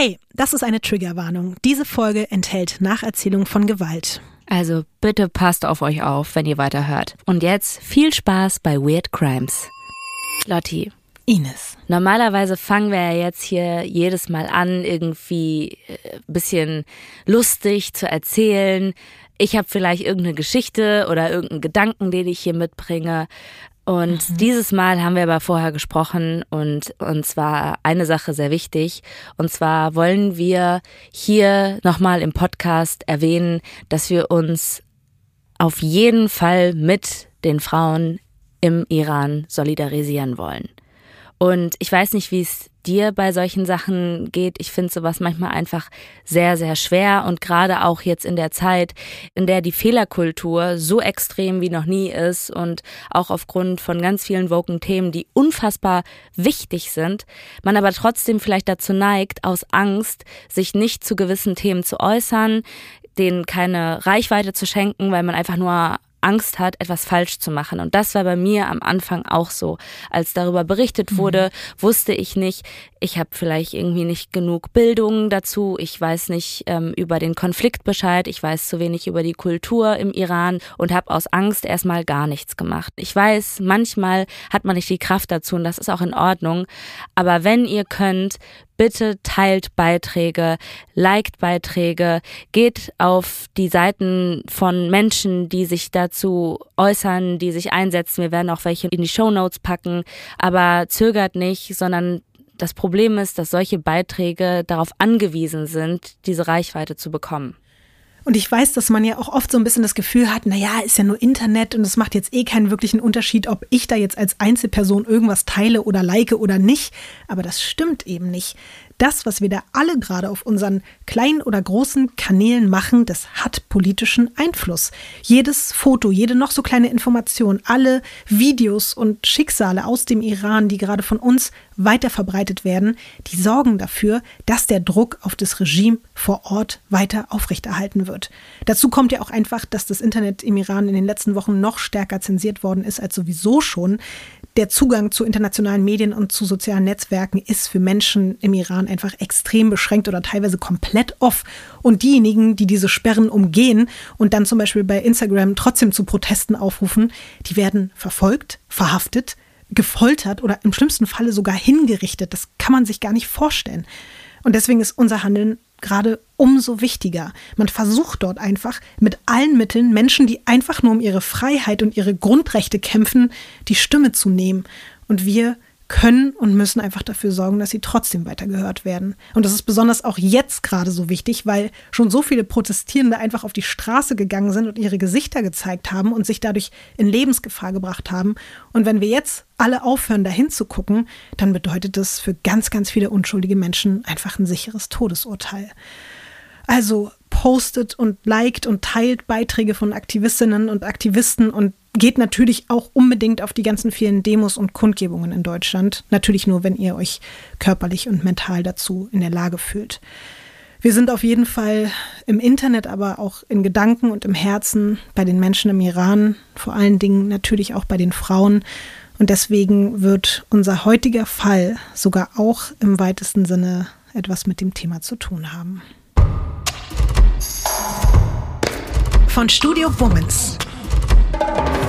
Hey, das ist eine Triggerwarnung. Diese Folge enthält Nacherzählung von Gewalt. Also bitte passt auf euch auf, wenn ihr weiterhört. Und jetzt viel Spaß bei Weird Crimes. Lotti. Ines. Normalerweise fangen wir ja jetzt hier jedes Mal an, irgendwie ein äh, bisschen lustig zu erzählen. Ich habe vielleicht irgendeine Geschichte oder irgendeinen Gedanken, den ich hier mitbringe. Und mhm. dieses Mal haben wir aber vorher gesprochen und und zwar eine Sache sehr wichtig. Und zwar wollen wir hier nochmal im Podcast erwähnen, dass wir uns auf jeden Fall mit den Frauen im Iran solidarisieren wollen. Und ich weiß nicht, wie es dir bei solchen Sachen geht. Ich finde sowas manchmal einfach sehr, sehr schwer und gerade auch jetzt in der Zeit, in der die Fehlerkultur so extrem wie noch nie ist und auch aufgrund von ganz vielen woken Themen, die unfassbar wichtig sind, man aber trotzdem vielleicht dazu neigt, aus Angst, sich nicht zu gewissen Themen zu äußern, denen keine Reichweite zu schenken, weil man einfach nur Angst hat, etwas falsch zu machen. Und das war bei mir am Anfang auch so. Als darüber berichtet wurde, mhm. wusste ich nicht, ich habe vielleicht irgendwie nicht genug Bildung dazu, ich weiß nicht ähm, über den Konflikt Bescheid, ich weiß zu wenig über die Kultur im Iran und habe aus Angst erstmal gar nichts gemacht. Ich weiß, manchmal hat man nicht die Kraft dazu und das ist auch in Ordnung. Aber wenn ihr könnt, bitte teilt Beiträge, liked Beiträge, geht auf die Seiten von Menschen, die sich dazu äußern, die sich einsetzen. Wir werden auch welche in die Show Notes packen, aber zögert nicht, sondern das Problem ist, dass solche Beiträge darauf angewiesen sind, diese Reichweite zu bekommen. Und ich weiß, dass man ja auch oft so ein bisschen das Gefühl hat, naja, ist ja nur Internet und es macht jetzt eh keinen wirklichen Unterschied, ob ich da jetzt als Einzelperson irgendwas teile oder like oder nicht. Aber das stimmt eben nicht das, was wir da alle gerade auf unseren kleinen oder großen Kanälen machen, das hat politischen Einfluss. Jedes Foto, jede noch so kleine Information, alle Videos und Schicksale aus dem Iran, die gerade von uns weiter verbreitet werden, die sorgen dafür, dass der Druck auf das Regime vor Ort weiter aufrechterhalten wird. Dazu kommt ja auch einfach, dass das Internet im Iran in den letzten Wochen noch stärker zensiert worden ist als sowieso schon. Der Zugang zu internationalen Medien und zu sozialen Netzwerken ist für Menschen im Iran einfach extrem beschränkt oder teilweise komplett off. Und diejenigen, die diese Sperren umgehen und dann zum Beispiel bei Instagram trotzdem zu Protesten aufrufen, die werden verfolgt, verhaftet, gefoltert oder im schlimmsten Falle sogar hingerichtet. Das kann man sich gar nicht vorstellen. Und deswegen ist unser Handeln gerade umso wichtiger. Man versucht dort einfach mit allen Mitteln Menschen, die einfach nur um ihre Freiheit und ihre Grundrechte kämpfen, die Stimme zu nehmen. Und wir können und müssen einfach dafür sorgen, dass sie trotzdem weiter gehört werden. Und das ist besonders auch jetzt gerade so wichtig, weil schon so viele Protestierende einfach auf die Straße gegangen sind und ihre Gesichter gezeigt haben und sich dadurch in Lebensgefahr gebracht haben. Und wenn wir jetzt alle aufhören, dahin zu gucken, dann bedeutet das für ganz, ganz viele unschuldige Menschen einfach ein sicheres Todesurteil. Also postet und liked und teilt Beiträge von Aktivistinnen und Aktivisten und geht natürlich auch unbedingt auf die ganzen vielen Demos und Kundgebungen in Deutschland. Natürlich nur, wenn ihr euch körperlich und mental dazu in der Lage fühlt. Wir sind auf jeden Fall im Internet, aber auch in Gedanken und im Herzen bei den Menschen im Iran, vor allen Dingen natürlich auch bei den Frauen. Und deswegen wird unser heutiger Fall sogar auch im weitesten Sinne etwas mit dem Thema zu tun haben. Von Studio Womans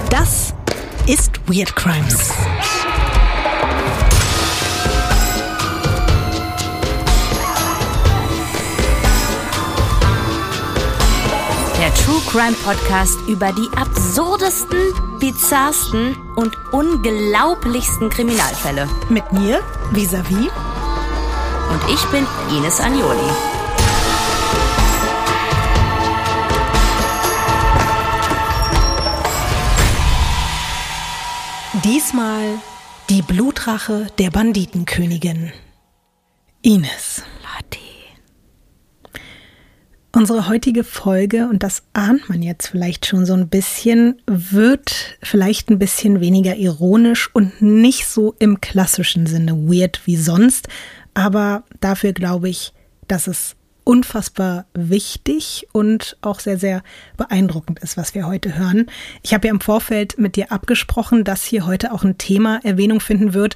das ist Weird Crimes. Der True Crime Podcast über die absurdesten, bizarrsten und unglaublichsten Kriminalfälle. Mit mir, Visavi. Und ich bin Ines Agnoli. Diesmal die Blutrache der Banditenkönigin. Ines. Lotti. Unsere heutige Folge, und das ahnt man jetzt vielleicht schon so ein bisschen, wird vielleicht ein bisschen weniger ironisch und nicht so im klassischen Sinne weird wie sonst. Aber dafür glaube ich, dass es unfassbar wichtig und auch sehr, sehr beeindruckend ist, was wir heute hören. Ich habe ja im Vorfeld mit dir abgesprochen, dass hier heute auch ein Thema Erwähnung finden wird,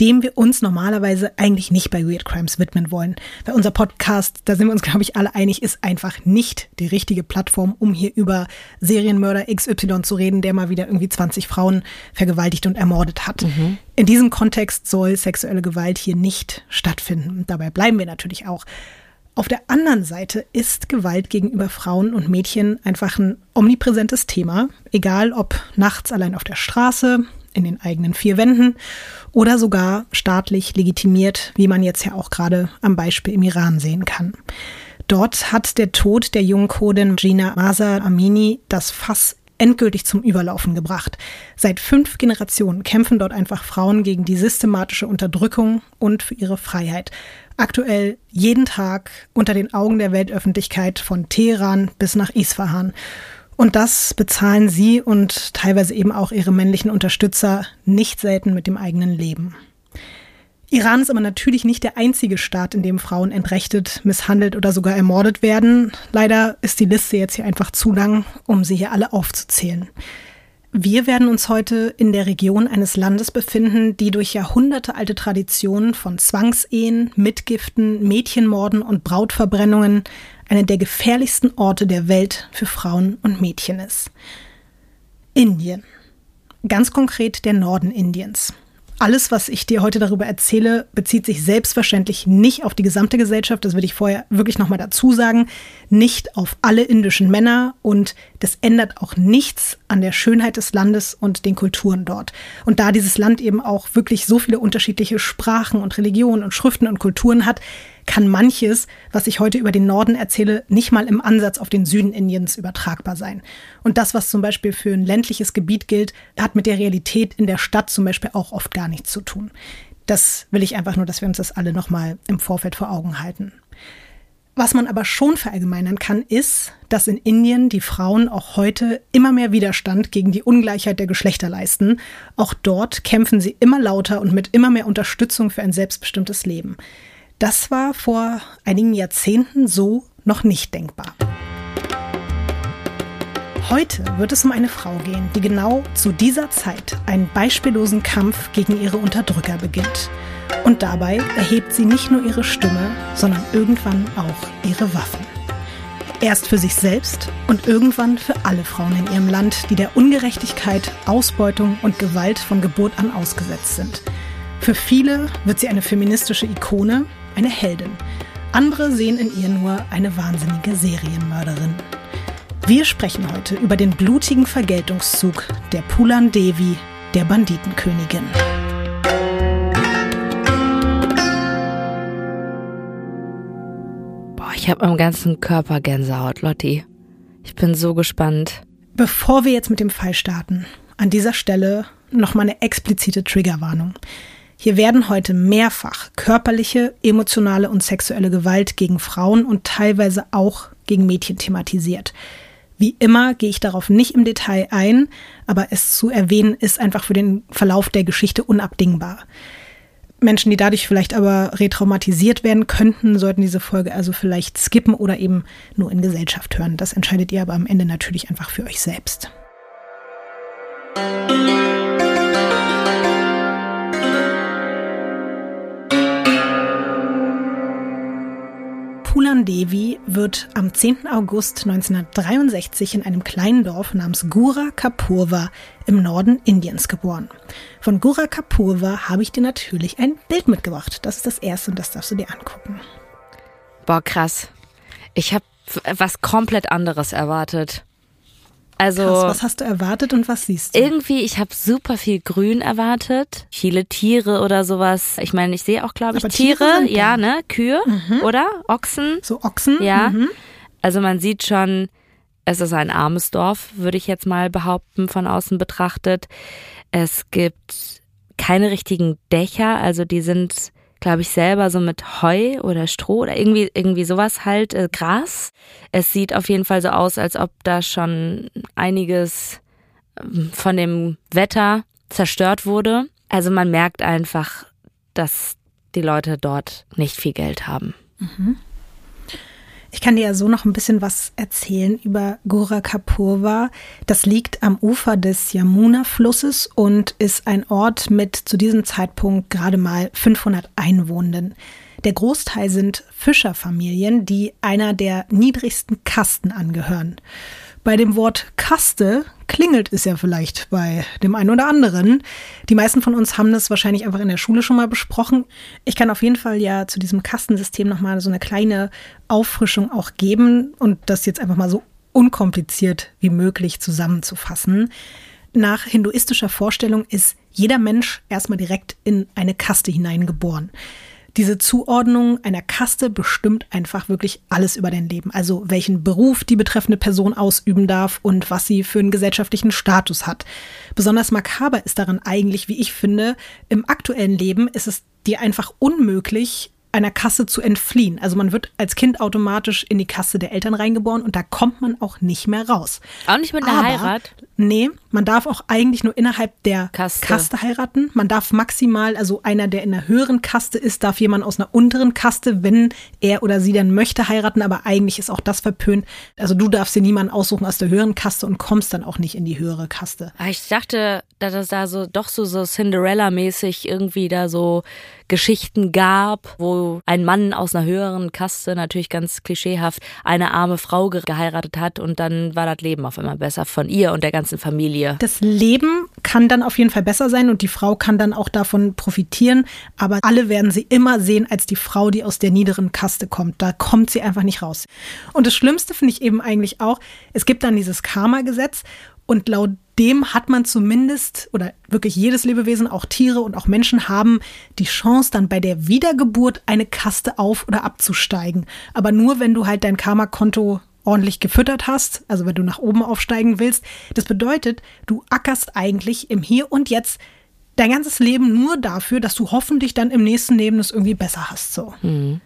dem wir uns normalerweise eigentlich nicht bei Weird Crimes widmen wollen. Weil unser Podcast, da sind wir uns, glaube ich, alle einig, ist einfach nicht die richtige Plattform, um hier über Serienmörder XY zu reden, der mal wieder irgendwie 20 Frauen vergewaltigt und ermordet hat. Mhm. In diesem Kontext soll sexuelle Gewalt hier nicht stattfinden. Dabei bleiben wir natürlich auch. Auf der anderen Seite ist Gewalt gegenüber Frauen und Mädchen einfach ein omnipräsentes Thema, egal ob nachts allein auf der Straße, in den eigenen vier Wänden oder sogar staatlich legitimiert, wie man jetzt ja auch gerade am Beispiel im Iran sehen kann. Dort hat der Tod der jungen Kurdin Gina Masa Amini das Fass endgültig zum Überlaufen gebracht. Seit fünf Generationen kämpfen dort einfach Frauen gegen die systematische Unterdrückung und für ihre Freiheit aktuell jeden Tag unter den Augen der Weltöffentlichkeit von Teheran bis nach Isfahan. Und das bezahlen sie und teilweise eben auch ihre männlichen Unterstützer nicht selten mit dem eigenen Leben. Iran ist aber natürlich nicht der einzige Staat, in dem Frauen entrechtet, misshandelt oder sogar ermordet werden. Leider ist die Liste jetzt hier einfach zu lang, um sie hier alle aufzuzählen. Wir werden uns heute in der Region eines Landes befinden, die durch jahrhundertealte Traditionen von Zwangsehen, Mitgiften, Mädchenmorden und Brautverbrennungen eine der gefährlichsten Orte der Welt für Frauen und Mädchen ist. Indien. Ganz konkret der Norden Indiens. Alles, was ich dir heute darüber erzähle, bezieht sich selbstverständlich nicht auf die gesamte Gesellschaft, das würde ich vorher wirklich nochmal dazu sagen, nicht auf alle indischen Männer. Und das ändert auch nichts an der Schönheit des Landes und den Kulturen dort. Und da dieses Land eben auch wirklich so viele unterschiedliche Sprachen und Religionen und Schriften und Kulturen hat, kann manches, was ich heute über den Norden erzähle, nicht mal im Ansatz auf den Süden Indiens übertragbar sein. Und das, was zum Beispiel für ein ländliches Gebiet gilt, hat mit der Realität in der Stadt zum Beispiel auch oft gar nichts zu tun. Das will ich einfach nur, dass wir uns das alle nochmal im Vorfeld vor Augen halten. Was man aber schon verallgemeinern kann, ist, dass in Indien die Frauen auch heute immer mehr Widerstand gegen die Ungleichheit der Geschlechter leisten. Auch dort kämpfen sie immer lauter und mit immer mehr Unterstützung für ein selbstbestimmtes Leben. Das war vor einigen Jahrzehnten so noch nicht denkbar. Heute wird es um eine Frau gehen, die genau zu dieser Zeit einen beispiellosen Kampf gegen ihre Unterdrücker beginnt. Und dabei erhebt sie nicht nur ihre Stimme, sondern irgendwann auch ihre Waffen. Erst für sich selbst und irgendwann für alle Frauen in ihrem Land, die der Ungerechtigkeit, Ausbeutung und Gewalt von Geburt an ausgesetzt sind. Für viele wird sie eine feministische Ikone, eine Heldin. Andere sehen in ihr nur eine wahnsinnige Serienmörderin. Wir sprechen heute über den blutigen Vergeltungszug der Pulan Devi, der Banditenkönigin. Boah, ich habe am ganzen Körper Gänsehaut, Lotti. Ich bin so gespannt. Bevor wir jetzt mit dem Fall starten, an dieser Stelle nochmal eine explizite Triggerwarnung. Hier werden heute mehrfach körperliche, emotionale und sexuelle Gewalt gegen Frauen und teilweise auch gegen Mädchen thematisiert. Wie immer gehe ich darauf nicht im Detail ein, aber es zu erwähnen ist einfach für den Verlauf der Geschichte unabdingbar. Menschen, die dadurch vielleicht aber retraumatisiert werden könnten, sollten diese Folge also vielleicht skippen oder eben nur in Gesellschaft hören. Das entscheidet ihr aber am Ende natürlich einfach für euch selbst. Pulan Devi wird am 10. August 1963 in einem kleinen Dorf namens Gura Kapurva im Norden Indiens geboren. Von Gura Kapurva habe ich dir natürlich ein Bild mitgebracht. Das ist das erste und das darfst du dir angucken. Boah, krass. Ich habe was komplett anderes erwartet. Also Krass, was hast du erwartet und was siehst du? Irgendwie, ich habe super viel Grün erwartet, viele Tiere oder sowas. Ich meine, ich sehe auch, glaube ich, Aber Tiere, Tiere ja, ne, Kühe mhm. oder Ochsen. So Ochsen. Ja. Mhm. Also man sieht schon, es ist ein armes Dorf, würde ich jetzt mal behaupten, von außen betrachtet. Es gibt keine richtigen Dächer, also die sind glaube ich, selber so mit Heu oder Stroh oder irgendwie, irgendwie sowas halt, äh, Gras. Es sieht auf jeden Fall so aus, als ob da schon einiges ähm, von dem Wetter zerstört wurde. Also man merkt einfach, dass die Leute dort nicht viel Geld haben. Mhm. Ich kann dir ja so noch ein bisschen was erzählen über Gorakhpurwa. Das liegt am Ufer des Yamuna-Flusses und ist ein Ort mit zu diesem Zeitpunkt gerade mal 500 Einwohnenden. Der Großteil sind Fischerfamilien, die einer der niedrigsten Kasten angehören. Bei dem Wort Kaste klingelt es ja vielleicht bei dem einen oder anderen. Die meisten von uns haben das wahrscheinlich einfach in der Schule schon mal besprochen. Ich kann auf jeden Fall ja zu diesem Kastensystem nochmal so eine kleine Auffrischung auch geben und das jetzt einfach mal so unkompliziert wie möglich zusammenzufassen. Nach hinduistischer Vorstellung ist jeder Mensch erstmal direkt in eine Kaste hineingeboren diese Zuordnung einer Kaste bestimmt einfach wirklich alles über dein Leben. Also welchen Beruf die betreffende Person ausüben darf und was sie für einen gesellschaftlichen Status hat. Besonders makaber ist daran eigentlich, wie ich finde, im aktuellen Leben ist es dir einfach unmöglich, einer Kasse zu entfliehen. Also man wird als Kind automatisch in die Kasse der Eltern reingeboren und da kommt man auch nicht mehr raus. Auch nicht mit einer Aber, Heirat? Nee, man darf auch eigentlich nur innerhalb der Kaste. Kaste. heiraten. Man darf maximal, also einer, der in einer höheren Kaste ist, darf jemand aus einer unteren Kaste, wenn er oder sie dann möchte, heiraten. Aber eigentlich ist auch das verpönt. Also du darfst dir niemanden aussuchen aus der höheren Kaste und kommst dann auch nicht in die höhere Kaste. Ah, ich dachte, dass es da so doch so, so Cinderella-mäßig irgendwie da so Geschichten gab, wo ein Mann aus einer höheren Kaste, natürlich ganz klischeehaft, eine arme Frau geheiratet hat und dann war das Leben auf einmal besser von ihr und der ganzen Familie. Das Leben kann dann auf jeden Fall besser sein und die Frau kann dann auch davon profitieren, aber alle werden sie immer sehen als die Frau, die aus der niederen Kaste kommt. Da kommt sie einfach nicht raus. Und das Schlimmste finde ich eben eigentlich auch, es gibt dann dieses Karma-Gesetz und laut dem hat man zumindest, oder wirklich jedes Lebewesen, auch Tiere und auch Menschen haben die Chance, dann bei der Wiedergeburt eine Kaste auf- oder abzusteigen. Aber nur, wenn du halt dein Karma-Konto ordentlich gefüttert hast, also wenn du nach oben aufsteigen willst. Das bedeutet, du ackerst eigentlich im Hier und Jetzt dein ganzes Leben nur dafür, dass du hoffentlich dann im nächsten Leben das irgendwie besser hast. So. Mhm.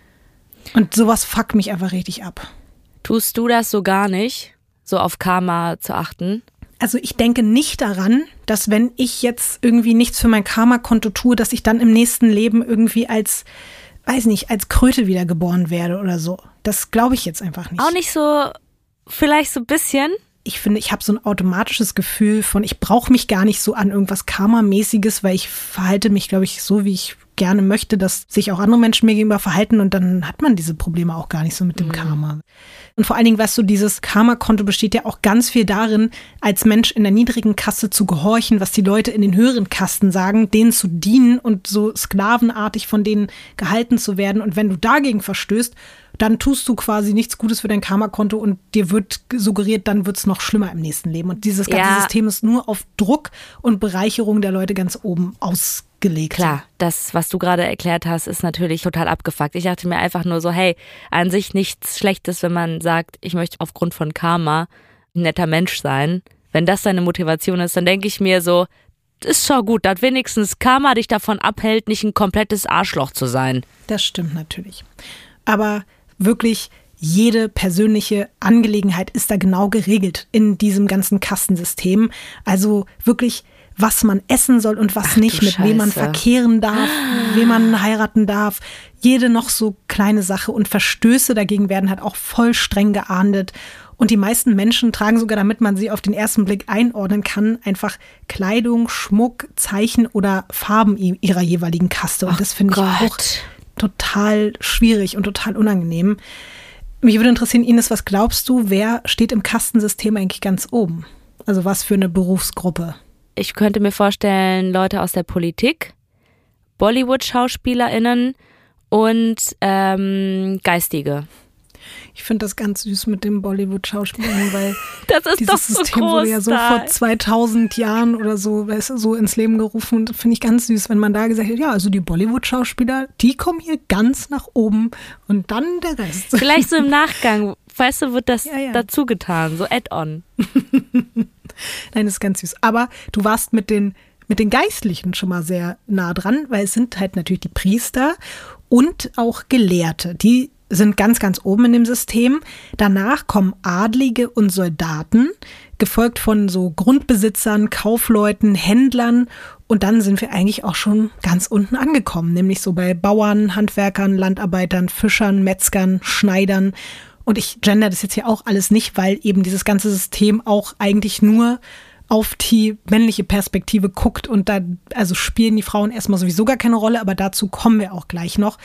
Und sowas fuckt mich einfach richtig ab. Tust du das so gar nicht, so auf Karma zu achten? Also ich denke nicht daran, dass wenn ich jetzt irgendwie nichts für mein Karma-Konto tue, dass ich dann im nächsten Leben irgendwie als, weiß nicht, als Kröte wiedergeboren werde oder so. Das glaube ich jetzt einfach nicht. Auch nicht so, vielleicht so ein bisschen? Ich finde, ich habe so ein automatisches Gefühl von, ich brauche mich gar nicht so an irgendwas Karma-mäßiges, weil ich verhalte mich, glaube ich, so, wie ich gerne möchte, dass sich auch andere Menschen mir gegenüber verhalten und dann hat man diese Probleme auch gar nicht so mit dem mhm. Karma. Und vor allen Dingen, weißt du, dieses Karma-Konto besteht ja auch ganz viel darin, als Mensch in der niedrigen Kaste zu gehorchen, was die Leute in den höheren Kasten sagen, denen zu dienen und so sklavenartig von denen gehalten zu werden. Und wenn du dagegen verstößt, dann tust du quasi nichts Gutes für dein Karma-Konto und dir wird suggeriert, dann wird es noch schlimmer im nächsten Leben. Und dieses ganze ja. System ist nur auf Druck und Bereicherung der Leute ganz oben ausgelegt. Klar, das, was du gerade erklärt hast, ist natürlich total abgefuckt. Ich dachte mir einfach nur so, hey, an sich nichts Schlechtes, wenn man sagt, ich möchte aufgrund von Karma ein netter Mensch sein. Wenn das deine Motivation ist, dann denke ich mir so, ist schon gut, dass wenigstens Karma dich davon abhält, nicht ein komplettes Arschloch zu sein. Das stimmt natürlich. Aber wirklich jede persönliche Angelegenheit ist da genau geregelt in diesem ganzen Kastensystem. Also wirklich, was man essen soll und was Ach, nicht, mit wem man verkehren darf, wem man heiraten darf. Jede noch so kleine Sache und Verstöße dagegen werden halt auch voll streng geahndet. Und die meisten Menschen tragen sogar, damit man sie auf den ersten Blick einordnen kann, einfach Kleidung, Schmuck, Zeichen oder Farben ihrer jeweiligen Kaste. Und das finde ich auch total schwierig und total unangenehm. Mich würde interessieren, Ines, was glaubst du, wer steht im Kastensystem eigentlich ganz oben? Also was für eine Berufsgruppe? Ich könnte mir vorstellen, Leute aus der Politik, Bollywood-SchauspielerInnen und ähm, Geistige. Ich finde das ganz süß mit dem Bollywood-Schauspielern, weil das ist dieses so System wurde ja so vor 2000 Jahren oder so, weißt so ins Leben gerufen. Und finde ich ganz süß, wenn man da gesagt hat, ja, also die Bollywood-Schauspieler, die kommen hier ganz nach oben und dann der Rest. Vielleicht so im Nachgang, weißt du, wird das ja, ja. dazu getan, so Add-on. Nein, das ist ganz süß. Aber du warst mit den mit den Geistlichen schon mal sehr nah dran, weil es sind halt natürlich die Priester und auch Gelehrte. Die sind ganz, ganz oben in dem System. Danach kommen Adlige und Soldaten, gefolgt von so Grundbesitzern, Kaufleuten, Händlern. Und dann sind wir eigentlich auch schon ganz unten angekommen, nämlich so bei Bauern, Handwerkern, Landarbeitern, Fischern, Metzgern, Schneidern. Und ich gender das jetzt hier auch alles nicht, weil eben dieses ganze System auch eigentlich nur auf die männliche Perspektive guckt und da, also spielen die Frauen erstmal sowieso gar keine Rolle, aber dazu kommen wir auch gleich noch.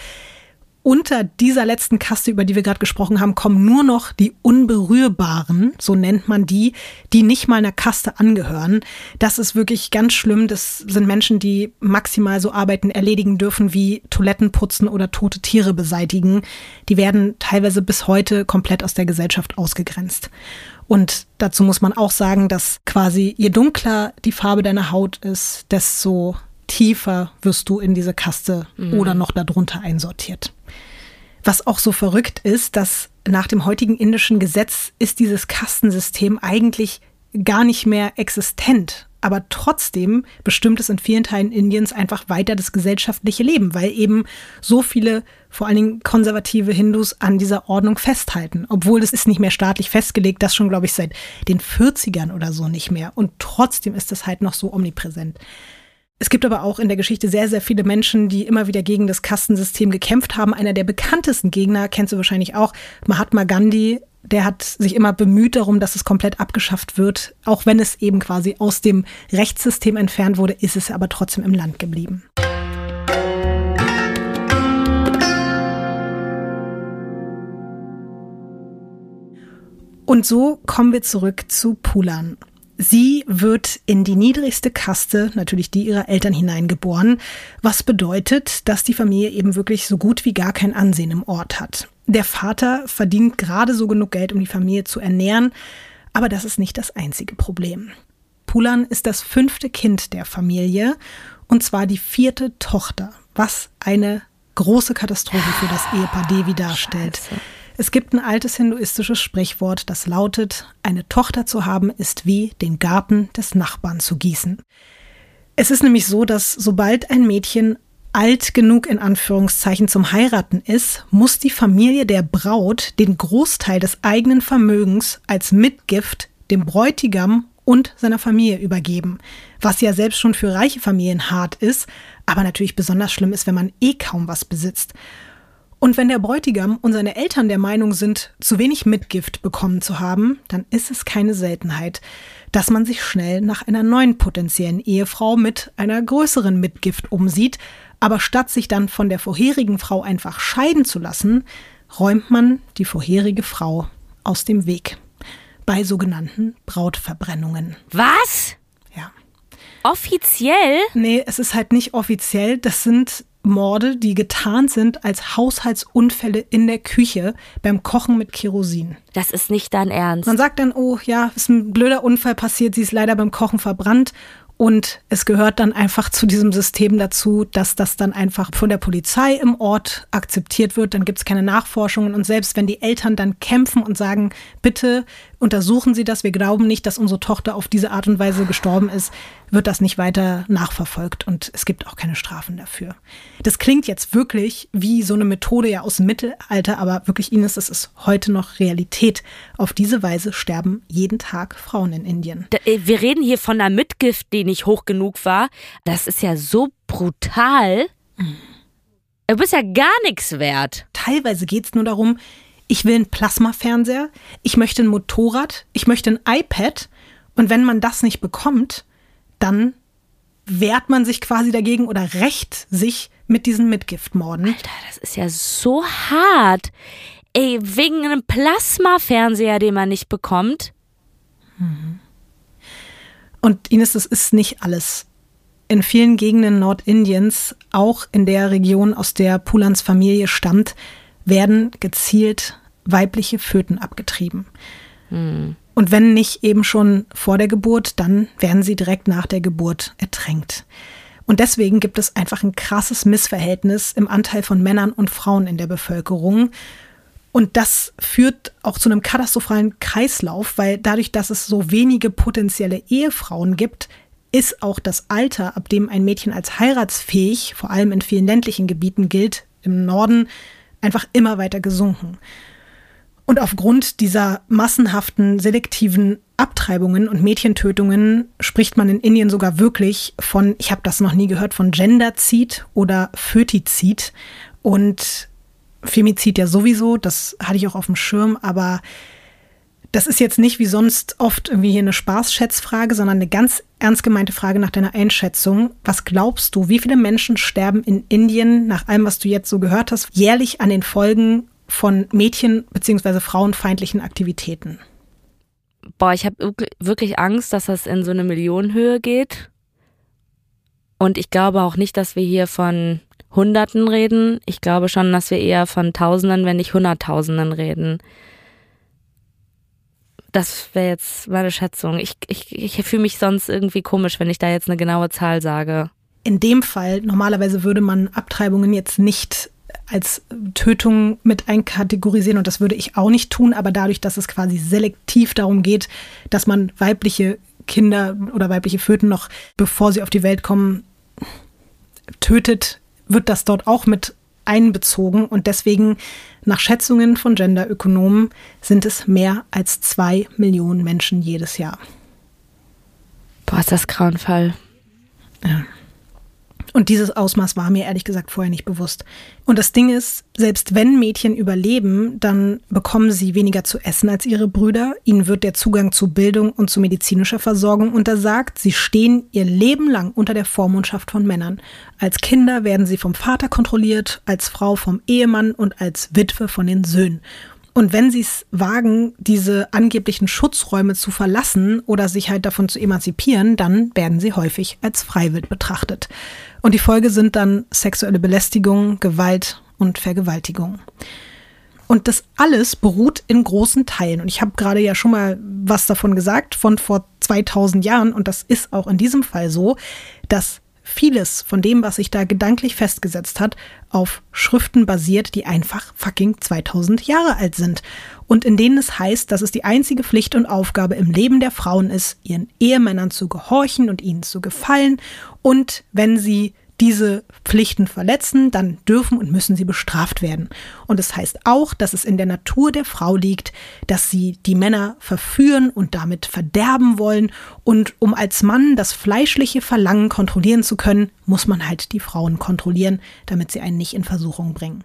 Unter dieser letzten Kaste, über die wir gerade gesprochen haben, kommen nur noch die Unberührbaren, so nennt man die, die nicht mal einer Kaste angehören. Das ist wirklich ganz schlimm. Das sind Menschen, die maximal so Arbeiten erledigen dürfen wie Toiletten putzen oder tote Tiere beseitigen. Die werden teilweise bis heute komplett aus der Gesellschaft ausgegrenzt. Und dazu muss man auch sagen, dass quasi je dunkler die Farbe deiner Haut ist, desto tiefer wirst du in diese Kaste mhm. oder noch darunter einsortiert. Was auch so verrückt ist, dass nach dem heutigen indischen Gesetz ist dieses Kastensystem eigentlich gar nicht mehr existent. Aber trotzdem bestimmt es in vielen Teilen Indiens einfach weiter das gesellschaftliche Leben, weil eben so viele, vor allen Dingen konservative Hindus, an dieser Ordnung festhalten. Obwohl es ist nicht mehr staatlich festgelegt, das schon, glaube ich, seit den 40ern oder so nicht mehr. Und trotzdem ist es halt noch so omnipräsent. Es gibt aber auch in der Geschichte sehr, sehr viele Menschen, die immer wieder gegen das Kastensystem gekämpft haben. Einer der bekanntesten Gegner, kennst du wahrscheinlich auch, Mahatma Gandhi, der hat sich immer bemüht darum, dass es komplett abgeschafft wird. Auch wenn es eben quasi aus dem Rechtssystem entfernt wurde, ist es aber trotzdem im Land geblieben. Und so kommen wir zurück zu Pulan. Sie wird in die niedrigste Kaste, natürlich die ihrer Eltern hineingeboren, was bedeutet, dass die Familie eben wirklich so gut wie gar kein Ansehen im Ort hat. Der Vater verdient gerade so genug Geld, um die Familie zu ernähren, aber das ist nicht das einzige Problem. Pulan ist das fünfte Kind der Familie und zwar die vierte Tochter, was eine große Katastrophe für das Ehepaar Devi darstellt. Scheiße. Es gibt ein altes hinduistisches Sprichwort, das lautet, eine Tochter zu haben ist wie den Garten des Nachbarn zu gießen. Es ist nämlich so, dass sobald ein Mädchen alt genug in Anführungszeichen zum Heiraten ist, muss die Familie der Braut den Großteil des eigenen Vermögens als Mitgift dem Bräutigam und seiner Familie übergeben, was ja selbst schon für reiche Familien hart ist, aber natürlich besonders schlimm ist, wenn man eh kaum was besitzt. Und wenn der Bräutigam und seine Eltern der Meinung sind, zu wenig Mitgift bekommen zu haben, dann ist es keine Seltenheit, dass man sich schnell nach einer neuen potenziellen Ehefrau mit einer größeren Mitgift umsieht, aber statt sich dann von der vorherigen Frau einfach scheiden zu lassen, räumt man die vorherige Frau aus dem Weg. Bei sogenannten Brautverbrennungen. Was? Ja. Offiziell? Nee, es ist halt nicht offiziell. Das sind Morde, die getarnt sind als Haushaltsunfälle in der Küche beim Kochen mit Kerosin. Das ist nicht dein Ernst. Man sagt dann, oh ja, ist ein blöder Unfall passiert, sie ist leider beim Kochen verbrannt und es gehört dann einfach zu diesem System dazu, dass das dann einfach von der Polizei im Ort akzeptiert wird. Dann gibt es keine Nachforschungen. Und selbst wenn die Eltern dann kämpfen und sagen, bitte untersuchen Sie das, wir glauben nicht, dass unsere Tochter auf diese Art und Weise gestorben ist, wird das nicht weiter nachverfolgt und es gibt auch keine Strafen dafür. Das klingt jetzt wirklich wie so eine Methode ja aus dem Mittelalter, aber wirklich, Ines, das ist heute noch Realität. Auf diese Weise sterben jeden Tag Frauen in Indien. Äh, wir reden hier von einer Mitgift, die nicht hoch genug war. Das ist ja so brutal. Mhm. Du bist ja gar nichts wert. Teilweise geht es nur darum, ich will einen Plasmafernseher, ich möchte ein Motorrad, ich möchte ein iPad. Und wenn man das nicht bekommt, dann wehrt man sich quasi dagegen oder rächt sich mit diesen Mitgiftmorden. Alter, das ist ja so hart. Ey, wegen einem Plasmafernseher, den man nicht bekommt. Mhm. Und Ines, das ist nicht alles. In vielen Gegenden Nordindiens, auch in der Region, aus der Pulans Familie stammt, werden gezielt weibliche Föten abgetrieben. Hm. Und wenn nicht eben schon vor der Geburt, dann werden sie direkt nach der Geburt ertränkt. Und deswegen gibt es einfach ein krasses Missverhältnis im Anteil von Männern und Frauen in der Bevölkerung. Und das führt auch zu einem katastrophalen Kreislauf, weil dadurch, dass es so wenige potenzielle Ehefrauen gibt, ist auch das Alter, ab dem ein Mädchen als heiratsfähig, vor allem in vielen ländlichen Gebieten gilt, im Norden einfach immer weiter gesunken. Und aufgrund dieser massenhaften, selektiven Abtreibungen und Mädchentötungen spricht man in Indien sogar wirklich von, ich habe das noch nie gehört, von Genderzid oder Fötizid. Und Femizid ja sowieso, das hatte ich auch auf dem Schirm, aber das ist jetzt nicht wie sonst oft irgendwie hier eine Spaßschätzfrage, sondern eine ganz ernst gemeinte Frage nach deiner Einschätzung. Was glaubst du, wie viele Menschen sterben in Indien, nach allem, was du jetzt so gehört hast, jährlich an den Folgen von Mädchen- bzw. frauenfeindlichen Aktivitäten? Boah, ich habe wirklich Angst, dass das in so eine Millionenhöhe geht. Und ich glaube auch nicht, dass wir hier von Hunderten reden. Ich glaube schon, dass wir eher von Tausenden, wenn nicht Hunderttausenden reden. Das wäre jetzt meine Schätzung. Ich, ich, ich fühle mich sonst irgendwie komisch, wenn ich da jetzt eine genaue Zahl sage. In dem Fall, normalerweise würde man Abtreibungen jetzt nicht als Tötung mit einkategorisieren und das würde ich auch nicht tun, aber dadurch, dass es quasi selektiv darum geht, dass man weibliche Kinder oder weibliche Föten noch, bevor sie auf die Welt kommen, tötet, wird das dort auch mit einbezogen und deswegen nach Schätzungen von Genderökonomen sind es mehr als zwei Millionen Menschen jedes Jahr. Boah, ist das grauenvoll. Ja. Und dieses Ausmaß war mir ehrlich gesagt vorher nicht bewusst. Und das Ding ist, selbst wenn Mädchen überleben, dann bekommen sie weniger zu essen als ihre Brüder. Ihnen wird der Zugang zu Bildung und zu medizinischer Versorgung untersagt. Sie stehen ihr Leben lang unter der Vormundschaft von Männern. Als Kinder werden sie vom Vater kontrolliert, als Frau vom Ehemann und als Witwe von den Söhnen. Und wenn sie es wagen, diese angeblichen Schutzräume zu verlassen oder sich halt davon zu emanzipieren, dann werden sie häufig als freiwillig betrachtet. Und die Folge sind dann sexuelle Belästigung, Gewalt und Vergewaltigung. Und das alles beruht in großen Teilen. Und ich habe gerade ja schon mal was davon gesagt, von vor 2000 Jahren. Und das ist auch in diesem Fall so, dass vieles von dem, was sich da gedanklich festgesetzt hat, auf Schriften basiert, die einfach fucking 2000 Jahre alt sind. Und in denen es heißt, dass es die einzige Pflicht und Aufgabe im Leben der Frauen ist, ihren Ehemännern zu gehorchen und ihnen zu gefallen. Und wenn sie diese Pflichten verletzen, dann dürfen und müssen sie bestraft werden. Und es das heißt auch, dass es in der Natur der Frau liegt, dass sie die Männer verführen und damit verderben wollen. Und um als Mann das fleischliche Verlangen kontrollieren zu können, muss man halt die Frauen kontrollieren, damit sie einen nicht in Versuchung bringen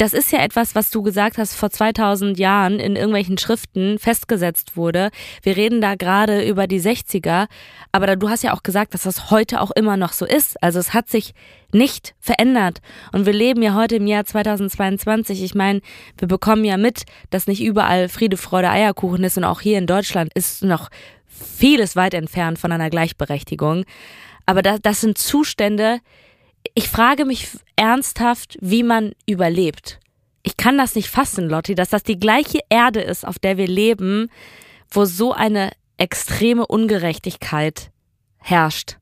das ist ja etwas, was du gesagt hast, vor 2000 Jahren in irgendwelchen Schriften festgesetzt wurde. Wir reden da gerade über die 60er, aber du hast ja auch gesagt, dass das heute auch immer noch so ist. Also es hat sich nicht verändert. Und wir leben ja heute im Jahr 2022. Ich meine, wir bekommen ja mit, dass nicht überall Friede, Freude, Eierkuchen ist und auch hier in Deutschland ist noch vieles weit entfernt von einer Gleichberechtigung. Aber das, das sind Zustände, ich frage mich ernsthaft, wie man überlebt. Ich kann das nicht fassen, Lotti, dass das die gleiche Erde ist, auf der wir leben, wo so eine extreme Ungerechtigkeit herrscht.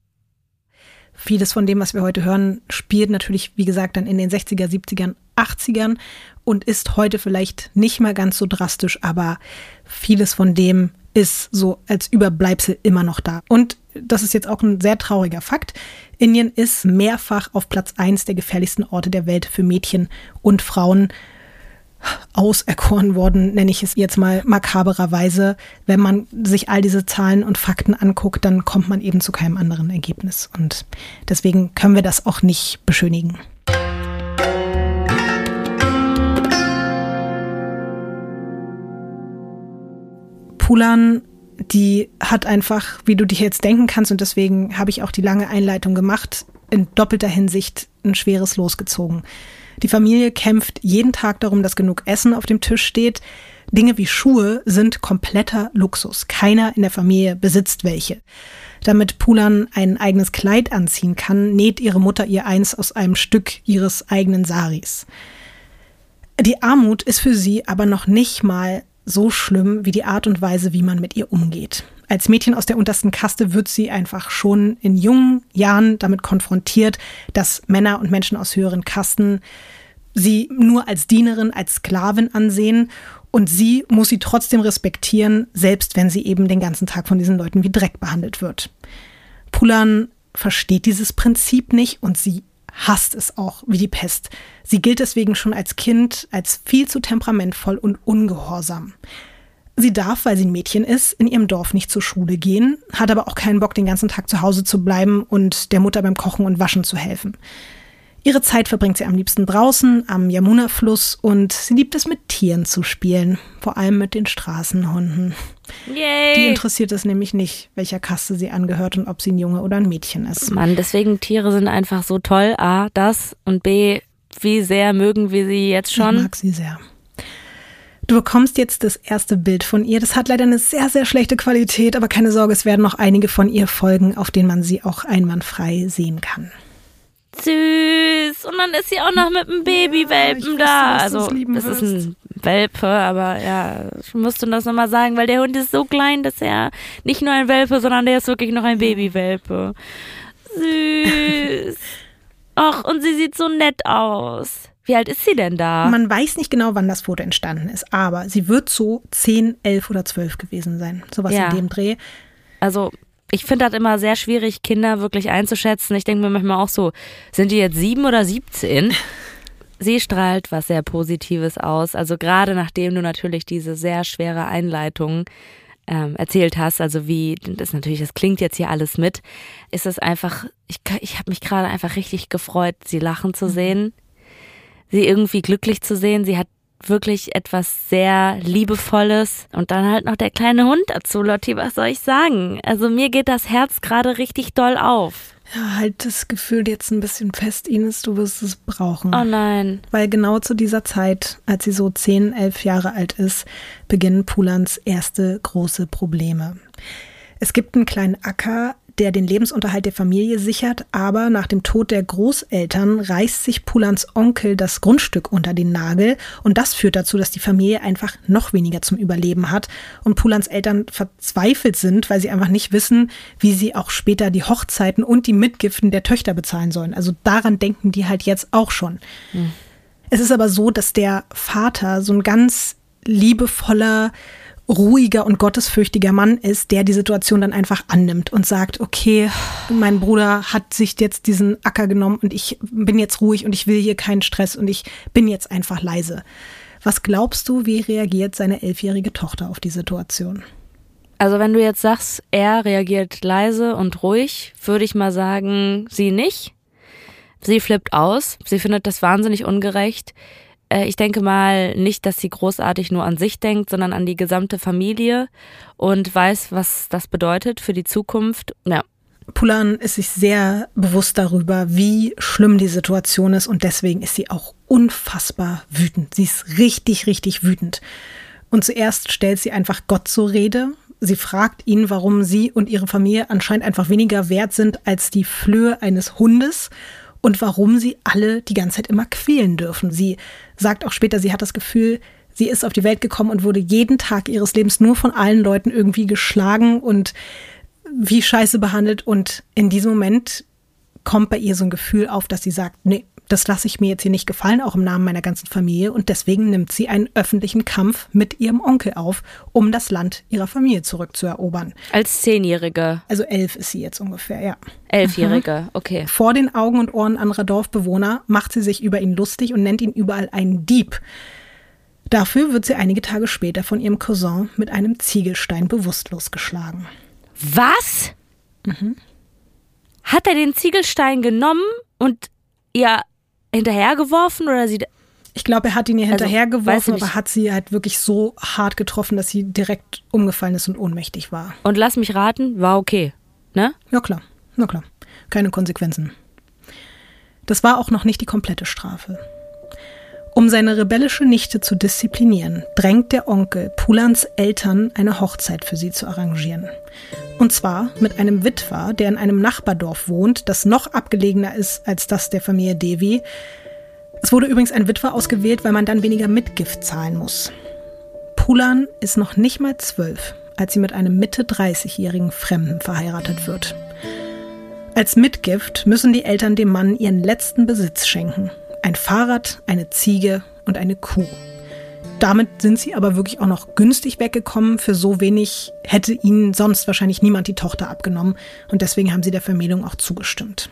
Vieles von dem, was wir heute hören, spielt natürlich, wie gesagt, dann in den 60er, 70ern, 80ern und ist heute vielleicht nicht mal ganz so drastisch, aber vieles von dem ist so als Überbleibsel immer noch da. Und das ist jetzt auch ein sehr trauriger Fakt. Indien ist mehrfach auf Platz 1 der gefährlichsten Orte der Welt für Mädchen und Frauen auserkoren worden, nenne ich es jetzt mal makabererweise. Wenn man sich all diese Zahlen und Fakten anguckt, dann kommt man eben zu keinem anderen Ergebnis. Und deswegen können wir das auch nicht beschönigen. Pulan, die hat einfach, wie du dich jetzt denken kannst, und deswegen habe ich auch die lange Einleitung gemacht, in doppelter Hinsicht ein schweres losgezogen. Die Familie kämpft jeden Tag darum, dass genug Essen auf dem Tisch steht. Dinge wie Schuhe sind kompletter Luxus. Keiner in der Familie besitzt welche. Damit Pulan ein eigenes Kleid anziehen kann, näht ihre Mutter ihr eins aus einem Stück ihres eigenen Saris. Die Armut ist für sie aber noch nicht mal so schlimm wie die Art und Weise, wie man mit ihr umgeht. Als Mädchen aus der untersten Kaste wird sie einfach schon in jungen Jahren damit konfrontiert, dass Männer und Menschen aus höheren Kasten sie nur als Dienerin, als Sklavin ansehen und sie muss sie trotzdem respektieren, selbst wenn sie eben den ganzen Tag von diesen Leuten wie Dreck behandelt wird. Pulan versteht dieses Prinzip nicht und sie hasst es auch wie die Pest. Sie gilt deswegen schon als Kind als viel zu temperamentvoll und ungehorsam. Sie darf, weil sie ein Mädchen ist, in ihrem Dorf nicht zur Schule gehen, hat aber auch keinen Bock, den ganzen Tag zu Hause zu bleiben und der Mutter beim Kochen und Waschen zu helfen. Ihre Zeit verbringt sie am liebsten draußen am Yamuna-Fluss und sie liebt es mit Tieren zu spielen, vor allem mit den Straßenhunden. Yay. Die interessiert es nämlich nicht, welcher Kaste sie angehört und ob sie ein Junge oder ein Mädchen ist. Mann, deswegen Tiere sind einfach so toll. A, das und B, wie sehr mögen wir sie jetzt Ich schon? mag sie sehr. Du bekommst jetzt das erste Bild von ihr. Das hat leider eine sehr, sehr schlechte Qualität, aber keine Sorge, es werden noch einige von ihr folgen, auf denen man sie auch einwandfrei sehen kann. Süß. Und dann ist sie auch noch mit einem Babywelpen wusste, da. Also, es ist ein Welpe, aber ja, ich musste das nochmal sagen, weil der Hund ist so klein, dass er nicht nur ein Welpe, sondern der ist wirklich noch ein Babywelpe. Süß. Och, und sie sieht so nett aus. Wie alt ist sie denn da? Man weiß nicht genau, wann das Foto entstanden ist, aber sie wird so 10, 11 oder 12 gewesen sein. Sowas Ja. in dem Dreh. Also, ich finde das immer sehr schwierig, Kinder wirklich einzuschätzen. Ich denke mir manchmal auch so, sind die jetzt sieben oder 17? Sie strahlt was sehr Positives aus. Also gerade nachdem du natürlich diese sehr schwere Einleitung ähm, erzählt hast, also wie das natürlich, das klingt jetzt hier alles mit, ist es einfach, ich, ich habe mich gerade einfach richtig gefreut, sie lachen zu sehen, sie irgendwie glücklich zu sehen. Sie hat wirklich etwas sehr Liebevolles und dann halt noch der kleine Hund dazu, Lotti, was soll ich sagen? Also mir geht das Herz gerade richtig doll auf. Ja, halt das Gefühl jetzt ein bisschen fest, Ines, du wirst es brauchen. Oh nein. Weil genau zu dieser Zeit, als sie so 10, 11 Jahre alt ist, beginnen Pulans erste große Probleme. Es gibt einen kleinen Acker, der den Lebensunterhalt der Familie sichert, aber nach dem Tod der Großeltern reißt sich Pulans Onkel das Grundstück unter den Nagel und das führt dazu, dass die Familie einfach noch weniger zum Überleben hat und Pulans Eltern verzweifelt sind, weil sie einfach nicht wissen, wie sie auch später die Hochzeiten und die Mitgiften der Töchter bezahlen sollen. Also daran denken die halt jetzt auch schon. Es ist aber so, dass der Vater so ein ganz liebevoller, ruhiger und gottesfürchtiger Mann ist, der die Situation dann einfach annimmt und sagt, okay, mein Bruder hat sich jetzt diesen Acker genommen und ich bin jetzt ruhig und ich will hier keinen Stress und ich bin jetzt einfach leise. Was glaubst du, wie reagiert seine elfjährige Tochter auf die Situation? Also wenn du jetzt sagst, er reagiert leise und ruhig, würde ich mal sagen, sie nicht. Sie flippt aus. Sie findet das wahnsinnig ungerecht. Äh, Ich denke mal nicht, dass sie großartig nur an sich denkt, sondern an die gesamte Familie und weiß, was das bedeutet für die Zukunft. Ja, Pulan ist sich sehr bewusst darüber, wie schlimm die Situation ist und deswegen ist sie auch unfassbar wütend. Sie ist richtig, richtig wütend. Und zuerst stellt sie einfach Gott zur Rede. Sie fragt ihn, warum sie und ihre Familie anscheinend einfach weniger wert sind als die Flöhe eines Hundes und warum sie alle die ganze Zeit immer quälen dürfen. Sie sagt auch später, sie hat das Gefühl, sie ist auf die Welt gekommen und wurde jeden Tag ihres Lebens nur von allen Leuten irgendwie geschlagen und wie scheiße behandelt. Und in diesem Moment kommt bei ihr so ein Gefühl auf, dass sie sagt, nee, das lasse ich mir jetzt hier nicht gefallen, auch im Namen meiner ganzen Familie. Und deswegen nimmt sie einen öffentlichen Kampf mit ihrem Onkel auf, um das Land ihrer Familie zurückzuerobern. als Zehnjährige, Also elf ist sie jetzt ungefähr, ja. Elfjährige, okay. Vor den Augen und Ohren anderer Dorfbewohner macht sie sich über ihn lustig und nennt ihn überall einen Dieb. Dafür wird sie einige Tage später von ihrem Cousin mit einem Ziegelstein bewusstlos geschlagen. Was? Hat er den Ziegelstein genommen und ihr hinterhergeworfen oder sie Ich glaube, er hat ihn ihr Also, hinterhergeworfen, aber hat sie halt wirklich so hart getroffen, dass sie direkt umgefallen ist und ohnmächtig war. und lass mich raten, war okay, ne? Ja klar, na klar. Keine Konsequenzen. Das war auch noch nicht die komplette Strafe. Um seine rebellische Nichte zu disziplinieren, drängt der Onkel Pulans Eltern, eine Hochzeit für sie zu arrangieren. Und zwar mit einem Witwer, der in einem Nachbardorf wohnt, das noch abgelegener ist als das der Familie Devi. Es wurde übrigens ein Witwer ausgewählt, weil man dann weniger Mitgift zahlen muss. Pulan ist noch nicht mal zwölf, als sie mit einem Mitte 30-jährigen Fremden verheiratet wird. Als Mitgift müssen die Eltern dem Mann ihren letzten Besitz schenken. Ein Fahrrad, eine Ziege und eine Kuh. Damit sind sie aber wirklich auch noch günstig weggekommen. Für so wenig hätte ihnen sonst wahrscheinlich niemand die Tochter abgenommen. Und deswegen haben sie der Vermählung auch zugestimmt.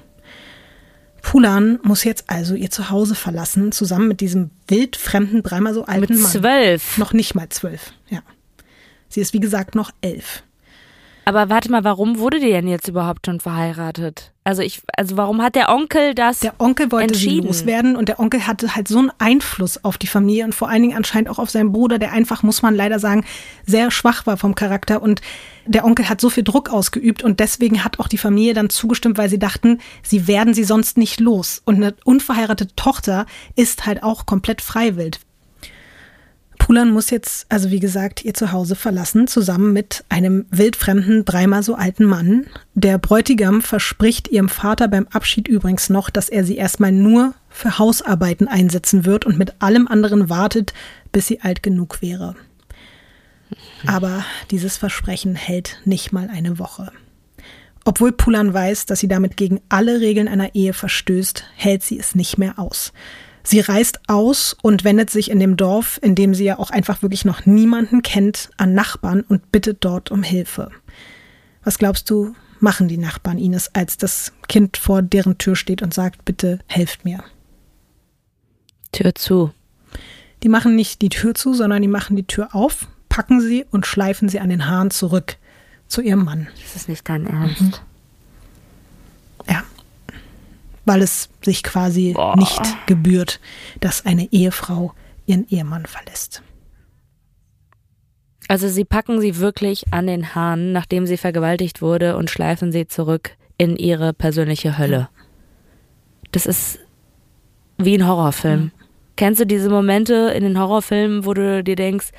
Pulan muss jetzt also ihr Zuhause verlassen, zusammen mit diesem wildfremden, dreimal so alten Mit Mann. zwölf. Noch nicht mal zwölf, ja. Sie ist wie gesagt noch elf. Aber warte mal, warum wurde die denn jetzt überhaupt schon verheiratet? Also ich, also warum hat der Onkel das? Der Onkel wollte sie loswerden und der Onkel hatte halt so einen Einfluss auf die Familie und vor allen Dingen anscheinend auch auf seinen Bruder, der einfach, muss man leider sagen, sehr schwach war vom Charakter und der Onkel hat so viel Druck ausgeübt und deswegen hat auch die Familie dann zugestimmt, weil sie dachten, sie werden sie sonst nicht los. Und eine unverheiratete Tochter ist halt auch komplett freiwillig. Pulan muss jetzt, also wie gesagt, ihr Zuhause verlassen, zusammen mit einem wildfremden, dreimal so alten Mann. Der Bräutigam verspricht ihrem Vater beim Abschied übrigens noch, dass er sie erstmal nur für Hausarbeiten einsetzen wird und mit allem anderen wartet, bis sie alt genug wäre. Aber dieses Versprechen hält nicht mal eine Woche. Obwohl Pulan weiß, dass sie damit gegen alle Regeln einer Ehe verstößt, hält sie es nicht mehr aus. Sie reist aus und wendet sich in dem Dorf, in dem sie ja auch einfach wirklich noch niemanden kennt, an Nachbarn und bittet dort um Hilfe. Was glaubst du, machen die Nachbarn Ines, als das Kind vor deren Tür steht und sagt, bitte helft mir? Tür zu. Die machen nicht die Tür zu, sondern die machen die Tür auf, packen sie und schleifen sie an den Haaren zurück zu ihrem Mann. Das ist nicht dein Ernst. Mhm weil es sich quasi Boah. nicht gebührt, dass eine Ehefrau ihren Ehemann verlässt. Also sie packen sie wirklich an den Haaren, nachdem sie vergewaltigt wurde, und schleifen sie zurück in ihre persönliche Hölle. Das ist wie ein Horrorfilm. Mhm. Kennst du diese Momente in den Horrorfilmen, wo du dir denkst,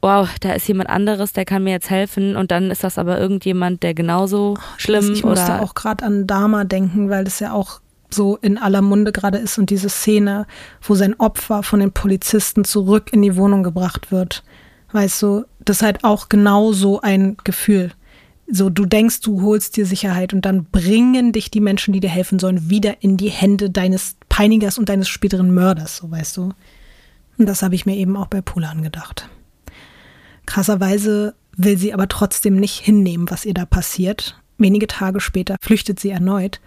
wow, da ist jemand anderes, der kann mir jetzt helfen und dann ist das aber irgendjemand, der genauso schlimm ich musste auch gerade an Dama denken, weil das ja auch so in aller Munde gerade ist und diese Szene, wo sein Opfer von den Polizisten zurück in die Wohnung gebracht wird. Weißt du, das ist halt auch genau so ein Gefühl. So, du denkst, du holst dir Sicherheit und dann bringen dich die Menschen, die dir helfen sollen, wieder in die Hände deines Peinigers und deines späteren Mörders, so weißt du. Und das habe ich mir eben auch bei Pulan gedacht. Krasserweise will sie aber trotzdem nicht hinnehmen, was ihr da passiert. Wenige Tage später flüchtet sie erneut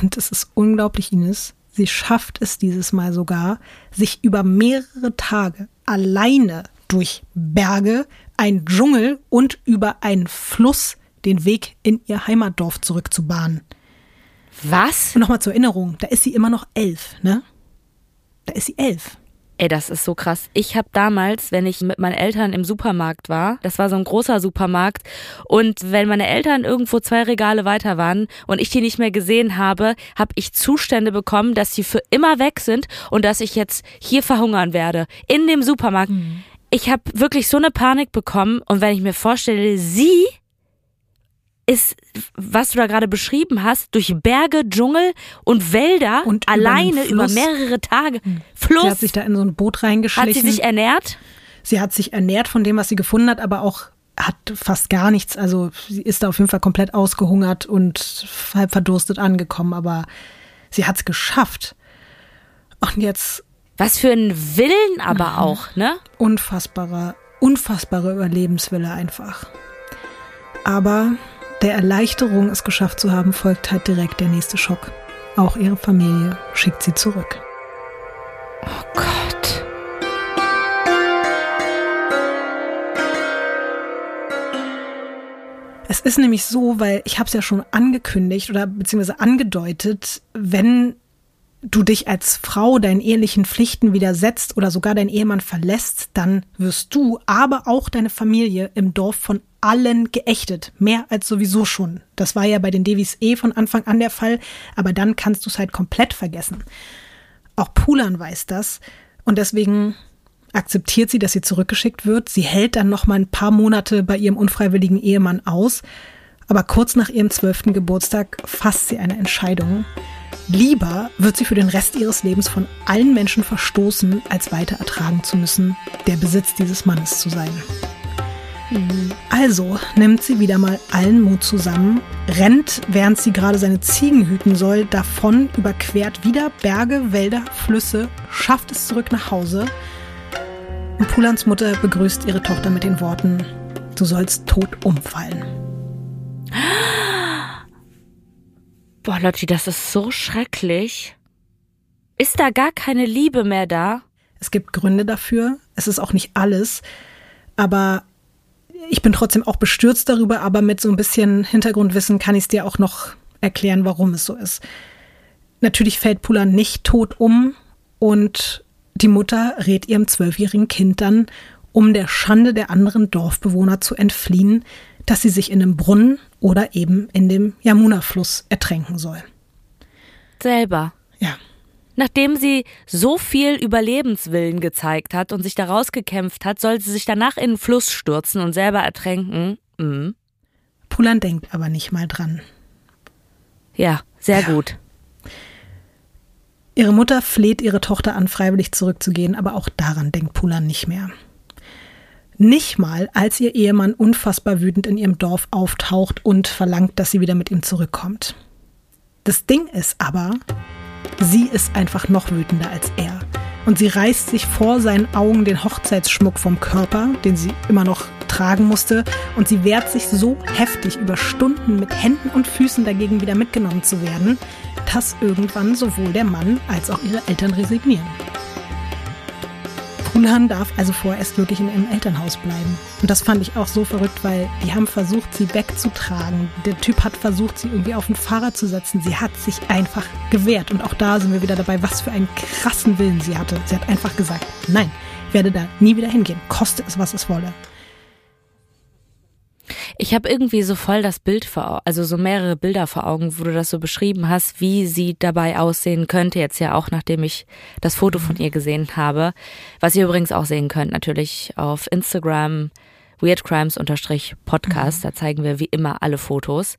und es ist unglaublich, Ines. Sie schafft es dieses Mal sogar, sich über mehrere Tage alleine durch Berge, ein Dschungel und über einen Fluss den Weg in ihr Heimatdorf zurückzubahnen. Was? Und nochmal zur Erinnerung, da ist sie immer noch elf, ne? Da ist sie elf. Ey, das ist so krass. Ich habe damals, wenn ich mit meinen Eltern im Supermarkt war, das war so ein großer Supermarkt, und wenn meine Eltern irgendwo zwei Regale weiter waren und ich die nicht mehr gesehen habe, habe ich Zustände bekommen, dass sie für immer weg sind und dass ich jetzt hier verhungern werde. In dem Supermarkt. Mhm. Ich habe wirklich so eine Panik bekommen und wenn ich mir vorstelle, sie ist, was du da gerade beschrieben hast, durch Berge, Dschungel und Wälder und alleine über, über, mehrere Tage. Hm. Fluss. Sie hat sich da in so ein Boot reingeschlichen. Hat sie sich ernährt? Sie hat sich ernährt von dem, was sie gefunden hat, aber auch hat fast gar nichts. Also sie ist da auf jeden Fall komplett ausgehungert und halb verdurstet angekommen, aber sie hat es geschafft. Und jetzt. Was für ein Willen aber mhm. auch, ne? Unfassbarer, unfassbare Überlebenswille einfach. Aber der Erleichterung, es geschafft zu haben, folgt halt direkt der nächste Schock. Auch ihre Familie schickt sie zurück. Oh Gott. Es ist nämlich so, weil ich habe es ja schon angekündigt oder beziehungsweise angedeutet, wenn du dich als Frau deinen ehelichen Pflichten widersetzt oder sogar deinen Ehemann verlässt, dann wirst du, aber auch deine Familie im Dorf von allen geächtet. Mehr als sowieso schon. Das war ja bei den Devis eh von Anfang an der Fall, aber dann kannst du es halt komplett vergessen. Auch Pulan weiß das und deswegen akzeptiert sie, dass sie zurückgeschickt wird. Sie hält dann noch mal ein paar Monate bei ihrem unfreiwilligen Ehemann aus, aber kurz nach ihrem zwölften Geburtstag fasst sie eine Entscheidung. Lieber wird sie für den Rest ihres Lebens von allen Menschen verstoßen, als weiter ertragen zu müssen, der Besitz dieses Mannes zu sein. Also nimmt sie wieder mal allen Mut zusammen, rennt, während sie gerade seine Ziegen hüten soll, davon, überquert wieder Berge, Wälder, Flüsse, schafft es zurück nach Hause. Und Pulans Mutter begrüßt ihre Tochter mit den Worten, du sollst tot umfallen. Boah, Lotti, das ist so schrecklich. Ist da gar keine Liebe mehr da? Es gibt Gründe dafür. Es ist auch nicht alles. Aber Ich bin trotzdem auch bestürzt darüber, aber mit so ein bisschen Hintergrundwissen kann ich es dir auch noch erklären, warum es so ist. Natürlich fällt Pulan nicht tot um und die Mutter rät ihrem zwölfjährigen Kind dann, um der Schande der anderen Dorfbewohner zu entfliehen, dass sie sich in einem Brunnen oder eben in dem Yamuna-Fluss ertränken soll. Selber. Ja. Nachdem sie so viel Überlebenswillen gezeigt hat und sich daraus gekämpft hat, soll sie sich danach in den Fluss stürzen und selber ertränken. Mhm. Pulan denkt aber nicht mal dran. Ja, sehr ja. gut. Ihre Mutter fleht ihre Tochter an, freiwillig zurückzugehen, aber auch daran denkt Pulan nicht mehr. Nicht mal, als ihr Ehemann unfassbar wütend in ihrem Dorf auftaucht und verlangt, dass sie wieder mit ihm zurückkommt. Das Ding ist aber, sie ist einfach noch wütender als er. Und sie reißt sich vor seinen Augen den Hochzeitsschmuck vom Körper, den sie immer noch tragen musste, und sie wehrt sich so heftig über Stunden mit Händen und Füßen dagegen wieder mitgenommen zu werden, dass irgendwann sowohl der Mann als auch ihre Eltern resignieren. Kulan darf also vorerst wirklich in ihrem Elternhaus bleiben. Und das fand ich auch so verrückt, weil die haben versucht, sie wegzutragen. Der Typ hat versucht, sie irgendwie auf ein Fahrrad zu setzen. Sie hat sich einfach gewehrt. Und auch da sind wir wieder dabei, was für einen krassen Willen sie hatte. Sie hat einfach gesagt, nein, ich werde da nie wieder hingehen, koste es, was es wolle. Ich habe irgendwie so voll das Bild vor, also so mehrere Bilder vor Augen, wo du das so beschrieben hast, wie sie dabei aussehen könnte, jetzt ja auch, nachdem ich das Foto von ihr gesehen habe. Was ihr übrigens auch sehen könnt, natürlich auf Instagram, weirdcrimes-podcast, mhm. da zeigen wir wie immer alle Fotos.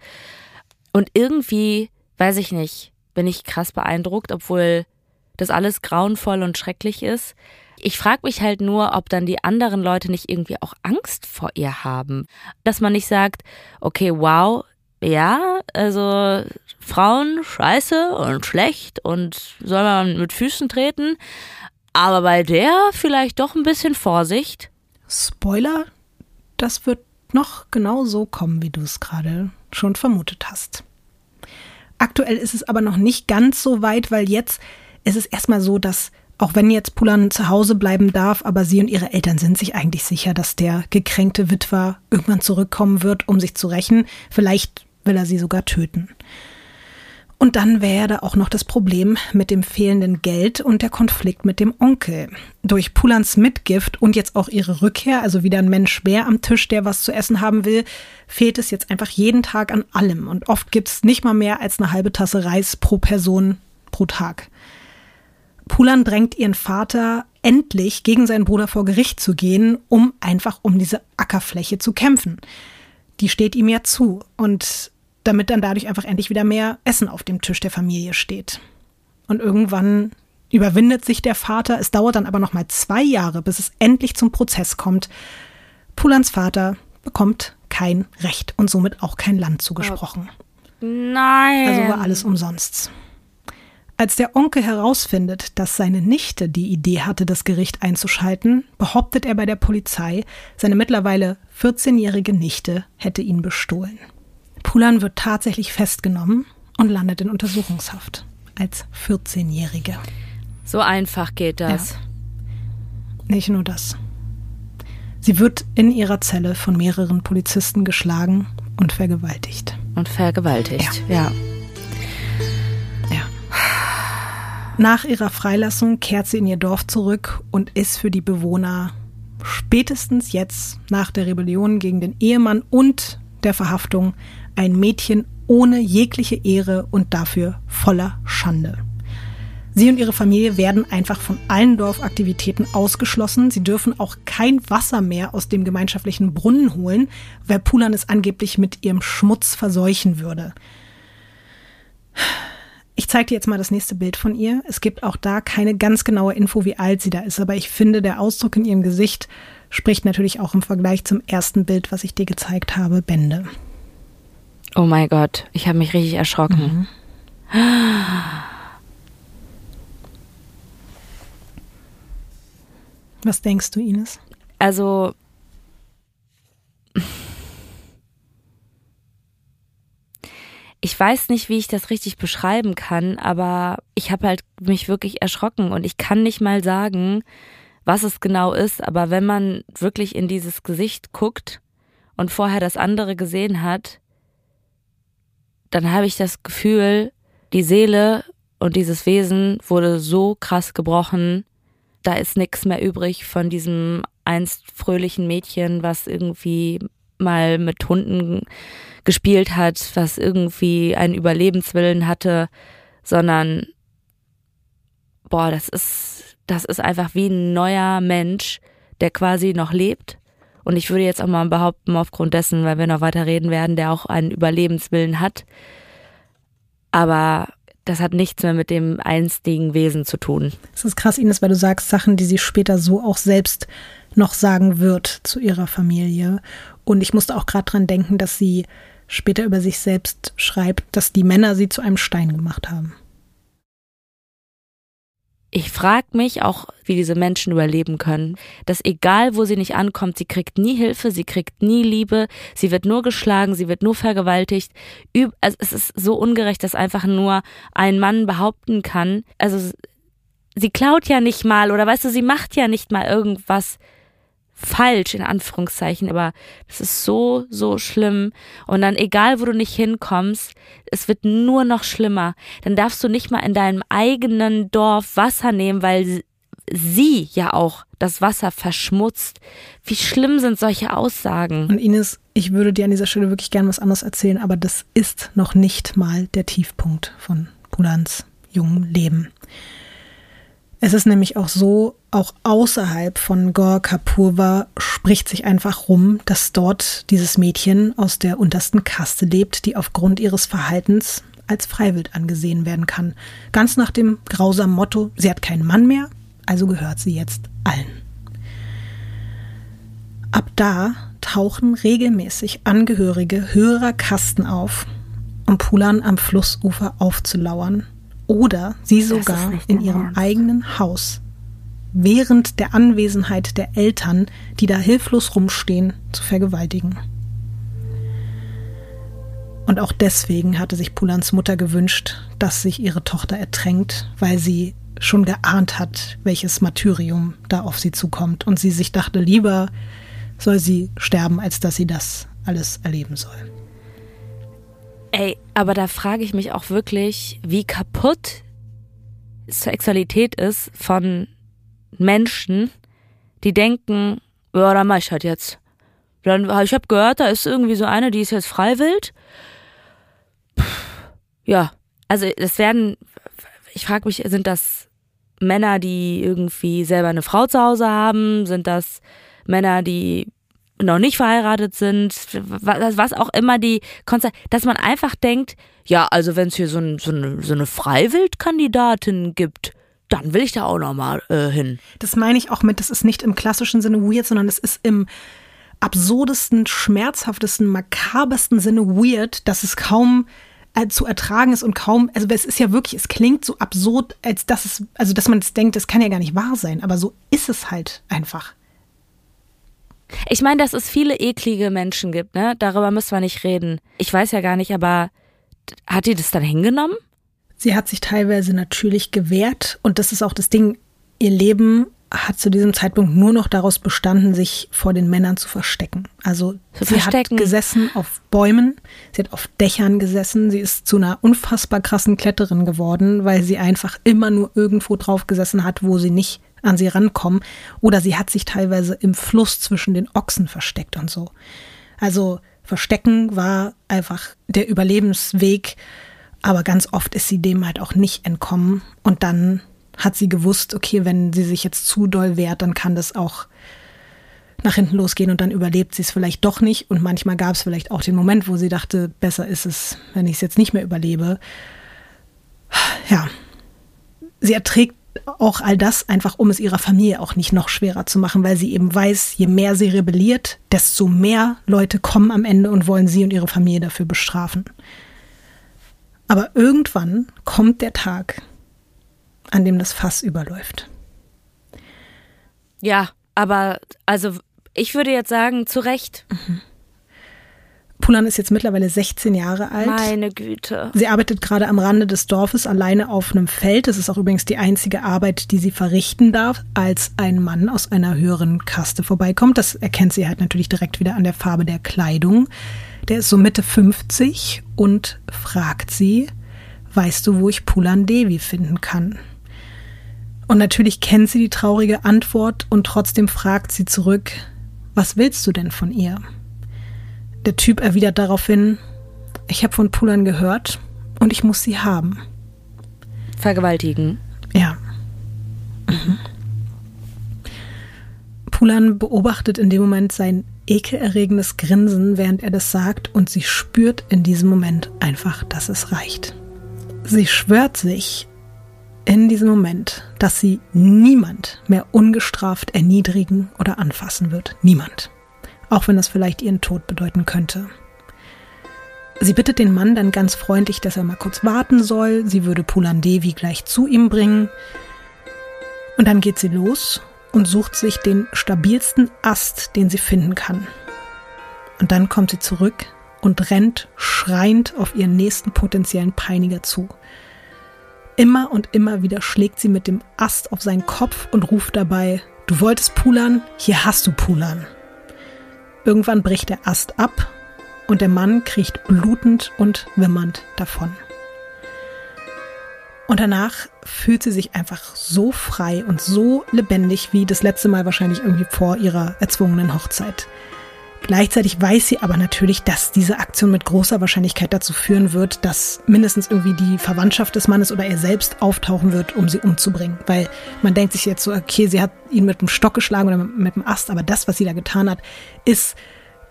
Und irgendwie, weiß ich nicht, bin ich krass beeindruckt, obwohl das alles grauenvoll und schrecklich ist. Ich frage mich halt nur, ob dann die anderen Leute nicht irgendwie auch Angst vor ihr haben. Dass man nicht sagt, okay, wow, ja, also Frauen scheiße und schlecht und soll man mit Füßen treten. Aber bei der vielleicht doch ein bisschen Vorsicht. Spoiler, das wird noch genau so kommen, wie du es gerade schon vermutet hast. Aktuell ist es aber noch nicht ganz so weit, weil jetzt ist es erstmal so, dass auch wenn jetzt Pulan zu Hause bleiben darf, aber sie und ihre Eltern sind sich eigentlich sicher, dass der gekränkte Witwer irgendwann zurückkommen wird, um sich zu rächen. Vielleicht will er sie sogar töten. Und dann wäre da auch noch das Problem mit dem fehlenden Geld und der Konflikt mit dem Onkel. Durch Pulans Mitgift und jetzt auch ihre Rückkehr, also wieder ein Mensch mehr am Tisch, der was zu essen haben will, fehlt es jetzt einfach jeden Tag an allem. Und oft gibt es nicht mal mehr als eine halbe Tasse Reis pro Person pro Tag. Pulan drängt ihren Vater endlich gegen seinen Bruder vor Gericht zu gehen, um einfach um diese Ackerfläche zu kämpfen. Die steht ihm ja zu und damit dann dadurch einfach endlich wieder mehr Essen auf dem Tisch der Familie steht. Und irgendwann überwindet sich der Vater. Es dauert dann aber noch mal zwei Jahre, bis es endlich zum Prozess kommt. Pulans Vater bekommt kein Recht und somit auch kein Land zugesprochen. Nein. Also war alles umsonst. Als der Onkel herausfindet, dass seine Nichte die Idee hatte, das Gericht einzuschalten, behauptet er bei der Polizei, seine mittlerweile 14-jährige Nichte hätte ihn bestohlen. Pulan wird tatsächlich festgenommen und landet in Untersuchungshaft als 14-Jährige. So einfach geht das. Ja. Nicht nur das. Sie wird in ihrer Zelle von mehreren Polizisten geschlagen und vergewaltigt. Und vergewaltigt, ja. ja. Nach ihrer Freilassung kehrt sie in ihr Dorf zurück und ist für die Bewohner spätestens jetzt nach der Rebellion gegen den Ehemann und der Verhaftung ein Mädchen ohne jegliche Ehre und dafür voller Schande. Sie und ihre Familie werden einfach von allen Dorfaktivitäten ausgeschlossen. Sie dürfen auch kein Wasser mehr aus dem gemeinschaftlichen Brunnen holen, weil Pulan es angeblich mit ihrem Schmutz verseuchen würde. Ich zeige dir jetzt mal das nächste Bild von ihr. Es gibt auch da keine ganz genaue Info, wie alt sie da ist, aber ich finde, der Ausdruck in ihrem Gesicht spricht natürlich auch im Vergleich zum ersten Bild, was ich dir gezeigt habe, Bände. Oh mein Gott, ich habe mich richtig erschrocken. Mhm. Was denkst du, Ines? Also ich weiß nicht, wie ich das richtig beschreiben kann, aber ich habe halt mich wirklich erschrocken und ich kann nicht mal sagen, was es genau ist, aber wenn man wirklich in dieses Gesicht guckt und vorher das andere gesehen hat, dann habe ich das Gefühl, die Seele und dieses Wesen wurde so krass gebrochen, da ist nichts mehr übrig von diesem einst fröhlichen Mädchen, was irgendwie mal mit Hunden gespielt hat, was irgendwie einen Überlebenswillen hatte, sondern boah, das ist, das ist einfach wie ein neuer Mensch, der quasi noch lebt. Und ich würde jetzt auch mal behaupten, aufgrund dessen, weil wir noch weiter reden werden, der auch einen Überlebenswillen hat. Aber das hat nichts mehr mit dem einstigen Wesen zu tun. Es ist krass, Ines, weil du sagst Sachen, die sie später so auch selbst noch sagen wird zu ihrer Familie. Und ich musste auch gerade dran denken, dass sie später über sich selbst schreibt, dass die Männer sie zu einem Stein gemacht haben ich frage mich auch, wie diese Menschen überleben können. Dass egal, wo sie nicht ankommt, sie kriegt nie Hilfe, sie kriegt nie Liebe, sie wird nur geschlagen, sie wird nur vergewaltigt. Also es ist so ungerecht, dass einfach nur ein Mann behaupten kann. Also sie klaut ja nicht mal oder weißt du, sie macht ja nicht mal irgendwas falsch, in Anführungszeichen, aber das ist so, so schlimm. Und dann, egal wo du nicht hinkommst, es wird nur noch schlimmer. Dann darfst du nicht mal in deinem eigenen Dorf Wasser nehmen, weil sie ja auch das Wasser verschmutzt. Wie schlimm sind solche Aussagen? Und Ines, ich würde dir an dieser Stelle wirklich gern was anderes erzählen, aber das ist noch nicht mal der Tiefpunkt von Pulans jungem Leben. Es ist nämlich auch so, auch außerhalb von Gorka Purva spricht sich einfach rum, dass dort dieses Mädchen aus der untersten Kaste lebt, die aufgrund ihres Verhaltens als Freiwild angesehen werden kann. Ganz nach dem grausamen Motto, sie hat keinen Mann mehr, also gehört sie jetzt allen. Ab da tauchen regelmäßig Angehörige höherer Kasten auf, um Pulan am Flussufer aufzulauern oder sie sogar in ihrem Ernst. eigenen Haus während der Anwesenheit der Eltern, die da hilflos rumstehen, zu vergewaltigen. Und auch deswegen hatte sich Pulans Mutter gewünscht, dass sich ihre Tochter ertränkt, weil sie schon geahnt hat, welches Martyrium da auf sie zukommt und sie sich dachte, lieber soll sie sterben, als dass sie das alles erleben soll. Ey, aber da frage ich mich auch wirklich, wie kaputt Sexualität ist von Menschen, die denken, ja, dann mach ich halt jetzt. Dann, ich habe gehört, da ist irgendwie so eine, die ist jetzt freiwillig. Ja, also es werden, ich frage mich, sind das Männer, die irgendwie selber eine Frau zu Hause haben? Sind das Männer, die noch nicht verheiratet sind, was auch immer die Konzert, dass man einfach denkt, ja, also wenn es hier so, ein, so, eine, so eine Freiwildkandidatin gibt, dann will ich da auch noch mal äh, hin. Das meine ich auch mit, das ist nicht im klassischen Sinne weird, sondern es ist im absurdesten, schmerzhaftesten, makabersten Sinne weird, dass es kaum äh, zu ertragen ist und kaum, also es ist ja wirklich, es klingt so absurd, als dass es, also dass man es denkt, das kann ja gar nicht wahr sein, aber so ist es halt einfach. Ich meine, dass es viele eklige Menschen gibt, ne? Darüber müssen wir nicht reden. Ich weiß ja gar nicht, aber hat die das dann hingenommen? Sie hat sich teilweise natürlich gewehrt und das ist auch das Ding. Ihr Leben hat zu diesem Zeitpunkt nur noch daraus bestanden, sich vor den Männern zu verstecken. Also zu sie verstecken. hat gesessen auf Bäumen, sie hat auf Dächern gesessen, sie ist zu einer unfassbar krassen Kletterin geworden, weil sie einfach immer nur irgendwo drauf gesessen hat, wo sie nicht an sie rankommen. Oder sie hat sich teilweise im Fluss zwischen den Ochsen versteckt und so. Also Verstecken war einfach der Überlebensweg, aber ganz oft ist sie dem halt auch nicht entkommen. Und dann hat sie gewusst, okay, wenn sie sich jetzt zu doll wehrt, dann kann das auch nach hinten losgehen und dann überlebt sie es vielleicht doch nicht. Und manchmal gab es vielleicht auch den Moment, wo sie dachte, besser ist es, wenn ich es jetzt nicht mehr überlebe. Ja, sie erträgt auch all das einfach, um es ihrer Familie auch nicht noch schwerer zu machen, weil sie eben weiß, je mehr sie rebelliert, desto mehr Leute kommen am Ende und wollen sie und ihre Familie dafür bestrafen. Aber irgendwann kommt der Tag, an dem das Fass überläuft. Ja, aber also ich würde jetzt sagen, zu Recht. Mhm. Pulan ist jetzt mittlerweile 16 Jahre alt. Meine Güte. Sie arbeitet gerade am Rande des Dorfes alleine auf einem Feld. Das ist auch übrigens die einzige Arbeit, die sie verrichten darf, als ein Mann aus einer höheren Kaste vorbeikommt. Das erkennt sie halt natürlich direkt wieder an der Farbe der Kleidung. Der ist so Mitte 50 und fragt sie, weißt du, wo ich Pulan Devi finden kann? Und natürlich kennt sie die traurige Antwort und trotzdem fragt sie zurück, was willst du denn von ihr? Der Typ erwidert daraufhin, ich habe von Pulan gehört und ich muss sie haben. Vergewaltigen. Ja. Mhm. Pulan beobachtet in dem Moment sein ekelerregendes Grinsen, während er das sagt, und sie spürt in diesem Moment einfach, dass es reicht. Sie schwört sich in diesem Moment, dass sie niemand mehr ungestraft erniedrigen oder anfassen wird. Niemand auch wenn das vielleicht ihren Tod bedeuten könnte. Sie bittet den Mann dann ganz freundlich, dass er mal kurz warten soll. Sie würde Pulan Devi gleich zu ihm bringen. Und dann geht sie los und sucht sich den stabilsten Ast, den sie finden kann. Und dann kommt sie zurück und rennt schreiend auf ihren nächsten potenziellen Peiniger zu. Immer und immer wieder schlägt sie mit dem Ast auf seinen Kopf und ruft dabei, Du wolltest Pulan, hier hast du Pulan. Irgendwann bricht der Ast ab und der Mann kriecht blutend und wimmernd davon. Und danach fühlt sie sich einfach so frei und so lebendig wie das letzte Mal wahrscheinlich irgendwie vor ihrer erzwungenen Hochzeit. Gleichzeitig weiß sie aber natürlich, dass diese Aktion mit großer Wahrscheinlichkeit dazu führen wird, dass mindestens irgendwie die Verwandtschaft des Mannes oder er selbst auftauchen wird, um sie umzubringen. Weil man denkt sich jetzt so, okay, sie hat ihn mit dem Stock geschlagen oder mit dem Ast, aber das, was sie da getan hat, ist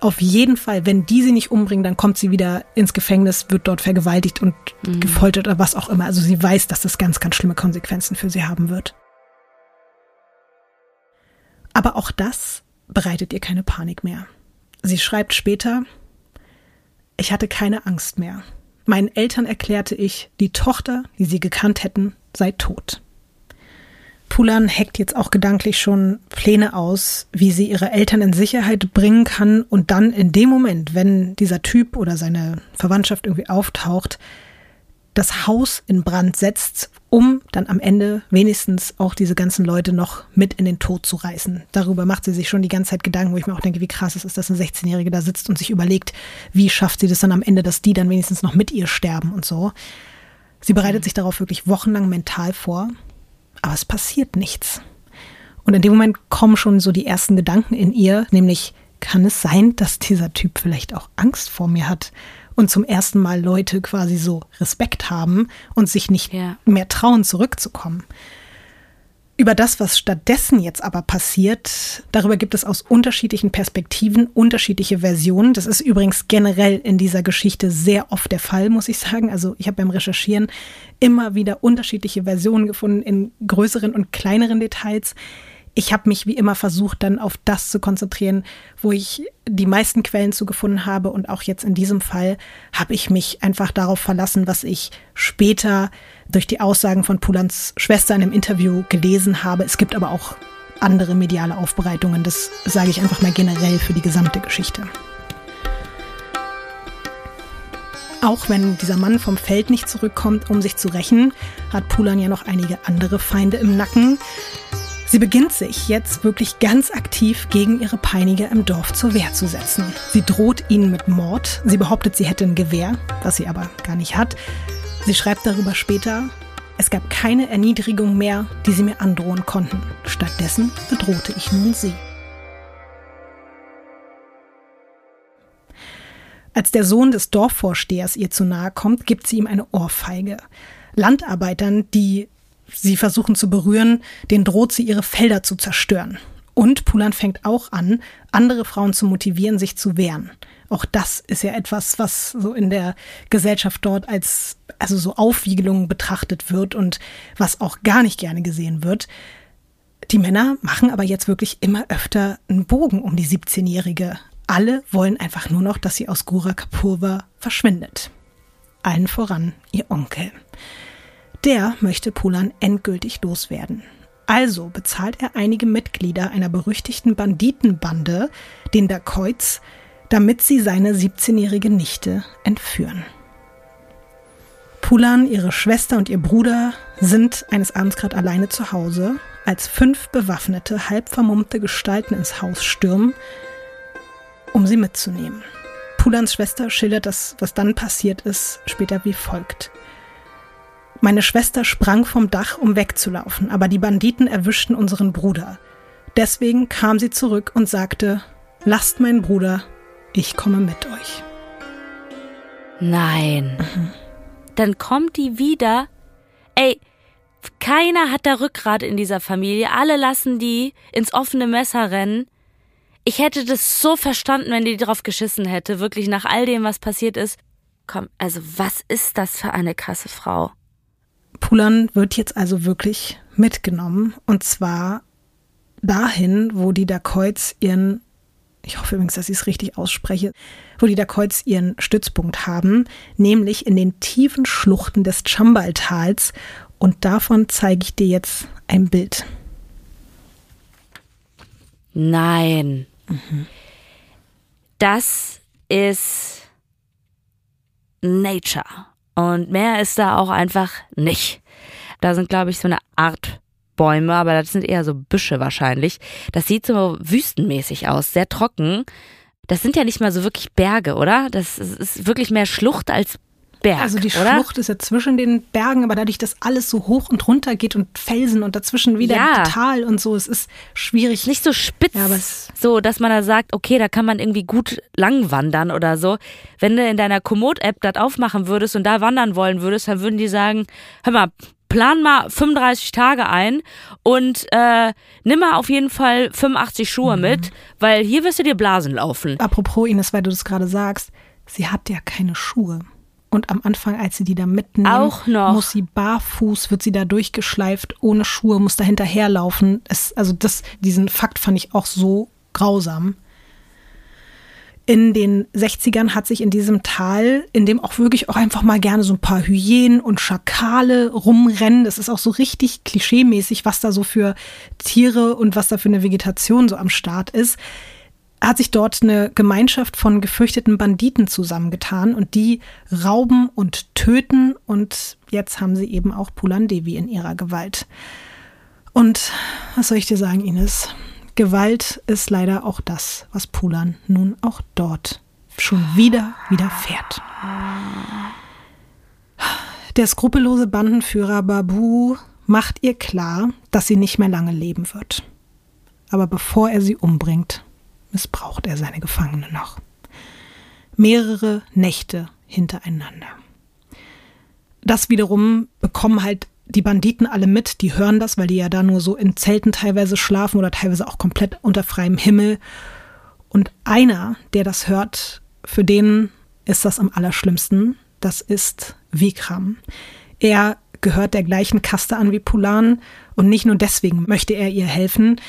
auf jeden Fall, wenn die sie nicht umbringen, dann kommt sie wieder ins Gefängnis, wird dort vergewaltigt und mhm. gefoltert oder was auch immer. Also sie weiß, dass das ganz, ganz schlimme Konsequenzen für sie haben wird. Aber auch das bereitet ihr keine Panik mehr. Sie schreibt später, ich hatte keine Angst mehr. Meinen Eltern erklärte ich, die Tochter, die sie gekannt hätten, sei tot. Pulan hackt jetzt auch gedanklich schon Pläne aus, wie sie ihre Eltern in Sicherheit bringen kann und dann in dem Moment, wenn dieser Typ oder seine Verwandtschaft irgendwie auftaucht, das Haus in Brand setzt, um dann am Ende wenigstens auch diese ganzen Leute noch mit in den Tod zu reißen. Darüber macht sie sich schon die ganze Zeit Gedanken, wo ich mir auch denke, wie krass es ist, dass eine 16-Jährige da sitzt und sich überlegt, wie schafft sie das dann am Ende, dass die dann wenigstens noch mit ihr sterben und so. Sie bereitet sich darauf wirklich wochenlang mental vor, aber es passiert nichts. Und in dem Moment kommen schon so die ersten Gedanken in ihr, nämlich kann es sein, dass dieser Typ vielleicht auch Angst vor mir hat? und zum ersten Mal Leute quasi so Respekt haben und sich nicht ja. mehr trauen, zurückzukommen. Über das, was stattdessen jetzt aber passiert, darüber gibt es aus unterschiedlichen Perspektiven unterschiedliche Versionen. Das ist übrigens generell in dieser Geschichte sehr oft der Fall, muss ich sagen. Also ich habe beim Recherchieren immer wieder unterschiedliche Versionen gefunden in größeren und kleineren Details ich habe mich wie immer versucht, dann auf das zu konzentrieren, wo ich die meisten Quellen zugefunden habe. Und auch jetzt in diesem Fall habe ich mich einfach darauf verlassen, was ich später durch die Aussagen von Pulans Schwester in einem Interview gelesen habe. Es gibt aber auch andere mediale Aufbereitungen. Das sage ich einfach mal generell für die gesamte Geschichte. Auch wenn dieser Mann vom Feld nicht zurückkommt, um sich zu rächen, hat Pulan ja noch einige andere Feinde im Nacken. Sie beginnt sich jetzt wirklich ganz aktiv gegen ihre Peiniger im Dorf zur Wehr zu setzen. Sie droht ihnen mit Mord. Sie behauptet, sie hätte ein Gewehr, was sie aber gar nicht hat. Sie schreibt darüber später, es gab keine Erniedrigung mehr, die sie mir androhen konnten. Stattdessen bedrohte ich nun sie. Als der Sohn des Dorfvorstehers ihr zu nahe kommt, gibt sie ihm eine Ohrfeige. Landarbeitern, die sie versuchen zu berühren, den droht sie, ihre Felder zu zerstören. Und Pulan fängt auch an, andere Frauen zu motivieren, sich zu wehren. Auch das ist ja etwas, was so in der Gesellschaft dort als also so Aufwiegelung betrachtet wird und was auch gar nicht gerne gesehen wird. Die Männer machen aber jetzt wirklich immer öfter einen Bogen um die 17-Jährige. Alle wollen einfach nur noch, dass sie aus Gura Kapurva verschwindet. Allen voran ihr Onkel. Der möchte Pulan endgültig loswerden. Also bezahlt er einige Mitglieder einer berüchtigten Banditenbande, den Dacoits, damit sie seine 17-jährige Nichte entführen. Pulan, ihre Schwester und ihr Bruder sind eines Abends gerade alleine zu Hause, als fünf bewaffnete, halb vermummte Gestalten ins Haus stürmen, um sie mitzunehmen. Pulans Schwester schildert das, was dann passiert ist, später wie folgt. Meine Schwester sprang vom Dach, um wegzulaufen, aber die Banditen erwischten unseren Bruder. Deswegen kam sie zurück und sagte, lasst meinen Bruder, ich komme mit euch. Nein. Mhm. Dann kommt die wieder. Ey, keiner hat da Rückgrat in dieser Familie. Alle lassen die ins offene Messer rennen. Ich hätte das so verstanden, wenn die drauf geschissen hätte, wirklich nach all dem, was passiert ist. Komm, also was ist das für eine krasse Frau? Pulan wird jetzt also wirklich mitgenommen und zwar dahin, wo die Dakoits ihren, ich hoffe übrigens, dass ich es richtig ausspreche, wo die Dakoits ihren Stützpunkt haben, nämlich in den tiefen Schluchten des Chambal-Tals und davon zeige ich dir jetzt ein Bild. Nein. Das ist Nature. Und mehr ist da auch einfach nicht. Da sind, glaube ich, so eine Art Bäume, aber das sind eher so Büsche wahrscheinlich. Das sieht so wüstenmäßig aus, sehr trocken. Das sind ja nicht mal so wirklich Berge, oder? Das ist wirklich mehr Schlucht als Berg. Also die oder? Schlucht ist ja zwischen den Bergen, aber dadurch, dass alles so hoch und runter geht und Felsen und dazwischen wieder ja. Tal und so, es ist schwierig. Nicht so spitz, ja, so dass man da sagt, okay, da kann man irgendwie gut lang wandern oder so. Wenn du in deiner Komoot-App das aufmachen würdest und da wandern wollen würdest, dann würden die sagen, hör mal, plan mal 35 Tage ein und äh, nimm mal auf jeden Fall 85 Schuhe mhm. mit, weil hier wirst du dir Blasen laufen. Apropos Ines, weil du das gerade sagst, sie hat ja keine Schuhe. Und am Anfang, als sie die da mitnimmt, Auch noch. muss sie barfuß, wird sie da durchgeschleift, ohne Schuhe, muss da hinterherlaufen. Es, also das, diesen Fakt fand ich auch so grausam. In den 60ern hat sich in diesem Tal, in dem auch wirklich auch einfach mal gerne so ein paar Hyänen und Schakale rumrennen. Das ist auch so richtig klischeemäßig, was da so für Tiere und was da für eine Vegetation so am Start ist hat sich dort eine Gemeinschaft von gefürchteten Banditen zusammengetan und die rauben und töten und jetzt haben sie eben auch Pulan Devi in ihrer Gewalt. Und was soll ich dir sagen, Ines? Gewalt ist leider auch das, was Pulan nun auch dort schon wieder widerfährt. Der skrupellose Bandenführer Babu macht ihr klar, dass sie nicht mehr lange leben wird. Aber bevor er sie umbringt, missbraucht er seine Gefangene noch. Mehrere Nächte hintereinander. Das wiederum bekommen halt die Banditen alle mit, die hören das, weil die ja da nur so in Zelten teilweise schlafen oder teilweise auch komplett unter freiem Himmel. Und einer, der das hört, für den ist das am allerschlimmsten. Das ist Vikram. Er gehört der gleichen Kaste an wie Pulan und nicht nur deswegen möchte er ihr helfen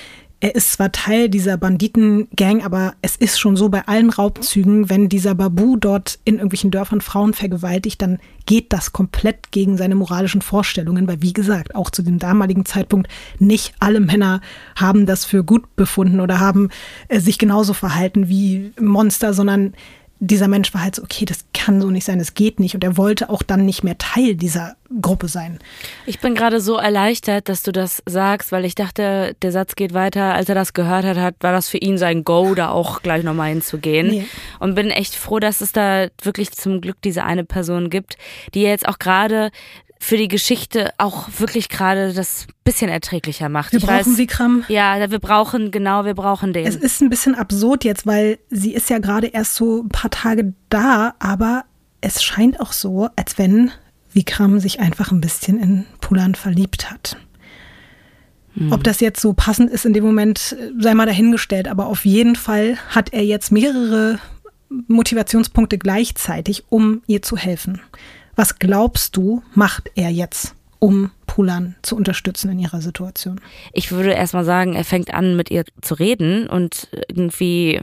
er ist zwar Teil dieser Banditengang, aber es ist schon so bei allen Raubzügen, wenn dieser Babu dort in irgendwelchen Dörfern Frauen vergewaltigt, dann geht das komplett gegen seine moralischen Vorstellungen, weil wie gesagt, auch zu dem damaligen Zeitpunkt nicht alle Männer haben das für gut befunden oder haben äh, sich genauso verhalten wie Monster, sondern dieser Mensch war halt so, okay, das kann so nicht sein, das geht nicht. Und er wollte auch dann nicht mehr Teil dieser Gruppe sein. Ich bin gerade so erleichtert, dass du das sagst, weil ich dachte, der Satz geht weiter. Als er das gehört hat, war das für ihn sein Go, da auch gleich nochmal hinzugehen. Nee. Und bin echt froh, dass es da wirklich zum Glück diese eine Person gibt, die jetzt auch gerade für die Geschichte auch wirklich gerade das bisschen erträglicher macht. Wir ich brauchen weiß, Vikram. Ja, wir brauchen, genau, wir brauchen den. Es ist ein bisschen absurd jetzt, weil sie ist ja gerade erst so ein paar Tage da, aber es scheint auch so, als wenn Vikram sich einfach ein bisschen in Pulan verliebt hat. Hm. Ob das jetzt so passend ist in dem Moment, sei mal dahingestellt, aber auf jeden Fall hat er jetzt mehrere Motivationspunkte gleichzeitig, um ihr zu helfen. Was glaubst du, macht er jetzt, um Pulan zu unterstützen in ihrer Situation? Ich würde erstmal sagen, er fängt an, mit ihr zu reden und irgendwie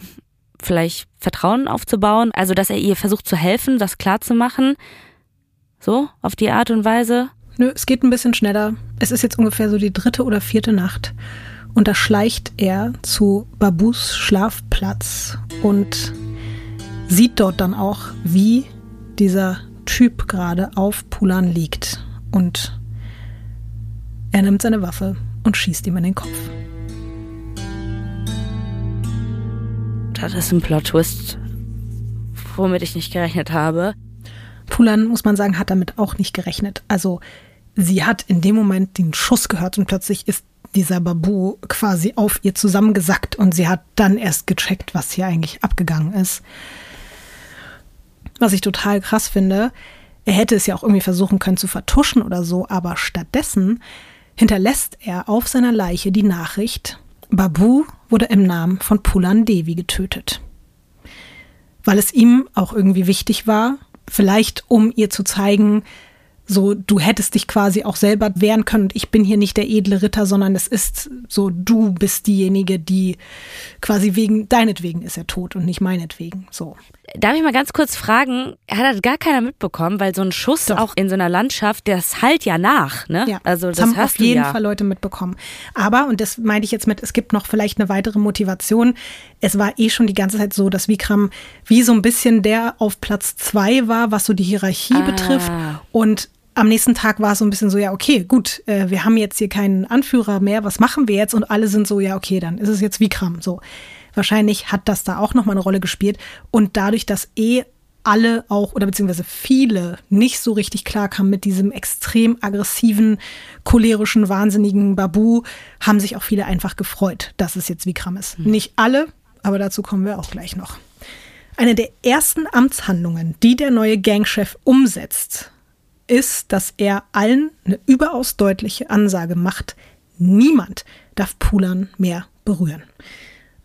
vielleicht Vertrauen aufzubauen. Also, dass er ihr versucht zu helfen, das klarzumachen. So, auf die Art und Weise. Nö, es geht ein bisschen schneller. Es ist jetzt ungefähr so die dritte oder vierte Nacht. Und da schleicht er zu Babus Schlafplatz und sieht dort dann auch, wie dieser Typ gerade auf Pulan liegt und er nimmt seine Waffe und schießt ihm in den Kopf. Das ist ein Plot-Twist, womit ich nicht gerechnet habe. Pulan, muss man sagen, hat damit auch nicht gerechnet. Also sie hat in dem Moment den Schuss gehört und plötzlich ist dieser Babu quasi auf ihr zusammengesackt und sie hat dann erst gecheckt, was hier eigentlich abgegangen ist. Was ich total krass finde, er hätte es ja auch irgendwie versuchen können zu vertuschen oder so, aber stattdessen hinterlässt er auf seiner Leiche die Nachricht, Babu wurde im Namen von Pulan Devi getötet. Weil es ihm auch irgendwie wichtig war, vielleicht um ihr zu zeigen, so du hättest dich quasi auch selber wehren können und ich bin hier nicht der edle Ritter, sondern es ist so, du bist diejenige, die quasi wegen, deinetwegen ist er tot und nicht meinetwegen, so. Darf ich mal ganz kurz fragen, hat das gar keiner mitbekommen, weil so ein Schuss Doch. auch in so einer Landschaft, das halt ja nach, ne? Ja, also das, das haben auf jeden ja. Fall Leute mitbekommen. Aber, und das meinte ich jetzt mit, es gibt noch vielleicht eine weitere Motivation. Es war eh schon die ganze Zeit so, dass Vikram wie so ein bisschen der auf Platz zwei war, was so die Hierarchie ah. betrifft und am nächsten Tag war es so ein bisschen so, ja, okay, gut, äh, wir haben jetzt hier keinen Anführer mehr, was machen wir jetzt? Und alle sind so, ja, okay, dann ist es jetzt Vikram. So. Wahrscheinlich hat das da auch nochmal eine Rolle gespielt. Und dadurch, dass eh alle auch oder beziehungsweise viele nicht so richtig klar kamen mit diesem extrem aggressiven, cholerischen, wahnsinnigen Babu, haben sich auch viele einfach gefreut, dass es jetzt Vikram ist. Mhm. Nicht alle, aber dazu kommen wir auch gleich noch. Eine der ersten Amtshandlungen, die der neue Gangchef umsetzt, ist, dass er allen eine überaus deutliche Ansage macht, niemand darf Pulan mehr berühren.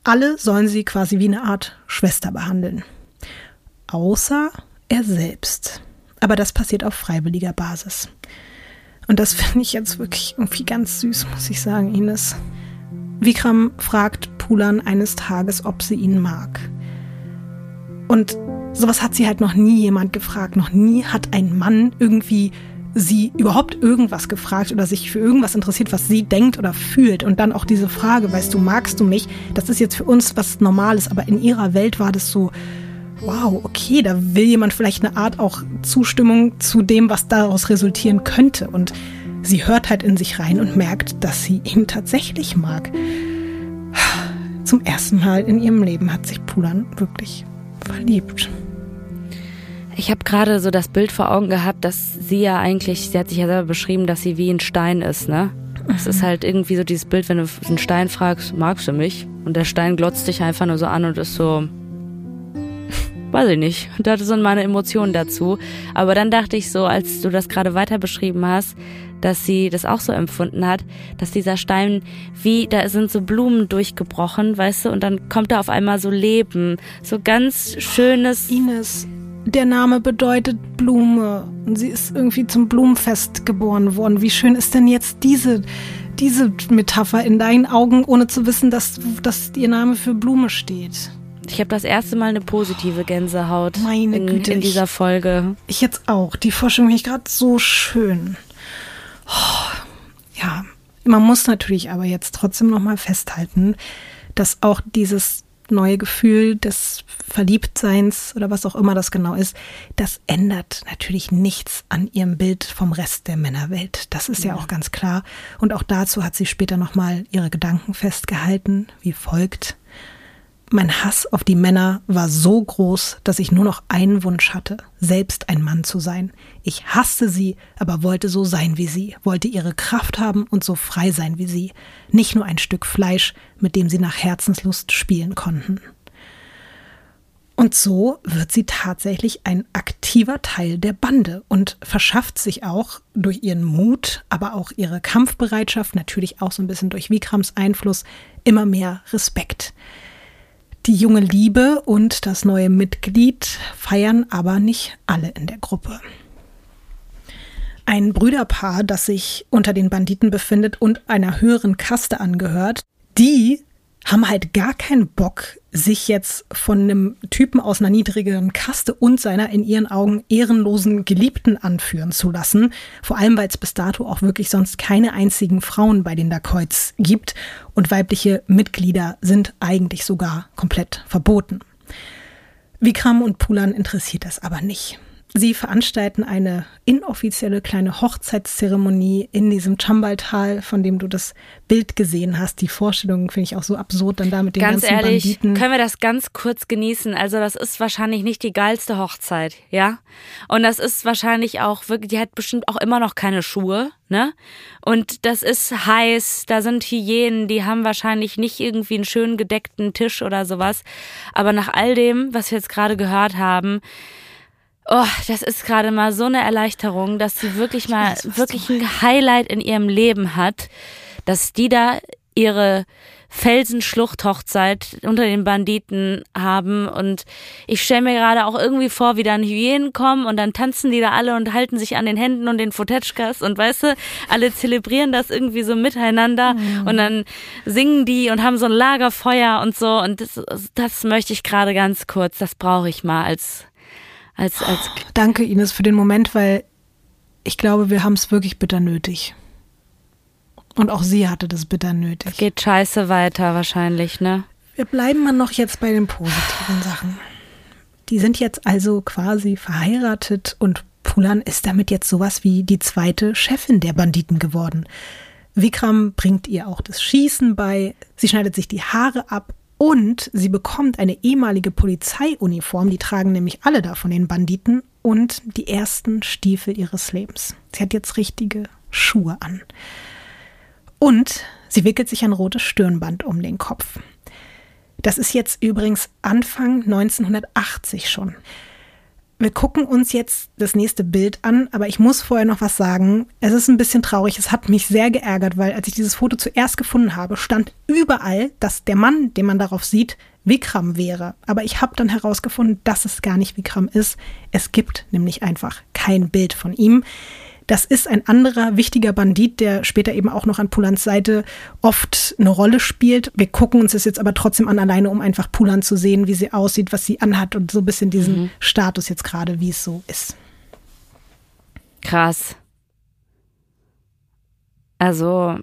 Alle sollen sie quasi wie eine Art Schwester behandeln. Außer er selbst. Aber das passiert auf freiwilliger Basis. Und das finde ich jetzt wirklich irgendwie ganz süß, muss ich sagen, Ines. Vikram fragt Pulan eines Tages, ob sie ihn mag. Und Sowas hat sie halt noch nie jemand gefragt. Noch nie hat ein Mann irgendwie sie überhaupt irgendwas gefragt oder sich für irgendwas interessiert, was sie denkt oder fühlt. Und dann auch diese Frage, weißt du, magst du mich? Das ist jetzt für uns was Normales, aber in ihrer Welt war das so, wow, okay, da will jemand vielleicht eine Art auch Zustimmung zu dem, was daraus resultieren könnte. Und sie hört halt in sich rein und merkt, dass sie ihn tatsächlich mag. Zum ersten Mal in ihrem Leben hat sich Pulan wirklich verliebt. Ich habe gerade so das Bild vor Augen gehabt, dass sie ja eigentlich, sie hat sich ja selber beschrieben, dass sie wie ein Stein ist, ne? Es ist halt irgendwie so dieses Bild, wenn du einen Stein fragst, magst du mich? Und der Stein glotzt dich einfach nur so an und ist so, weiß ich nicht. Das sind meine Emotionen dazu. Aber dann dachte ich so, als du das gerade weiter beschrieben hast, dass sie das auch so empfunden hat, dass dieser Stein wie, da sind so Blumen durchgebrochen, weißt du, und dann kommt da auf einmal so Leben, so ganz schönes. Ines, der Name bedeutet Blume. Und sie ist irgendwie zum Blumenfest geboren worden. Wie schön ist denn jetzt diese, diese Metapher in deinen Augen, ohne zu wissen, dass, dass ihr Name für Blume steht? Ich habe das erste Mal eine positive Gänsehaut Meine in, Güte, in dieser Folge. Ich jetzt auch. Die Forschung finde ich gerade so schön. Oh, ja, man muss natürlich aber jetzt trotzdem noch mal festhalten, dass auch dieses neue Gefühl des Verliebtseins oder was auch immer das genau ist, das ändert natürlich nichts an ihrem Bild vom Rest der Männerwelt. Das ist ja, ja auch ganz klar. Und auch dazu hat sie später nochmal ihre Gedanken festgehalten, wie folgt. Mein Hass auf die Männer war so groß, dass ich nur noch einen Wunsch hatte, selbst ein Mann zu sein. Ich hasste sie, aber wollte so sein wie sie, wollte ihre Kraft haben und so frei sein wie sie, nicht nur ein Stück Fleisch, mit dem sie nach Herzenslust spielen konnten. Und so wird sie tatsächlich ein aktiver Teil der Bande und verschafft sich auch durch ihren Mut, aber auch ihre Kampfbereitschaft, natürlich auch so ein bisschen durch Vikrams Einfluss, immer mehr Respekt. Die junge Liebe und das neue Mitglied feiern aber nicht alle in der Gruppe. Ein Brüderpaar, das sich unter den Banditen befindet und einer höheren Kaste angehört, die haben halt gar keinen Bock, sich jetzt von einem Typen aus einer niedrigeren Kaste und seiner in ihren Augen ehrenlosen Geliebten anführen zu lassen. Vor allem, weil es bis dato auch wirklich sonst keine einzigen Frauen bei den Dacoits gibt und weibliche Mitglieder sind eigentlich sogar komplett verboten. Vikram und Pulan interessiert das aber nicht. Sie veranstalten eine inoffizielle kleine Hochzeitszeremonie in diesem Chambal-Tal, von dem du das Bild gesehen hast. Die Vorstellung finde ich auch so absurd, dann da mit den ganz ganzen ehrlich, Banditen. können wir das ganz kurz genießen? Also das ist wahrscheinlich nicht die geilste Hochzeit, ja? Und das ist wahrscheinlich auch wirklich, die hat bestimmt auch immer noch keine Schuhe, ne? Und das ist heiß, da sind Hyänen, die haben wahrscheinlich nicht irgendwie einen schön gedeckten Tisch oder sowas. Aber nach all dem, was wir jetzt gerade gehört haben, Oh, das ist gerade mal so eine Erleichterung, dass sie wirklich mal weiß, wirklich ein Highlight in ihrem Leben hat, dass die da ihre Felsenschlucht-Hochzeit unter den Banditen haben. Und ich stelle mir gerade auch irgendwie vor, wie dann Hyänen kommen und dann tanzen die da alle und halten sich an den Händen und den Fotetschkas und weißt du, alle zelebrieren das irgendwie so miteinander Mhm. und dann singen die und haben so ein Lagerfeuer und so. Und das, das möchte ich gerade ganz kurz, das brauche ich mal als als als Danke, Ines, für den Moment, weil ich glaube, wir haben es wirklich bitter nötig. Und auch sie hatte das bitter nötig. geht scheiße weiter wahrscheinlich, ne? Wir bleiben mal noch jetzt bei den positiven Sachen. Die sind jetzt also quasi verheiratet und Pulan ist damit jetzt sowas wie die zweite Chefin der Banditen geworden. Vikram bringt ihr auch das Schießen bei, sie schneidet sich die Haare ab und sie bekommt eine ehemalige Polizeiuniform, die tragen nämlich alle da von den Banditen und die ersten Stiefel ihres Lebens. Sie hat jetzt richtige Schuhe an. Und sie wickelt sich ein rotes Stirnband um den Kopf. Das ist jetzt übrigens Anfang 1980 schon. Wir gucken uns jetzt das nächste Bild an, aber ich muss vorher noch was sagen. Es ist ein bisschen traurig. Es hat mich sehr geärgert, weil als ich dieses Foto zuerst gefunden habe, stand überall, dass der Mann, den man darauf sieht, Vikram wäre. Aber ich habe dann herausgefunden, dass es gar nicht Vikram ist. Es gibt nämlich einfach kein Bild von ihm. Das ist ein anderer wichtiger Bandit, der später eben auch noch an Pulans Seite oft eine Rolle spielt. Wir gucken uns das jetzt aber trotzdem an, alleine um einfach Pulan zu sehen, wie sie aussieht, was sie anhat und so ein bisschen diesen Status jetzt gerade, wie es so ist. Krass. Also,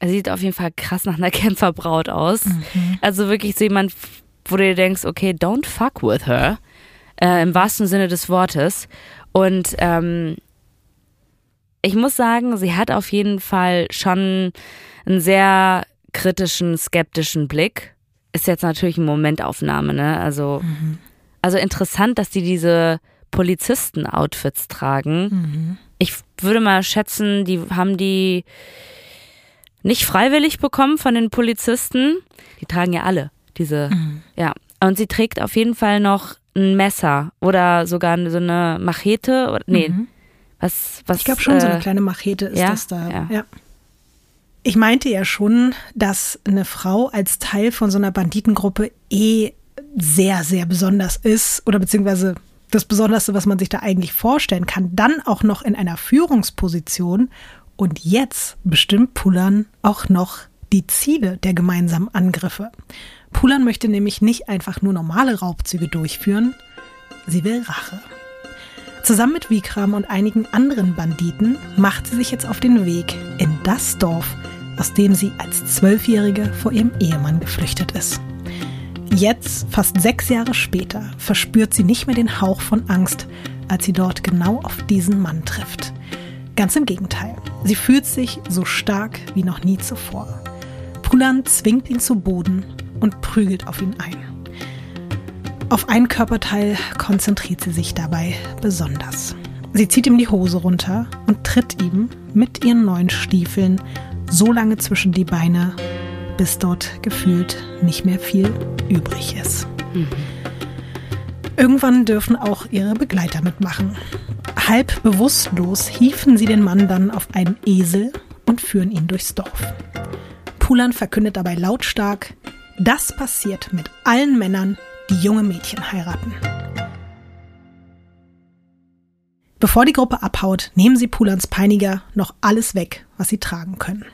er sieht auf jeden Fall krass nach einer Kämpferbraut aus. Also wirklich so jemand, wo du dir denkst, okay, don't fuck with her. Äh, Im wahrsten Sinne des Wortes. Und ähm, ich muss sagen, sie hat auf jeden Fall schon einen sehr kritischen, skeptischen Blick. Ist jetzt natürlich eine Momentaufnahme, ne? Also, also interessant, dass die diese Polizisten-Outfits tragen. Ich würde mal schätzen, die haben die nicht freiwillig bekommen von den Polizisten. Die tragen ja alle diese, ja. Und sie trägt auf jeden Fall noch ein Messer oder sogar so eine Machete. Oder, nee, was, was. Ich glaube schon, so eine äh, kleine Machete ist ja? das da. Ja. Ja. Ich meinte ja schon, dass eine Frau als Teil von so einer Banditengruppe eh sehr, sehr besonders ist oder beziehungsweise das Besonderste, was man sich da eigentlich vorstellen kann, dann auch noch in einer Führungsposition. Und jetzt bestimmt Pulan auch noch die Ziele der gemeinsamen Angriffe. Pulan möchte nämlich nicht einfach nur normale Raubzüge durchführen, sie will Rache. Zusammen mit Vikram und einigen anderen Banditen macht sie sich jetzt auf den Weg in das Dorf, aus dem sie als Zwölfjährige vor ihrem Ehemann geflüchtet ist. Jetzt, fast sechs Jahre später, verspürt sie nicht mehr den Hauch von Angst, als sie dort genau auf diesen Mann trifft. Ganz im Gegenteil, sie fühlt sich so stark wie noch nie zuvor. Pulan zwingt ihn zu Boden und prügelt auf ihn ein. Auf ein Körperteil konzentriert sie sich dabei besonders. Sie zieht ihm die Hose runter und tritt ihm mit ihren neuen Stiefeln so lange zwischen die Beine, bis dort gefühlt nicht mehr viel übrig ist. Irgendwann dürfen auch ihre Begleiter mitmachen. Halb bewusstlos hieven sie den Mann dann auf einen Esel und führen ihn durchs Dorf. Pulan verkündet dabei lautstark, das passiert mit allen Männern, die junge Mädchen heiraten. Bevor die Gruppe abhaut, nehmen sie Pulans Peiniger noch alles weg, was sie tragen können.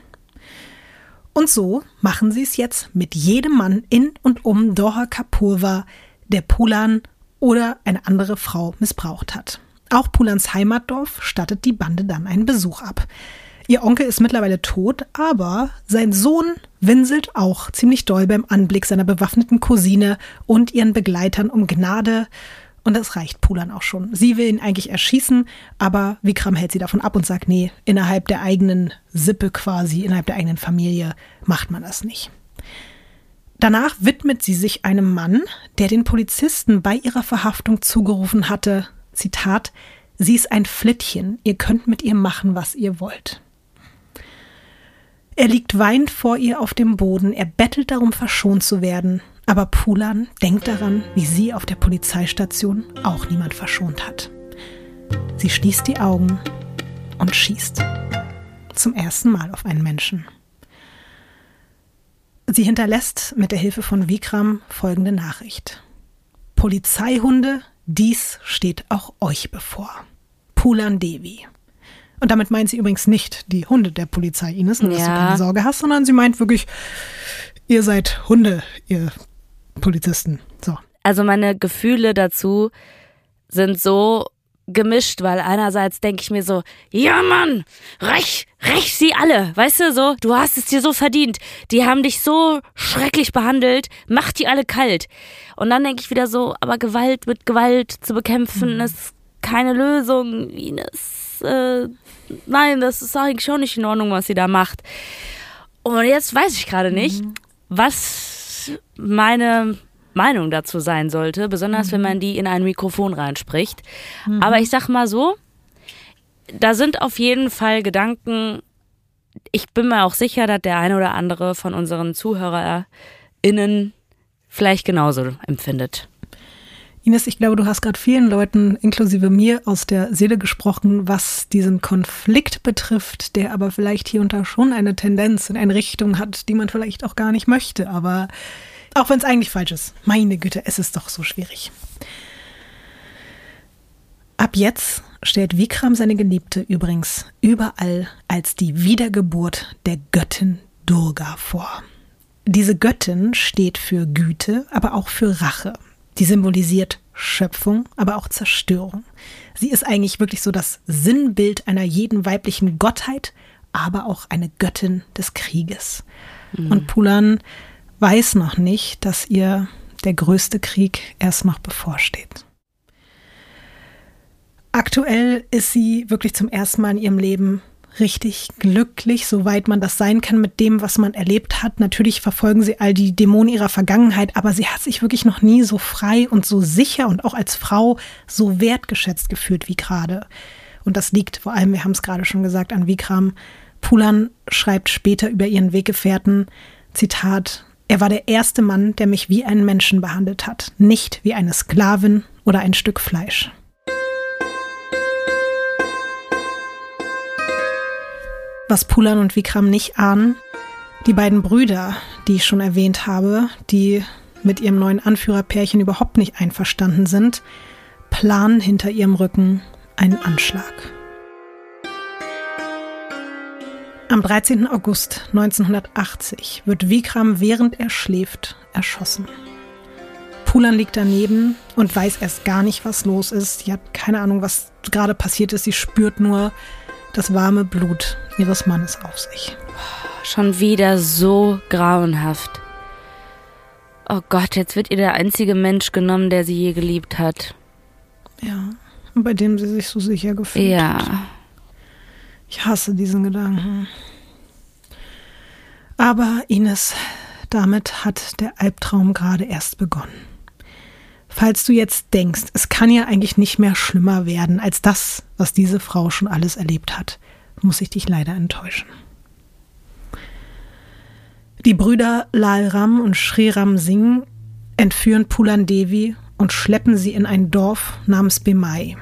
Und so machen sie es jetzt mit jedem Mann in und um Doha Kapurwa, der Pulan oder eine andere Frau missbraucht hat. Auch Pulans Heimatdorf stattet die Bande dann einen Besuch ab. Ihr Onkel ist mittlerweile tot, aber sein Sohn winselt auch ziemlich doll beim Anblick seiner bewaffneten Cousine und ihren Begleitern um Gnade. Und das reicht Pulan auch schon. Sie will ihn eigentlich erschießen, aber Vikram hält sie davon ab und sagt, nee, innerhalb der eigenen Sippe quasi, innerhalb der eigenen Familie macht man das nicht. Danach widmet sie sich einem Mann, der den Polizisten bei ihrer Verhaftung zugerufen hatte, Zitat, sie ist ein Flittchen, ihr könnt mit ihr machen, was ihr wollt. Er liegt weinend vor ihr auf dem Boden, er bettelt darum, verschont zu werden, aber Pulan denkt daran, wie sie auf der Polizeistation auch niemand verschont hat. Sie schließt die Augen und schießt. Zum ersten Mal auf einen Menschen. Sie hinterlässt mit der Hilfe von Vikram folgende Nachricht. Polizeihunde, dies steht auch euch bevor. Pulan Devi. Und damit meint sie übrigens nicht die Hunde der Polizei, Ines, nur dass du keine Sorge hast, sondern sie meint wirklich, ihr seid Hunde, ihr Polizisten. So. Also meine Gefühle dazu sind so gemischt, weil einerseits denke ich mir so, ja Mann, räch, räch sie alle, weißt du, so, du hast es dir so verdient, die haben dich so schrecklich behandelt, mach die alle kalt. Und dann denke ich wieder so, aber Gewalt mit Gewalt zu bekämpfen mhm. ist keine Lösung, Ines, äh, nein, das ist eigentlich schon nicht in Ordnung, was sie da macht. Und jetzt weiß ich gerade nicht, mhm. was meine Meinung dazu sein sollte, besonders mhm. wenn man die in ein Mikrofon reinspricht. Mhm. Aber ich sag mal so, da sind auf jeden Fall Gedanken, ich bin mir auch sicher, dass der eine oder andere von unseren ZuhörerInnen vielleicht genauso empfindet. Ines, ich glaube, du hast gerade vielen Leuten, inklusive mir, aus der Seele gesprochen, was diesen Konflikt betrifft, der aber vielleicht hier und da schon eine Tendenz in eine Richtung hat, die man vielleicht auch gar nicht möchte. Aber auch wenn es eigentlich falsch ist. Meine Güte, es ist doch so schwierig. Ab jetzt stellt Vikram seine Geliebte übrigens überall als die Wiedergeburt der Göttin Durga vor. Diese Göttin steht für Güte, aber auch für Rache. Die symbolisiert Schöpfung, aber auch Zerstörung. Sie ist eigentlich wirklich so das Sinnbild einer jeden weiblichen Gottheit, aber auch eine Göttin des Krieges. Mhm. Und Pulan weiß noch nicht, dass ihr der größte Krieg erst noch bevorsteht. Aktuell ist sie wirklich zum ersten Mal in ihrem Leben richtig glücklich, soweit man das sein kann mit dem, was man erlebt hat. Natürlich verfolgen sie all die Dämonen ihrer Vergangenheit, aber sie hat sich wirklich noch nie so frei und so sicher und auch als Frau so wertgeschätzt gefühlt wie gerade. Und das liegt vor allem, wir haben es gerade schon gesagt, an Vikram. Pulan schreibt später über ihren Weggefährten, Zitat, er war der erste Mann, der mich wie einen Menschen behandelt hat, nicht wie eine Sklavin oder ein Stück Fleisch. Was Pulan und Vikram nicht ahnen, die beiden Brüder, die ich schon erwähnt habe, die mit ihrem neuen Anführerpärchen überhaupt nicht einverstanden sind, planen hinter ihrem Rücken einen Anschlag. Am 13. August 1980 wird Vikram, während er schläft, erschossen. Pulan liegt daneben und weiß erst gar nicht, was los ist. Sie hat keine Ahnung, was gerade passiert ist. Sie spürt nur das warme Blut ihres Mannes auf sich. Schon wieder so grauenhaft. Oh Gott, jetzt wird ihr der einzige Mensch genommen, der sie je geliebt hat. Ja, und bei dem sie sich so sicher gefühlt ja. hat. Ja. Ich hasse diesen Gedanken. Aber Ines, damit hat der Albtraum gerade erst begonnen. Falls du jetzt denkst, es kann ja eigentlich nicht mehr schlimmer werden als das, was diese Frau schon alles erlebt hat, muss ich dich leider enttäuschen. Die Brüder Lal Ram und Sri Ram Singh entführen Pulan Devi und schleppen sie in ein Dorf namens Bemai.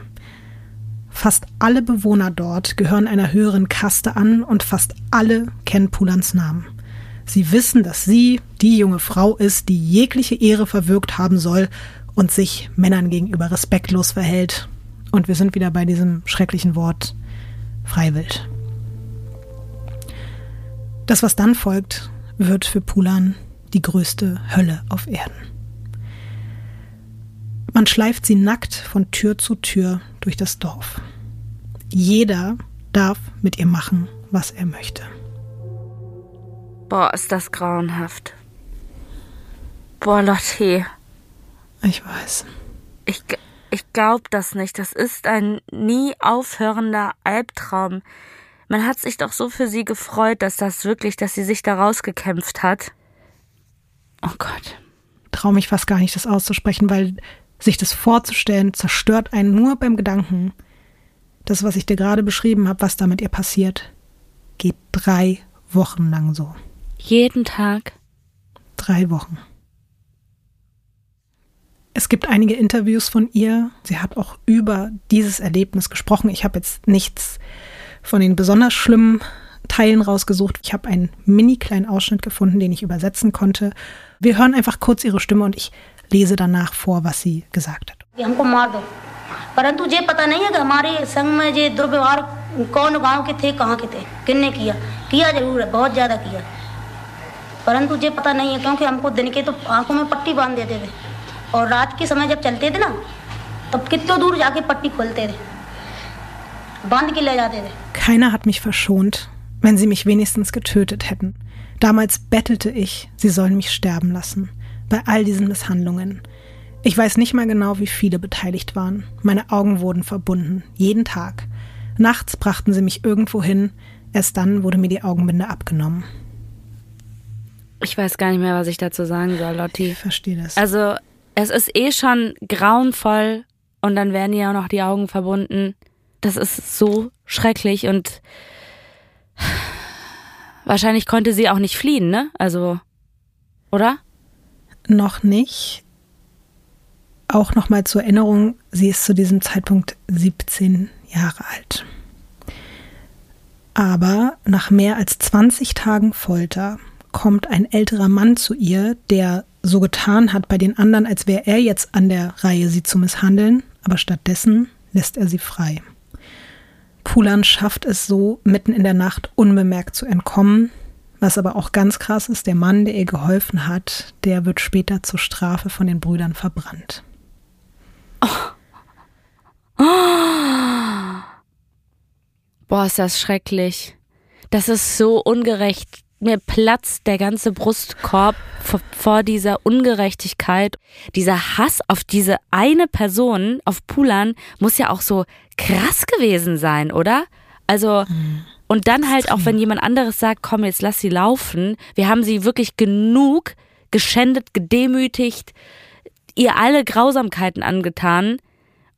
Fast alle Bewohner dort gehören einer höheren Kaste an und fast alle kennen Pulans Namen. Sie wissen, dass sie die junge Frau ist, die jegliche Ehre verwirkt haben soll und sich Männern gegenüber respektlos verhält. Und wir sind wieder bei diesem schrecklichen Wort Freiwild. Das, was dann folgt, wird für Pulan die größte Hölle auf Erden. Man schleift sie nackt von Tür zu Tür durch das Dorf. Jeder darf mit ihr machen, was er möchte. Boah, ist das grauenhaft. Boah, Lotte. Ich weiß. Ich, ich glaube das nicht. Das ist ein nie aufhörender Albtraum. Man hat sich doch so für sie gefreut, dass das wirklich, dass sie sich da rausgekämpft hat. Oh Gott. Traue mich fast gar nicht, das auszusprechen, weil sich das vorzustellen zerstört einen nur beim Gedanken. Das, was ich dir gerade beschrieben habe, was da mit ihr passiert, geht drei Wochen lang so. Jeden Tag? Drei Wochen Es gibt einige Interviews von ihr. Sie hat auch über dieses Erlebnis gesprochen. Ich habe jetzt nichts von den besonders schlimmen Teilen rausgesucht. Ich habe einen mini kleinen Ausschnitt gefunden, den ich übersetzen konnte. Wir hören einfach kurz ihre Stimme und ich lese danach vor, was sie gesagt hat. परंतु ये पता नहीं है कि हमारे संघ में ये दुर्व्यवहार कौन गांव के थे कहाँ के थे किन्ने किया किया जरूर है बहुत ज़्यादा किया परंतु ये पता नहीं है क्योंकि हमको दिन के तो आंखों में पट्टी बांध देते थे और रात के समय जब चलते थे ना तब कितने दूर जाके पट्टी खोलते थे बांध के ले जाते थे Keiner hat mich verschont, wenn sie mich wenigstens getötet hätten. Damals bettelte ich, sie sollen mich sterben lassen. Bei all diesen Misshandlungen. Ich weiß nicht mal genau, wie viele beteiligt waren. Meine Augen wurden verbunden, jeden Tag. Nachts brachten sie mich irgendwo hin, erst dann wurde mir die Augenbinde abgenommen. Ich weiß gar nicht mehr, was ich dazu sagen soll, Lotti. Ich verstehe das. Also, es ist eh schon grauenvoll und dann werden ja auch noch die Augen verbunden. Das ist so schrecklich und wahrscheinlich konnte sie auch nicht fliehen, ne? Also, oder? Noch nicht. Auch nochmal zur Erinnerung, sie ist zu diesem Zeitpunkt 17 Jahre alt. Aber nach mehr als 20 Tagen Folter kommt ein älterer Mann zu ihr, der so getan hat bei den anderen, als wäre er jetzt an der Reihe, sie zu misshandeln, aber stattdessen lässt er sie frei. Pulan schafft es so, mitten in der Nacht unbemerkt zu entkommen. Was aber auch ganz krass ist, der Mann, der ihr geholfen hat, der wird später zur Strafe von den Brüdern verbrannt. Oh. Boah, ist das schrecklich. Das ist so ungerecht. Mir platzt der ganze Brustkorb vor, vor, dieser Ungerechtigkeit. Dieser Hass auf diese eine Person, auf Pulan, muss ja auch so krass gewesen sein, oder? Also, mhm. und dann halt auch, wenn jemand anderes sagt, komm, jetzt lass sie laufen. Wir haben sie wirklich genug geschändet, gedemütigt, ihr alle Grausamkeiten angetan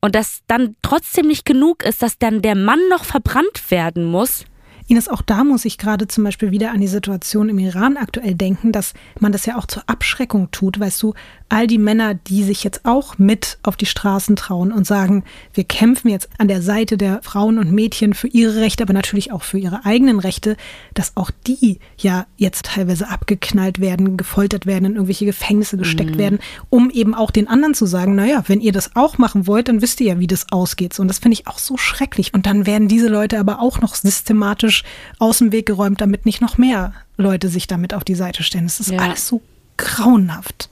und dass dann trotzdem nicht genug ist, dass dann der Mann noch verbrannt werden muss. Ines, auch da muss ich gerade zum Beispiel wieder an die Situation im Iran aktuell denken, dass man das ja auch zur Abschreckung tut. Weißt du, all die Männer, die sich jetzt auch mit auf die Straßen trauen und sagen, wir kämpfen jetzt an der Seite der Frauen und Mädchen für ihre Rechte, aber natürlich auch für ihre eigenen Rechte, dass auch die ja jetzt teilweise abgeknallt werden, gefoltert werden, in irgendwelche Gefängnisse gesteckt mhm. werden, um eben auch den anderen zu sagen, naja, wenn ihr das auch machen wollt, dann wisst ihr ja, wie das ausgeht. Und das finde ich auch so schrecklich. Und dann werden diese Leute aber auch noch systematisch aus dem Weg geräumt, damit nicht noch mehr Leute sich damit auf die Seite stellen. Das ist ja. alles so grauenhaft.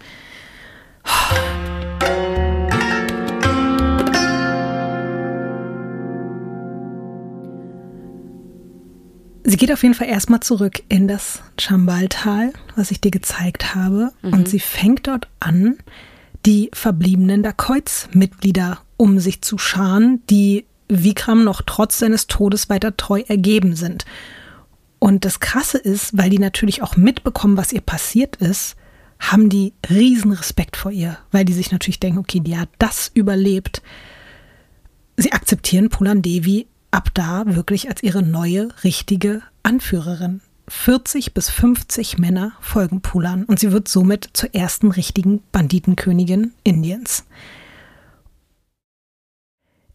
Sie geht auf jeden Fall erstmal zurück in das Chambaltal, was ich dir gezeigt habe, mhm. und sie fängt dort an, die verbliebenen Dakoits-Mitglieder um sich zu scharen, die Vikram noch trotz seines Todes weiter treu ergeben sind. Und das Krasse ist, weil die natürlich auch mitbekommen, was ihr passiert ist, haben die riesen Respekt vor ihr, weil die sich natürlich denken, okay, die hat das überlebt. Sie akzeptieren Pulan Devi ab da wirklich als ihre neue, richtige Anführerin. 40 bis 50 Männer folgen Pulan und sie wird somit zur ersten richtigen Banditenkönigin Indiens.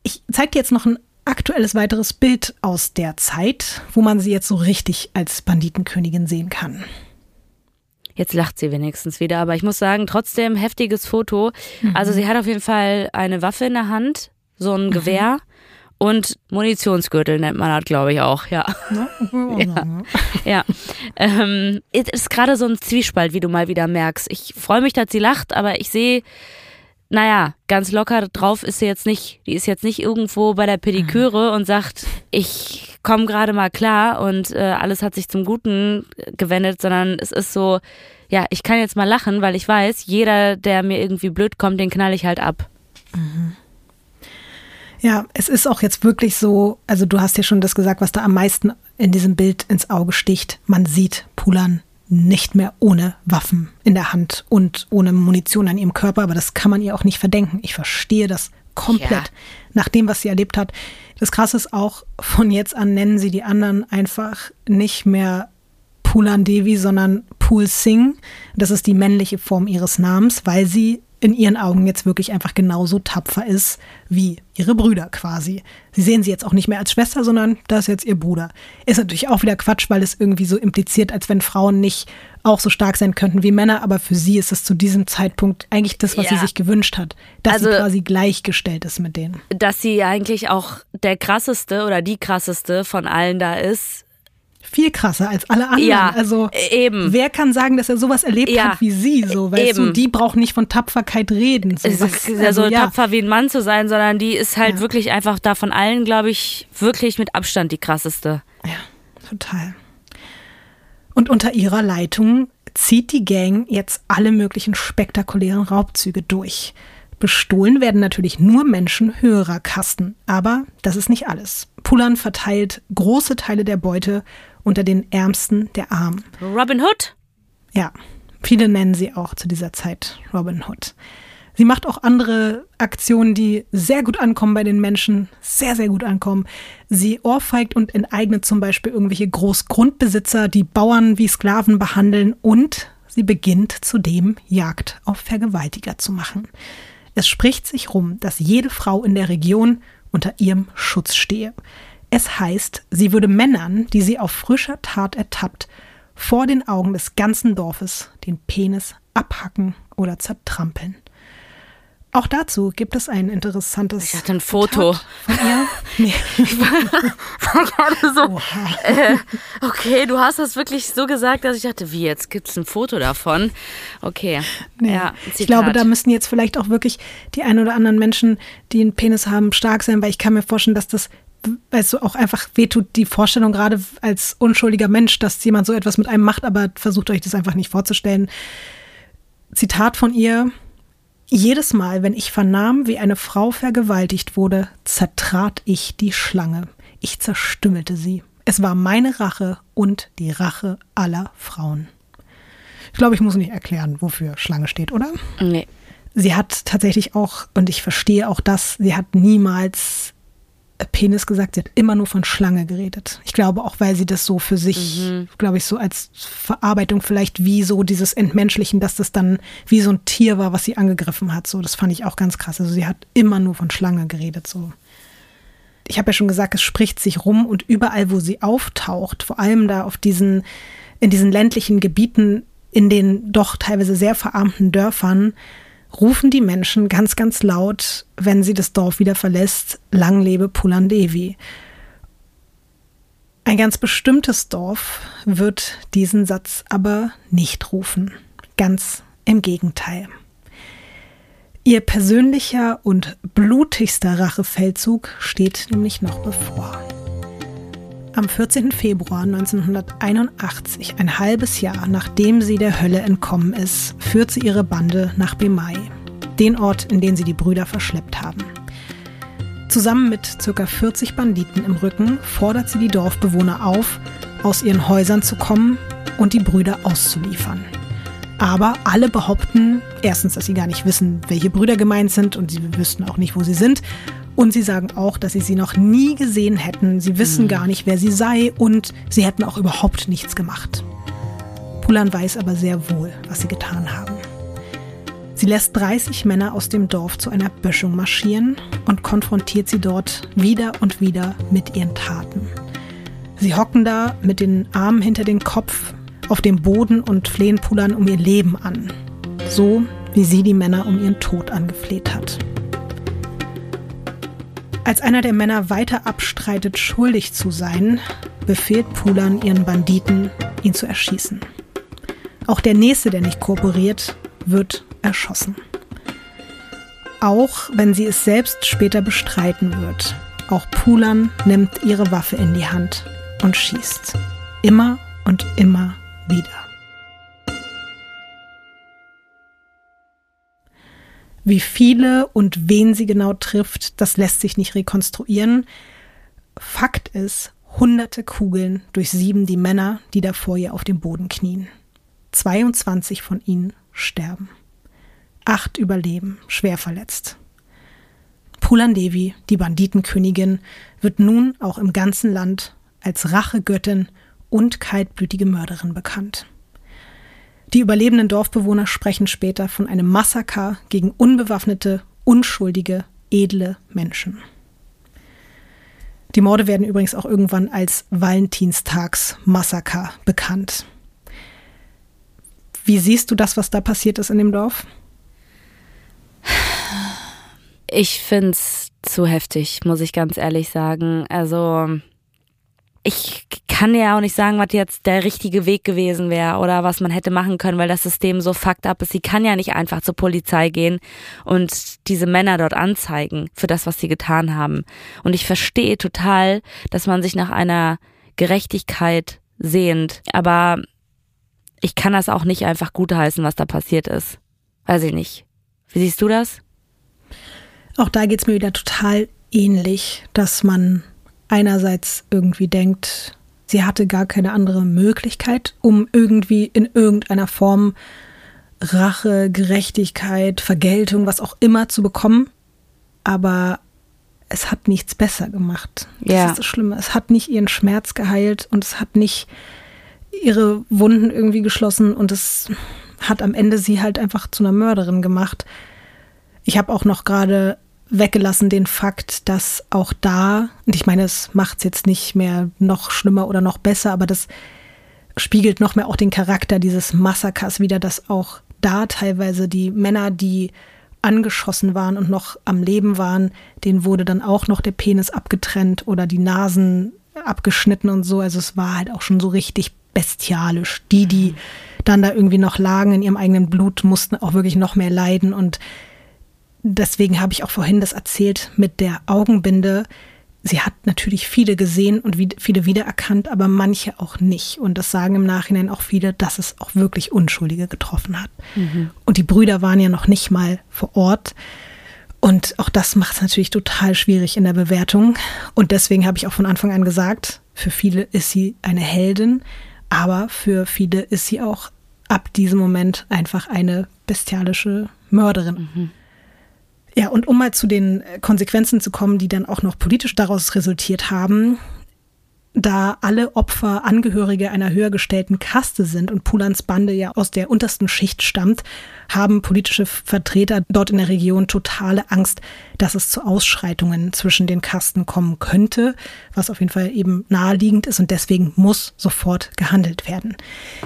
Ich zeige dir jetzt noch ein aktuelles weiteres Bild aus der Zeit, wo man sie jetzt so richtig als Banditenkönigin sehen kann. Jetzt lacht sie wenigstens wieder, aber ich muss sagen, trotzdem heftiges Foto. Mhm. Also sie hat auf jeden Fall eine Waffe in der Hand, so ein mhm. Gewehr. Und Munitionsgürtel nennt man das, glaube ich, auch, ja. ja. ja. Ähm, ist gerade so ein Zwiespalt, wie du mal wieder merkst. Ich freue mich, dass sie lacht, aber ich sehe naja, ganz locker drauf ist sie jetzt nicht. Die ist jetzt nicht irgendwo bei der Pediküre und sagt, ich komme gerade mal klar und äh, alles hat sich zum Guten gewendet, sondern es ist so, ja, ich kann jetzt mal lachen, weil ich weiß, jeder, der mir irgendwie blöd kommt, den knall ich halt ab. Mhm. Ja, es ist auch jetzt wirklich so, also du hast ja schon das gesagt, was da am meisten in diesem Bild ins Auge sticht. Man sieht Pulan nicht mehr ohne Waffen in der Hand und ohne Munition an ihrem Körper, aber das kann man ihr auch nicht verdenken. Ich verstehe das komplett ja. nach dem, was sie erlebt hat. Das Krasse ist auch, von jetzt an nennen sie die anderen einfach nicht mehr Pulan Devi, sondern Pul Singh. Das ist die männliche Form ihres Namens, weil sie in ihren Augen jetzt wirklich einfach genauso tapfer ist wie ihre Brüder quasi. Sie sehen sie jetzt auch nicht mehr als Schwester, sondern das ist jetzt ihr Bruder. Ist natürlich auch wieder Quatsch, weil es irgendwie so impliziert, als wenn Frauen nicht auch so stark sein könnten wie Männer, aber für sie ist es zu diesem Zeitpunkt eigentlich das, was ja. sie sich gewünscht hat, dass also, sie quasi gleichgestellt ist mit denen. Dass sie eigentlich auch der krasseste oder die krasseste von allen da ist, viel krasser als alle anderen. Ja, also eben. Wer kann sagen, dass er sowas erlebt ja, hat wie sie? So, weißt eben. du, die braucht nicht von Tapferkeit reden. So, es ist ja also, so ja. tapfer wie ein Mann zu sein, sondern die ist halt ja. wirklich einfach da von allen, glaube ich, wirklich mit Abstand die krasseste. Ja, total. Und unter ihrer Leitung zieht die Gang jetzt alle möglichen spektakulären Raubzüge durch. Bestohlen werden natürlich nur Menschen höherer Kasten, aber das ist nicht alles. Pullern verteilt große Teile der Beute unter den Ärmsten der Armen. Robin Hood? Ja, viele nennen sie auch zu dieser Zeit Robin Hood. Sie macht auch andere Aktionen, die sehr gut ankommen bei den Menschen, sehr, sehr gut ankommen. Sie ohrfeigt und enteignet zum Beispiel irgendwelche Großgrundbesitzer, die Bauern wie Sklaven behandeln und sie beginnt zudem Jagd auf Vergewaltiger zu machen. Es spricht sich rum, dass jede Frau in der Region unter ihrem Schutz stehe. Es heißt, sie würde Männern, die sie auf frischer Tat ertappt, vor den Augen des ganzen Dorfes den Penis abhacken oder zertrampeln. Auch dazu gibt es ein interessantes. Ich hatte ein Foto Tat von ihr. Nee. Ich war, war gerade so. Äh, okay, du hast das wirklich so gesagt, dass ich dachte, wie jetzt gibt es ein Foto davon? Okay. Nee. Ja, ich glaube, da müssen jetzt vielleicht auch wirklich die ein oder anderen Menschen, die einen Penis haben, stark sein, weil ich kann mir vorstellen, dass das weißt du, auch einfach wehtut die Vorstellung gerade als unschuldiger Mensch, dass jemand so etwas mit einem macht, aber versucht euch das einfach nicht vorzustellen. Zitat von ihr, jedes Mal, wenn ich vernahm, wie eine Frau vergewaltigt wurde, zertrat ich die Schlange. Ich zerstümmelte sie. Es war meine Rache und die Rache aller Frauen. Ich glaube, ich muss nicht erklären, wofür Schlange steht, oder? Nee. Sie hat tatsächlich auch, und ich verstehe auch das, sie hat niemals Penis gesagt, sie hat immer nur von Schlange geredet. Ich glaube auch, weil sie das so für sich, mhm. glaube ich, so als Verarbeitung vielleicht wie so dieses Entmenschlichen, dass das dann wie so ein Tier war, was sie angegriffen hat. So, das fand ich auch ganz krass. Also sie hat immer nur von Schlange geredet. So. Ich habe ja schon gesagt, es spricht sich rum und überall, wo sie auftaucht, vor allem da auf diesen, in diesen ländlichen Gebieten, in den doch teilweise sehr verarmten Dörfern, rufen die Menschen ganz, ganz laut, wenn sie das Dorf wieder verlässt, Lang lebe Pulandevi. Ein ganz bestimmtes Dorf wird diesen Satz aber nicht rufen. Ganz im Gegenteil. Ihr persönlicher und blutigster Rachefeldzug steht nämlich noch bevor. Am 14. Februar 1981, ein halbes Jahr nachdem sie der Hölle entkommen ist, führt sie ihre Bande nach Bemai, den Ort, in den sie die Brüder verschleppt haben. Zusammen mit ca. 40 Banditen im Rücken fordert sie die Dorfbewohner auf, aus ihren Häusern zu kommen und die Brüder auszuliefern. Aber alle behaupten erstens, dass sie gar nicht wissen, welche Brüder gemeint sind und sie wüssten auch nicht, wo sie sind. Und sie sagen auch, dass sie sie noch nie gesehen hätten. Sie wissen mhm. gar nicht, wer sie sei und sie hätten auch überhaupt nichts gemacht. Pulan weiß aber sehr wohl, was sie getan haben. Sie lässt 30 Männer aus dem Dorf zu einer Böschung marschieren und konfrontiert sie dort wieder und wieder mit ihren Taten. Sie hocken da mit den Armen hinter den Kopf auf dem Boden und flehen Pulan um ihr Leben an. So wie sie die Männer um ihren Tod angefleht hat. Als einer der Männer weiter abstreitet, schuldig zu sein, befehlt Pulan ihren Banditen, ihn zu erschießen. Auch der nächste, der nicht kooperiert, wird erschossen. auch wenn sie es selbst später bestreiten wird. Auch Pulan nimmt ihre Waffe in die Hand und schießt. Immer und immer wieder. Wie viele und wen sie genau trifft, das lässt sich nicht rekonstruieren. Fakt ist, hunderte Kugeln durchsieben die Männer, die da vor ihr auf dem Boden knien. 22 von ihnen sterben. Acht überleben, schwer verletzt. Pulan Devi, die Banditenkönigin, wird nun auch im ganzen Land als Rachegöttin und kaltblütige Mörderin bekannt. Die überlebenden Dorfbewohner sprechen später von einem Massaker gegen unbewaffnete, unschuldige, edle Menschen. Die Morde werden übrigens auch irgendwann als Valentinstagsmassaker bekannt. Wie siehst du das, was da passiert ist in dem Dorf? Ich finde es zu heftig, muss ich ganz ehrlich sagen. Also ich kann ja auch nicht sagen, was jetzt der richtige Weg gewesen wäre oder was man hätte machen können, weil das System so fucked up ist. Sie kann ja nicht einfach zur Polizei gehen und diese Männer dort anzeigen für das, was sie getan haben. Und ich verstehe total, dass man sich nach einer Gerechtigkeit sehnt. Aber ich kann das auch nicht einfach gutheißen, was da passiert ist. Weiß ich nicht. Wie siehst du das? Auch da geht es mir wieder total ähnlich, dass man einerseits irgendwie denkt, sie hatte gar keine andere Möglichkeit, um irgendwie in irgendeiner Form Rache, Gerechtigkeit, Vergeltung, was auch immer zu bekommen. Aber es hat nichts besser gemacht. Das ja. ist das Schlimme. Es hat nicht ihren Schmerz geheilt und es hat nicht ihre Wunden irgendwie geschlossen und es hat am Ende sie halt einfach zu einer Mörderin gemacht. Ich habe auch noch gerade weggelassen den Fakt, dass auch da, und ich meine, es macht es jetzt nicht mehr noch schlimmer oder noch besser, aber das spiegelt noch mehr auch den Charakter dieses Massakers wieder, dass auch da teilweise die Männer, die angeschossen waren und noch am Leben waren, denen wurde dann auch noch der Penis abgetrennt oder die Nasen abgeschnitten und so. Also es war halt auch schon so richtig bestialisch. Die, die dann da irgendwie noch lagen in ihrem eigenen Blut, mussten auch wirklich noch mehr leiden und deswegen habe ich auch vorhin das erzählt mit der Augenbinde. Sie hat natürlich viele gesehen und viele wiedererkannt, aber manche auch nicht. Und das sagen im Nachhinein auch viele, dass es auch wirklich Unschuldige getroffen hat. Mhm. Und die Brüder waren ja noch nicht mal vor Ort. Und auch das macht es natürlich total schwierig in der Bewertung. Und deswegen habe ich auch von Anfang an gesagt, für viele ist sie eine Heldin, aber für viele ist sie auch ab diesem Moment einfach eine bestialische Mörderin. Mhm. Ja, und um mal zu den äh, Konsequenzen zu kommen, die dann auch noch politisch daraus resultiert haben, da alle Opfer Angehörige einer höher gestellten Kaste sind und Pulans Bande ja aus der untersten Schicht stammt, haben politische Vertreter dort in der Region totale Angst, dass es zu Ausschreitungen zwischen den Kasten kommen könnte, was auf jeden Fall eben naheliegend ist und deswegen muss sofort gehandelt werden.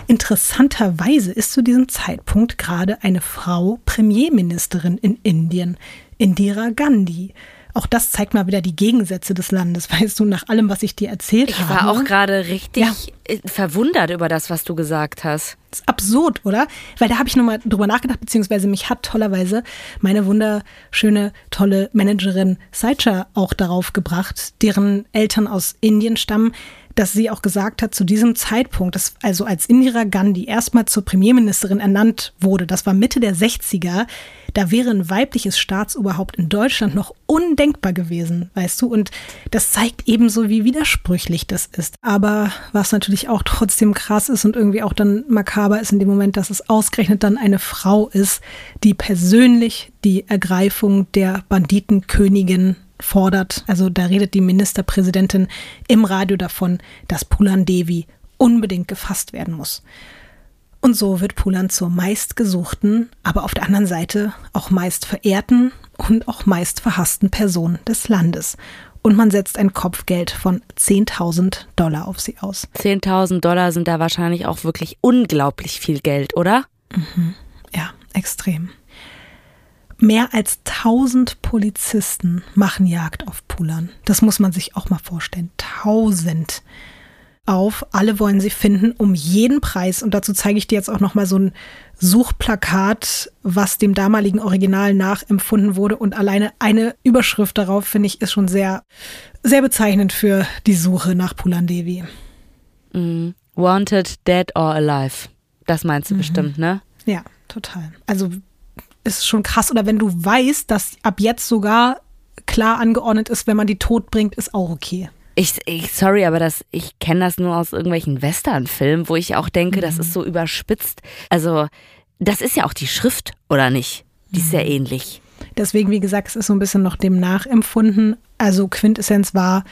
Interessanterweise ist zu diesem Zeitpunkt gerade eine Frau Premierministerin in Indien, Indira Gandhi. Auch das zeigt mal wieder die Gegensätze des Landes, weißt du, nach allem, was ich dir erzählt ich habe. Ich war auch gerade richtig ja. Äh, verwundert über das, was du gesagt hast. Das ist absurd, oder? Weil da habe ich nochmal drüber nachgedacht, beziehungsweise mich hat tollerweise meine wunderschöne, tolle Managerin Saicha auch darauf gebracht, deren Eltern aus Indien stammen, dass sie auch gesagt hat, zu diesem Zeitpunkt, dass also als Indira Gandhi erstmal zur Premierministerin ernannt wurde, das war Mitte der 60er, da wäre ein weibliches Staatsoberhaupt in Deutschland noch undenkbar gewesen, weißt du? Und das zeigt ebenso, wie widersprüchlich das ist. Aber was natürlich auch trotzdem krass ist und irgendwie auch dann makaber ist in dem Moment, dass es ausgerechnet dann eine Frau ist, die persönlich die Ergreifung der Banditenkönigin fordert. Also da redet die Ministerpräsidentin im Radio davon, dass Pulan Devi unbedingt gefasst werden muss. Und so wird Pulan zur meistgesuchten, aber auf der anderen Seite auch meist verehrten und auch meist verhassten Person des Landes. Und man setzt ein Kopfgeld von 10.000 Dollar auf sie aus. 10.000 Dollar sind da wahrscheinlich auch wirklich unglaublich viel Geld, oder? Mhm. Ja, extrem. Mehr als 1000 Polizisten machen Jagd auf Pulan. Das muss man sich auch mal vorstellen. 1000. auf Alle wollen sie finden um jeden Preis. Und dazu zeige ich dir jetzt auch nochmal so ein Suchplakat, was dem damaligen Original nachempfunden wurde. Und alleine eine Überschrift darauf, finde ich, ist schon sehr, sehr bezeichnend für die Suche nach Pulan Devi. Mm. Wanted, dead or alive. Das meinst du mhm. bestimmt, ne? Ja, total. Also ist schon krass. Oder wenn du weißt, dass ab jetzt sogar klar angeordnet ist, wenn man die tot bringt, ist auch okay. Ich, ich sorry, aber das, ich kenne das nur aus irgendwelchen Western-Filmen, wo ich auch denke, mhm. das ist so überspitzt. Also, das ist ja auch die Schrift, oder nicht? Die ist sehr mhm. ähnlich. Deswegen, wie gesagt, es ist so ein bisschen noch dem nachempfunden. Also Quintessenz war,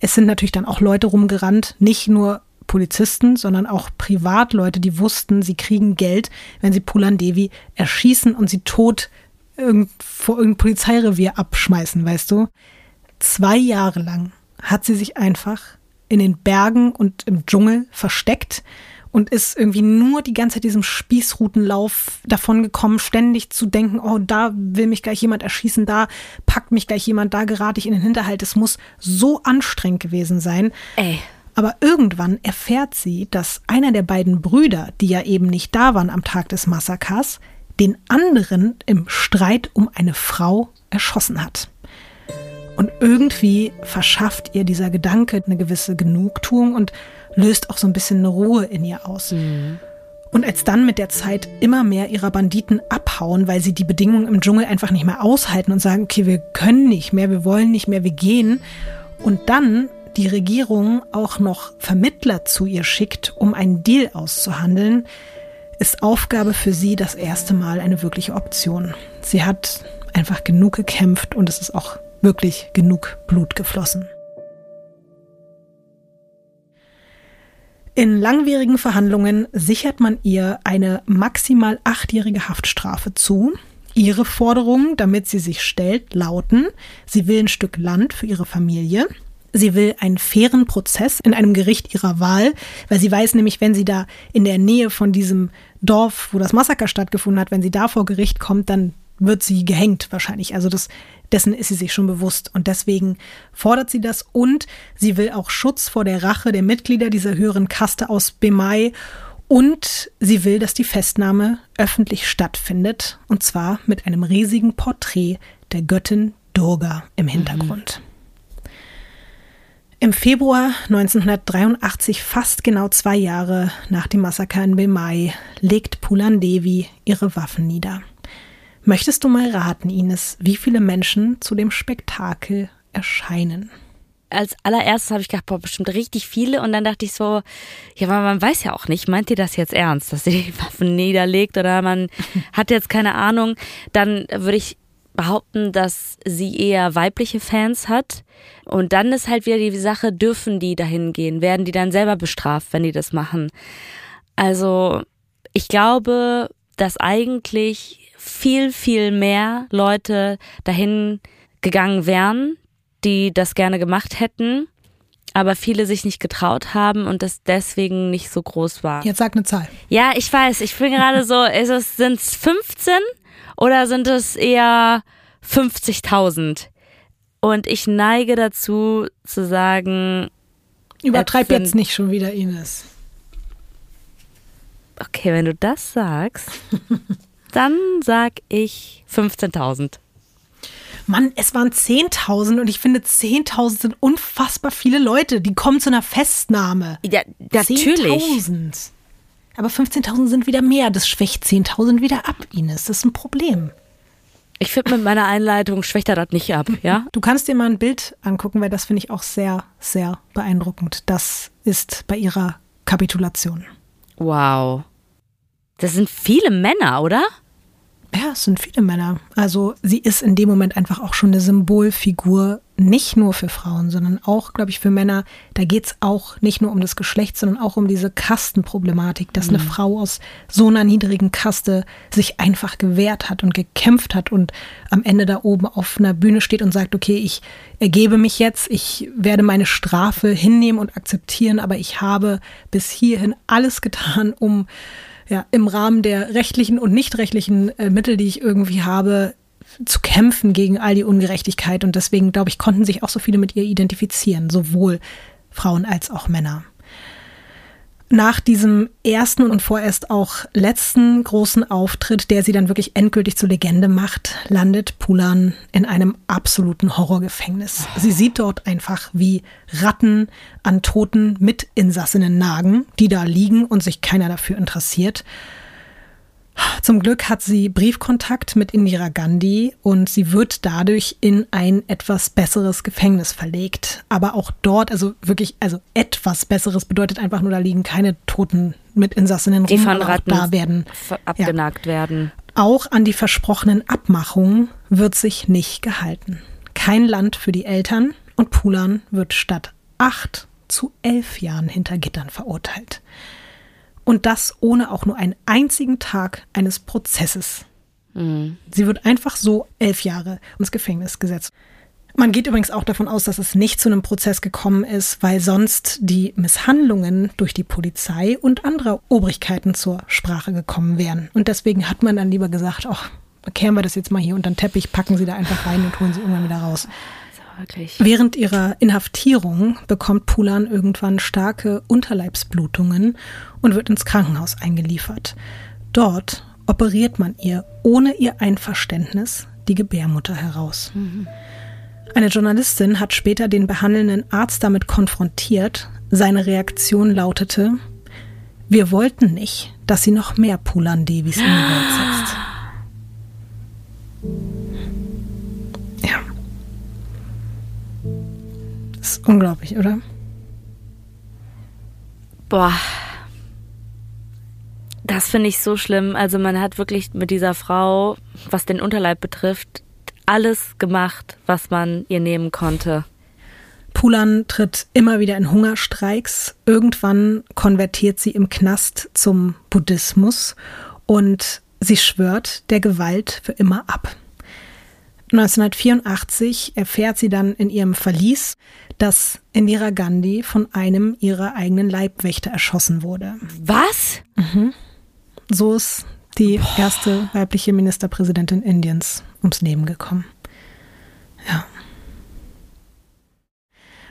es sind natürlich dann auch Leute rumgerannt, nicht nur Polizisten, sondern auch Privatleute, die wussten, sie kriegen Geld, wenn sie Pulan Devi erschießen und sie tot irgend, vor irgendein Polizeirevier abschmeißen, weißt du? Zwei Jahre lang hat sie sich einfach in den Bergen und im Dschungel versteckt und ist irgendwie nur die ganze Zeit diesem Spießrutenlauf davon gekommen, ständig zu denken, oh, da will mich gleich jemand erschießen, da packt mich gleich jemand, da gerate ich in den Hinterhalt. Es muss so anstrengend gewesen sein. Ey. Aber irgendwann erfährt sie, dass einer der beiden Brüder, die ja eben nicht da waren am Tag des Massakers, den anderen im Streit um eine Frau erschossen hat. Und irgendwie verschafft ihr dieser Gedanke eine gewisse Genugtuung und löst auch so ein bisschen eine Ruhe in ihr aus. Mhm. Und als dann mit der Zeit immer mehr ihrer Banditen abhauen, weil sie die Bedingungen im Dschungel einfach nicht mehr aushalten und sagen, okay, wir können nicht mehr, wir wollen nicht mehr, wir gehen. Und dann die Regierung auch noch Vermittler zu ihr schickt, um einen Deal auszuhandeln, ist Aufgabe für sie das erste Mal eine wirkliche Option. Sie hat einfach genug gekämpft und es ist auch wirklich genug Blut geflossen. In langwierigen Verhandlungen sichert man ihr eine maximal achtjährige Haftstrafe zu. Ihre Forderungen, damit sie sich stellt, lauten, sie will ein Stück Land für ihre Familie, Sie will einen fairen Prozess in einem Gericht ihrer Wahl, weil sie weiß nämlich, wenn sie da in der Nähe von diesem Dorf, wo das Massaker stattgefunden hat, wenn sie da vor Gericht kommt, dann wird sie gehängt wahrscheinlich. Also das, dessen ist sie sich schon bewusst. Und deswegen fordert sie das und sie will auch Schutz vor der Rache der Mitglieder dieser höheren Kaste aus Bemai. Und sie will, dass die Festnahme öffentlich stattfindet. Und zwar mit einem riesigen Porträt der Göttin Durga im Hintergrund. Mhm. Im Februar 1983, fast genau zwei Jahre nach dem Massaker in Bemai, legt Pulan Devi ihre Waffen nieder. Möchtest du mal raten, Ines, wie viele Menschen zu dem Spektakel erscheinen? Als allererstes habe ich gedacht, boah, bestimmt richtig viele. Und dann dachte ich so, ja, aber man weiß ja auch nicht, meint ihr das jetzt ernst, dass sie die Waffen niederlegt oder man hat jetzt keine Ahnung. Dann würde ich behaupten, dass sie eher weibliche Fans hat. Und dann ist halt wieder die Sache, dürfen die dahin gehen? Werden die dann selber bestraft, wenn die das machen? Also, ich glaube, dass eigentlich viel, viel mehr Leute dahin gegangen wären, die das gerne gemacht hätten, aber viele sich nicht getraut haben und das deswegen nicht so groß war. Jetzt sag eine Zahl. Ja, ich weiß, ich bin gerade so, sind es 15? Oder sind es eher 50.000? Und ich neige dazu zu sagen. Übertreib jetzt nicht schon wieder, Ines. Okay, wenn du das sagst, dann sag ich 15.000. Mann, es waren 10.000 und ich finde 10.000 sind unfassbar viele Leute, die kommen zu einer Festnahme. Ja, natürlich. 10.000. Aber 15.000 sind wieder mehr. Das schwächt 10.000 wieder ab, Ines. Das ist ein Problem. Ich finde, mit meiner Einleitung schwächt er das nicht ab, ja? Du kannst dir mal ein Bild angucken, weil das finde ich auch sehr, sehr beeindruckend. Das ist bei ihrer Kapitulation. Wow. Das sind viele Männer, oder? Ja, es sind viele Männer. Also sie ist in dem Moment einfach auch schon eine Symbolfigur, nicht nur für Frauen, sondern auch, glaube ich, für Männer. Da geht es auch nicht nur um das Geschlecht, sondern auch um diese Kastenproblematik, dass mhm. eine Frau aus so einer niedrigen Kaste sich einfach gewehrt hat und gekämpft hat und am Ende da oben auf einer Bühne steht und sagt, okay, ich ergebe mich jetzt, ich werde meine Strafe hinnehmen und akzeptieren, aber ich habe bis hierhin alles getan, um ja, im Rahmen der rechtlichen und nicht rechtlichen äh, Mittel, die ich irgendwie habe, zu kämpfen gegen all die Ungerechtigkeit. Und deswegen, glaube ich, konnten sich auch so viele mit ihr identifizieren, sowohl Frauen als auch Männer. nach diesem ersten und vorerst auch letzten großen Auftritt, der sie dann wirklich endgültig zur Legende macht, landet Pulan in einem absoluten Horrorgefängnis. Sie sieht dort einfach, wie Ratten an toten Mitinsassinnen nagen, die da liegen und sich keiner dafür interessiert. Zum Glück hat sie Briefkontakt mit Indira Gandhi und sie wird dadurch in ein etwas besseres Gefängnis verlegt. Aber auch dort, also wirklich, also etwas besseres bedeutet einfach nur, da liegen keine toten Mitinsassinnen rum. Die von Ratten da werden abgenagt ja. werden. Auch an die versprochenen Abmachungen wird sich nicht gehalten. Kein Land für die Eltern und Pulan wird statt acht zu elf Jahren hinter Gittern verurteilt. Und das ohne auch nur einen einzigen Tag eines Prozesses. Sie wird einfach so elf Jahre ins Gefängnis gesetzt. Man geht übrigens auch davon aus, dass es nicht zu einem Prozess gekommen ist, weil sonst die Misshandlungen durch die Polizei und andere Obrigkeiten zur Sprache gekommen wären. Und deswegen hat man dann lieber gesagt, ach, kehren wir das jetzt mal hier unter den Teppich, packen sie da einfach rein und holen sie irgendwann wieder raus. Wirklich. Während ihrer Inhaftierung bekommt Pulan irgendwann starke Unterleibsblutungen und wird ins Krankenhaus eingeliefert. Dort operiert man ihr ohne ihr Einverständnis die Gebärmutter heraus. Mhm. Eine Journalistin hat später den behandelnden Arzt damit konfrontiert. Seine Reaktion lautete, wir wollten nicht, dass sie noch mehr Pulan Devis in die Welt setzt. ist unglaublich, oder? Boah. Das finde ich so schlimm. Also man hat wirklich mit dieser Frau, was den Unterleib betrifft, alles gemacht, was man ihr nehmen konnte. Pulan tritt immer wieder in Hungerstreiks. Irgendwann konvertiert sie im Knast zum Buddhismus und sie schwört der Gewalt für immer ab. 1984 erfährt sie dann in ihrem Verlies, dass Indira Gandhi von einem ihrer eigenen Leibwächter erschossen wurde. Was? Mhm. So ist die erste weibliche Ministerpräsidentin Indiens ums Leben gekommen. Ja.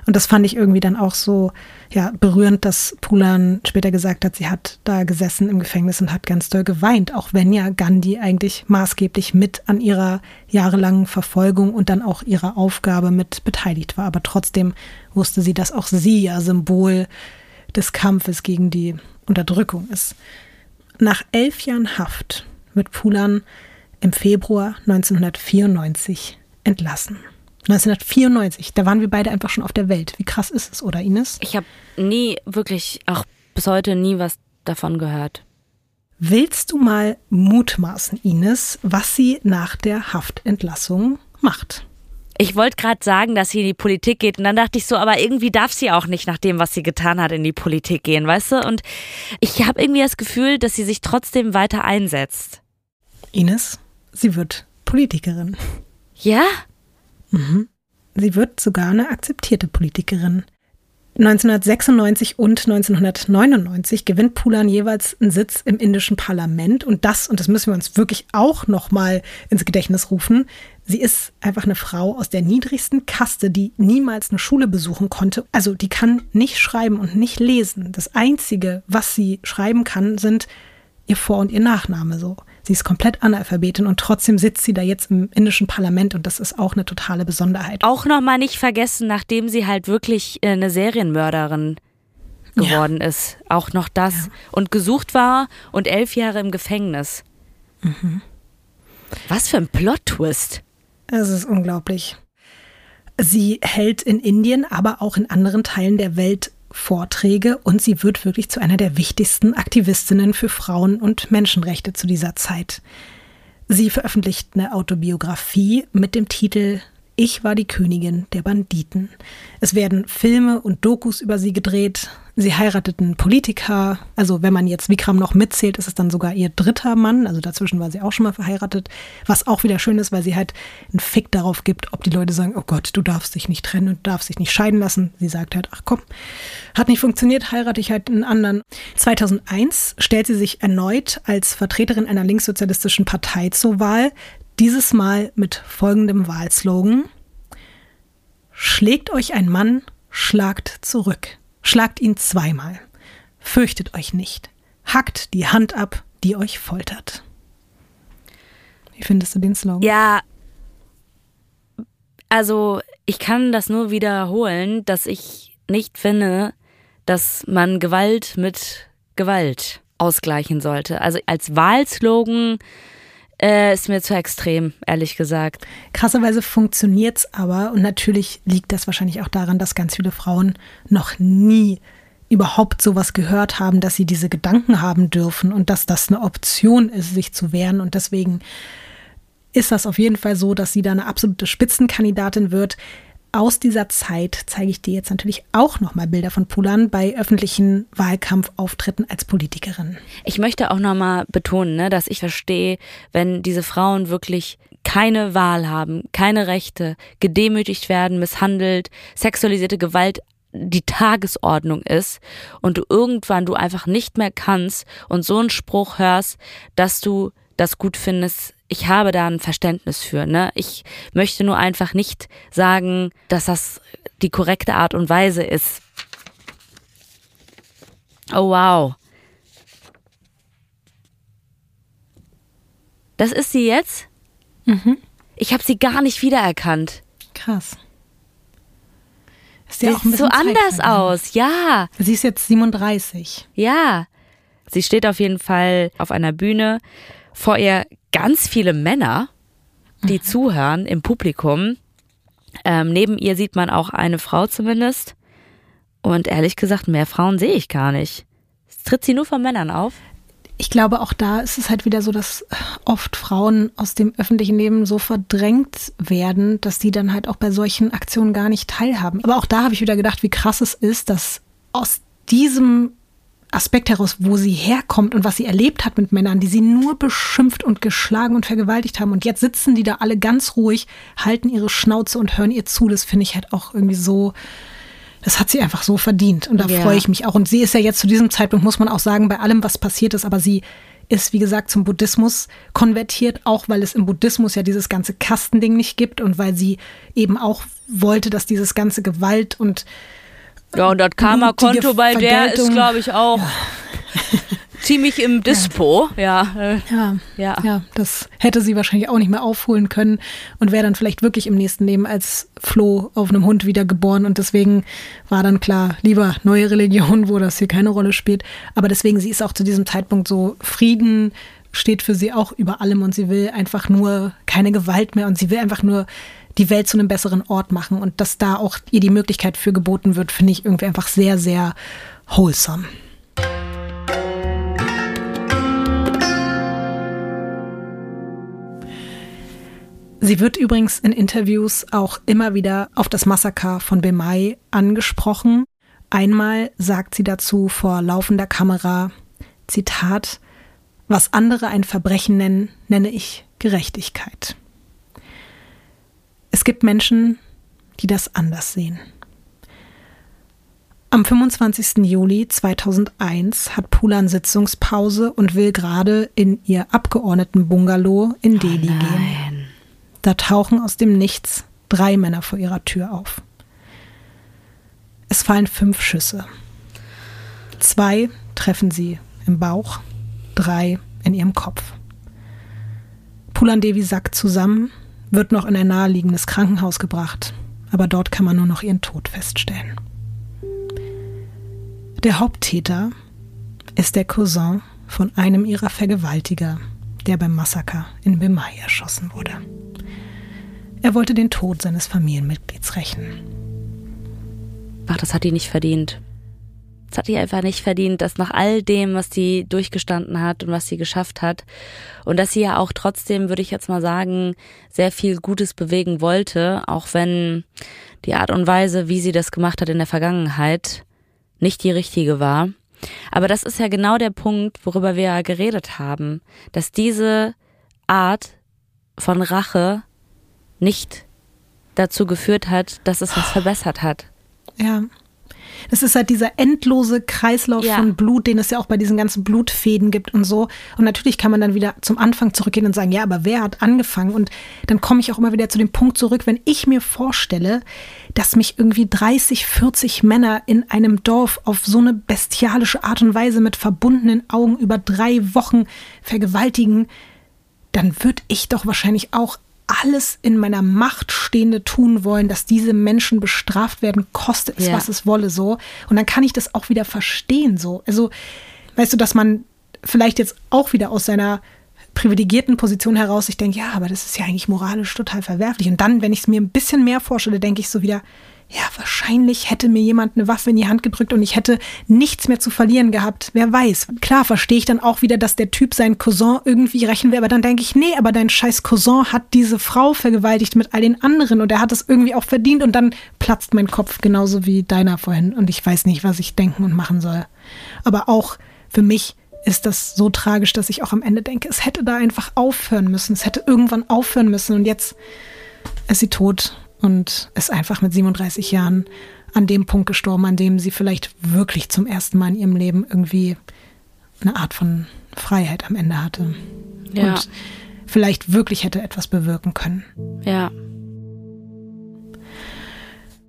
Und das fand ich irgendwie dann auch so ja, berührend, dass Pulan später gesagt hat, sie hat da gesessen im Gefängnis und hat ganz doll geweint, auch wenn ja Gandhi eigentlich maßgeblich mit an ihrer jahrelangen Verfolgung und dann auch ihrer Aufgabe mit beteiligt war. Aber trotzdem wusste sie, dass auch sie ja Symbol des Kampfes gegen die Unterdrückung ist. Nach elf Jahren Haft wird Pulan im Februar 1994 entlassen. 1994, da waren wir beide einfach schon auf der Welt. Wie krass ist es, oder Ines? Ich habe nie wirklich, auch bis heute nie was davon gehört. Willst du mal mutmaßen, Ines, was sie nach der Haftentlassung macht? Ich wollte gerade sagen, dass sie in die Politik geht und dann dachte ich so, aber irgendwie darf sie auch nicht nach dem, was sie getan hat, in die Politik gehen, weißt du? Und ich habe irgendwie das Gefühl, dass sie sich trotzdem weiter einsetzt. Ines, sie wird Politikerin. Ja? Mhm. Sie wird sogar eine akzeptierte Politikerin. 1996 und 1999 gewinnt Pulan jeweils einen Sitz im indischen Parlament und das, und das müssen wir uns wirklich auch nochmal ins Gedächtnis rufen, sie ist einfach eine Frau aus der niedrigsten Kaste, die niemals eine Schule besuchen konnte. Also die kann nicht schreiben und nicht lesen. Das Einzige, was sie schreiben kann, sind ihr Vor- und ihr Nachname so. Sie ist komplett Analphabetin und trotzdem sitzt sie da jetzt im indischen Parlament und das ist auch eine totale Besonderheit. Auch nochmal nicht vergessen, nachdem sie halt wirklich äh, eine Serienmörderin geworden ja. ist. Auch noch das. Ja. Und gesucht war und elf Jahre im Gefängnis. Mhm. Was für ein Plot-Twist. Es ist unglaublich. Sie hält in Indien, aber auch in anderen Teilen der Welt Vorträge und sie wird wirklich zu einer der wichtigsten Aktivistinnen für Frauen und Menschenrechte zu dieser Zeit. Sie veröffentlicht eine Autobiografie mit dem Titel ich war die Königin der Banditen. Es werden Filme und Dokus über sie gedreht. Sie heirateten Politiker. Also wenn man jetzt Vikram noch mitzählt, ist es dann sogar ihr dritter Mann. Also dazwischen war sie auch schon mal verheiratet. Was auch wieder schön ist, weil sie halt einen Fick darauf gibt, ob die Leute sagen, oh Gott, du darfst dich nicht trennen und darfst dich nicht scheiden lassen. Sie sagt halt, ach komm, hat nicht funktioniert, heirate ich halt einen anderen. 2001 stellt sie sich erneut als Vertreterin einer linkssozialistischen Partei zur Wahl. Dieses Mal mit folgendem Wahlslogan. Schlägt euch ein Mann, schlagt zurück. Schlagt ihn zweimal. Fürchtet euch nicht. Hackt die Hand ab, die euch foltert. Wie findest du den Slogan? Ja, also ich kann das nur wiederholen, dass ich nicht finde, dass man Gewalt mit Gewalt ausgleichen sollte. Also als Wahlslogan äh, ist mir zu extrem, ehrlich gesagt. Krasserweise funktioniert es aber und natürlich liegt das wahrscheinlich auch daran, dass ganz viele Frauen noch nie überhaupt sowas gehört haben, dass sie diese Gedanken haben dürfen und dass das eine Option ist, sich zu wehren. Und deswegen ist das auf jeden Fall so, dass sie da eine absolute Spitzenkandidatin wird. Aus dieser Zeit zeige ich dir jetzt natürlich auch nochmal Bilder von Pulan bei öffentlichen Wahlkampfauftritten als Politikerin. Ich möchte auch nochmal betonen, ne, dass ich verstehe, wenn diese Frauen wirklich keine Wahl haben, keine Rechte, gedemütigt werden, misshandelt, sexualisierte Gewalt die Tagesordnung ist und du irgendwann du einfach nicht mehr kannst und so einen Spruch hörst, dass du das gut findest, ich habe da ein Verständnis für. Ne? Ich möchte nur einfach nicht sagen, dass das die korrekte Art und Weise ist. Oh wow. Das ist sie jetzt? Mhm. Ich habe sie gar nicht wiedererkannt. Krass. Ist ja auch ein so anders aus, ja. Sie ist jetzt 37. Ja. Sie steht auf jeden Fall auf einer Bühne vor ihr ganz viele Männer, die mhm. zuhören im Publikum. Ähm, neben ihr sieht man auch eine Frau zumindest. Und ehrlich gesagt, mehr Frauen sehe ich gar nicht. Tritt sie nur von Männern auf? Ich glaube, auch da ist es halt wieder so, dass oft Frauen aus dem öffentlichen Leben so verdrängt werden, dass die dann halt auch bei solchen Aktionen gar nicht teilhaben. Aber auch da habe ich wieder gedacht, wie krass es ist, dass aus diesem Aspekt heraus, wo sie herkommt und was sie erlebt hat mit Männern, die sie nur beschimpft und geschlagen und vergewaltigt haben. Und jetzt sitzen die da alle ganz ruhig, halten ihre Schnauze und hören ihr zu. Das finde ich halt auch irgendwie so, das hat sie einfach so verdient. Und da ja. freue ich mich auch. Und sie ist ja jetzt zu diesem Zeitpunkt, muss man auch sagen, bei allem, was passiert ist, aber sie ist, wie gesagt, zum Buddhismus konvertiert, auch weil es im Buddhismus ja dieses ganze Kastending nicht gibt und weil sie eben auch wollte, dass dieses ganze Gewalt und ja, und das Karma-Konto bei der ist, glaube ich, auch ja. ziemlich im Dispo. Ja. Ja, ja. ja. ja, das hätte sie wahrscheinlich auch nicht mehr aufholen können und wäre dann vielleicht wirklich im nächsten Leben als Floh auf einem Hund wiedergeboren. Und deswegen war dann klar, lieber neue Religion, wo das hier keine Rolle spielt. Aber deswegen, sie ist auch zu diesem Zeitpunkt so Frieden steht für sie auch über allem und sie will einfach nur keine Gewalt mehr und sie will einfach nur die Welt zu einem besseren Ort machen. Und dass da auch ihr die Möglichkeit für geboten wird, finde ich irgendwie einfach sehr, sehr wholesome. Sie wird übrigens in Interviews auch immer wieder auf das Massaker von Bemai angesprochen. Einmal sagt sie dazu vor laufender Kamera, Zitat, was andere ein Verbrechen nennen, nenne ich Gerechtigkeit. Es gibt Menschen, die das anders sehen. Am 25. Juli 2001 hat Pulan Sitzungspause und will gerade in ihr Abgeordnetenbungalow in Delhi oh gehen. Da tauchen aus dem Nichts drei Männer vor ihrer Tür auf. Es fallen fünf Schüsse. Zwei treffen sie im Bauch, drei in ihrem Kopf. Pulan Devi sackt zusammen wird noch in ein naheliegendes Krankenhaus gebracht, aber dort kann man nur noch ihren Tod feststellen. Der Haupttäter ist der Cousin von einem ihrer Vergewaltiger, der beim Massaker in Bimai erschossen wurde. Er wollte den Tod seines Familienmitglieds rächen. Ach, das hat die nicht verdient. Das hat die einfach nicht verdient, dass nach all dem, was sie durchgestanden hat und was sie geschafft hat und dass sie ja auch trotzdem, würde ich jetzt mal sagen, sehr viel Gutes bewegen wollte, auch wenn die Art und Weise, wie sie das gemacht hat in der Vergangenheit, nicht die richtige war. Aber das ist ja genau der Punkt, worüber wir ja geredet haben, dass diese Art von Rache nicht dazu geführt hat, dass es was verbessert hat. Ja, Es ist halt dieser endlose Kreislauf Ja. von Blut, den es ja auch bei diesen ganzen Blutfäden gibt und so. Und natürlich kann man dann wieder zum Anfang zurückgehen und sagen, ja, aber wer hat angefangen? Und dann komme ich auch immer wieder zu dem Punkt zurück, wenn ich mir vorstelle, dass mich irgendwie 30, 40 Männer in einem Dorf auf so eine bestialische Art und Weise mit verbundenen Augen über drei Wochen vergewaltigen, dann würde ich doch wahrscheinlich auch alles in meiner Macht Stehende tun wollen, dass diese Menschen bestraft werden, koste es, Ja. was es wolle, so. Und dann kann ich das auch wieder verstehen, so. Also, weißt du, dass man vielleicht jetzt auch wieder aus seiner privilegierten Position heraus sich denkt, ja, aber das ist ja eigentlich moralisch total verwerflich. Und dann, wenn ich es mir ein bisschen mehr vorstelle, denke ich so wieder, ja, wahrscheinlich hätte mir jemand eine Waffe in die Hand gedrückt und ich hätte nichts mehr zu verlieren gehabt. Wer weiß. Klar verstehe ich dann auch wieder, dass der Typ seinen Cousin irgendwie rächen will, aber dann denke ich, nee, aber dein scheiß Cousin hat diese Frau vergewaltigt mit all den anderen und er hat es irgendwie auch verdient und dann platzt mein Kopf genauso wie deiner vorhin und ich weiß nicht, was ich denken und machen soll. Aber auch für mich ist das so tragisch, dass ich auch am Ende denke, es hätte da einfach aufhören müssen. Es hätte irgendwann aufhören müssen und jetzt ist sie tot und ist einfach mit 37 Jahren an dem Punkt gestorben, an dem sie vielleicht wirklich zum ersten Mal in ihrem Leben irgendwie eine Art von Freiheit am Ende hatte. Ja. Und vielleicht wirklich hätte etwas bewirken können. Ja.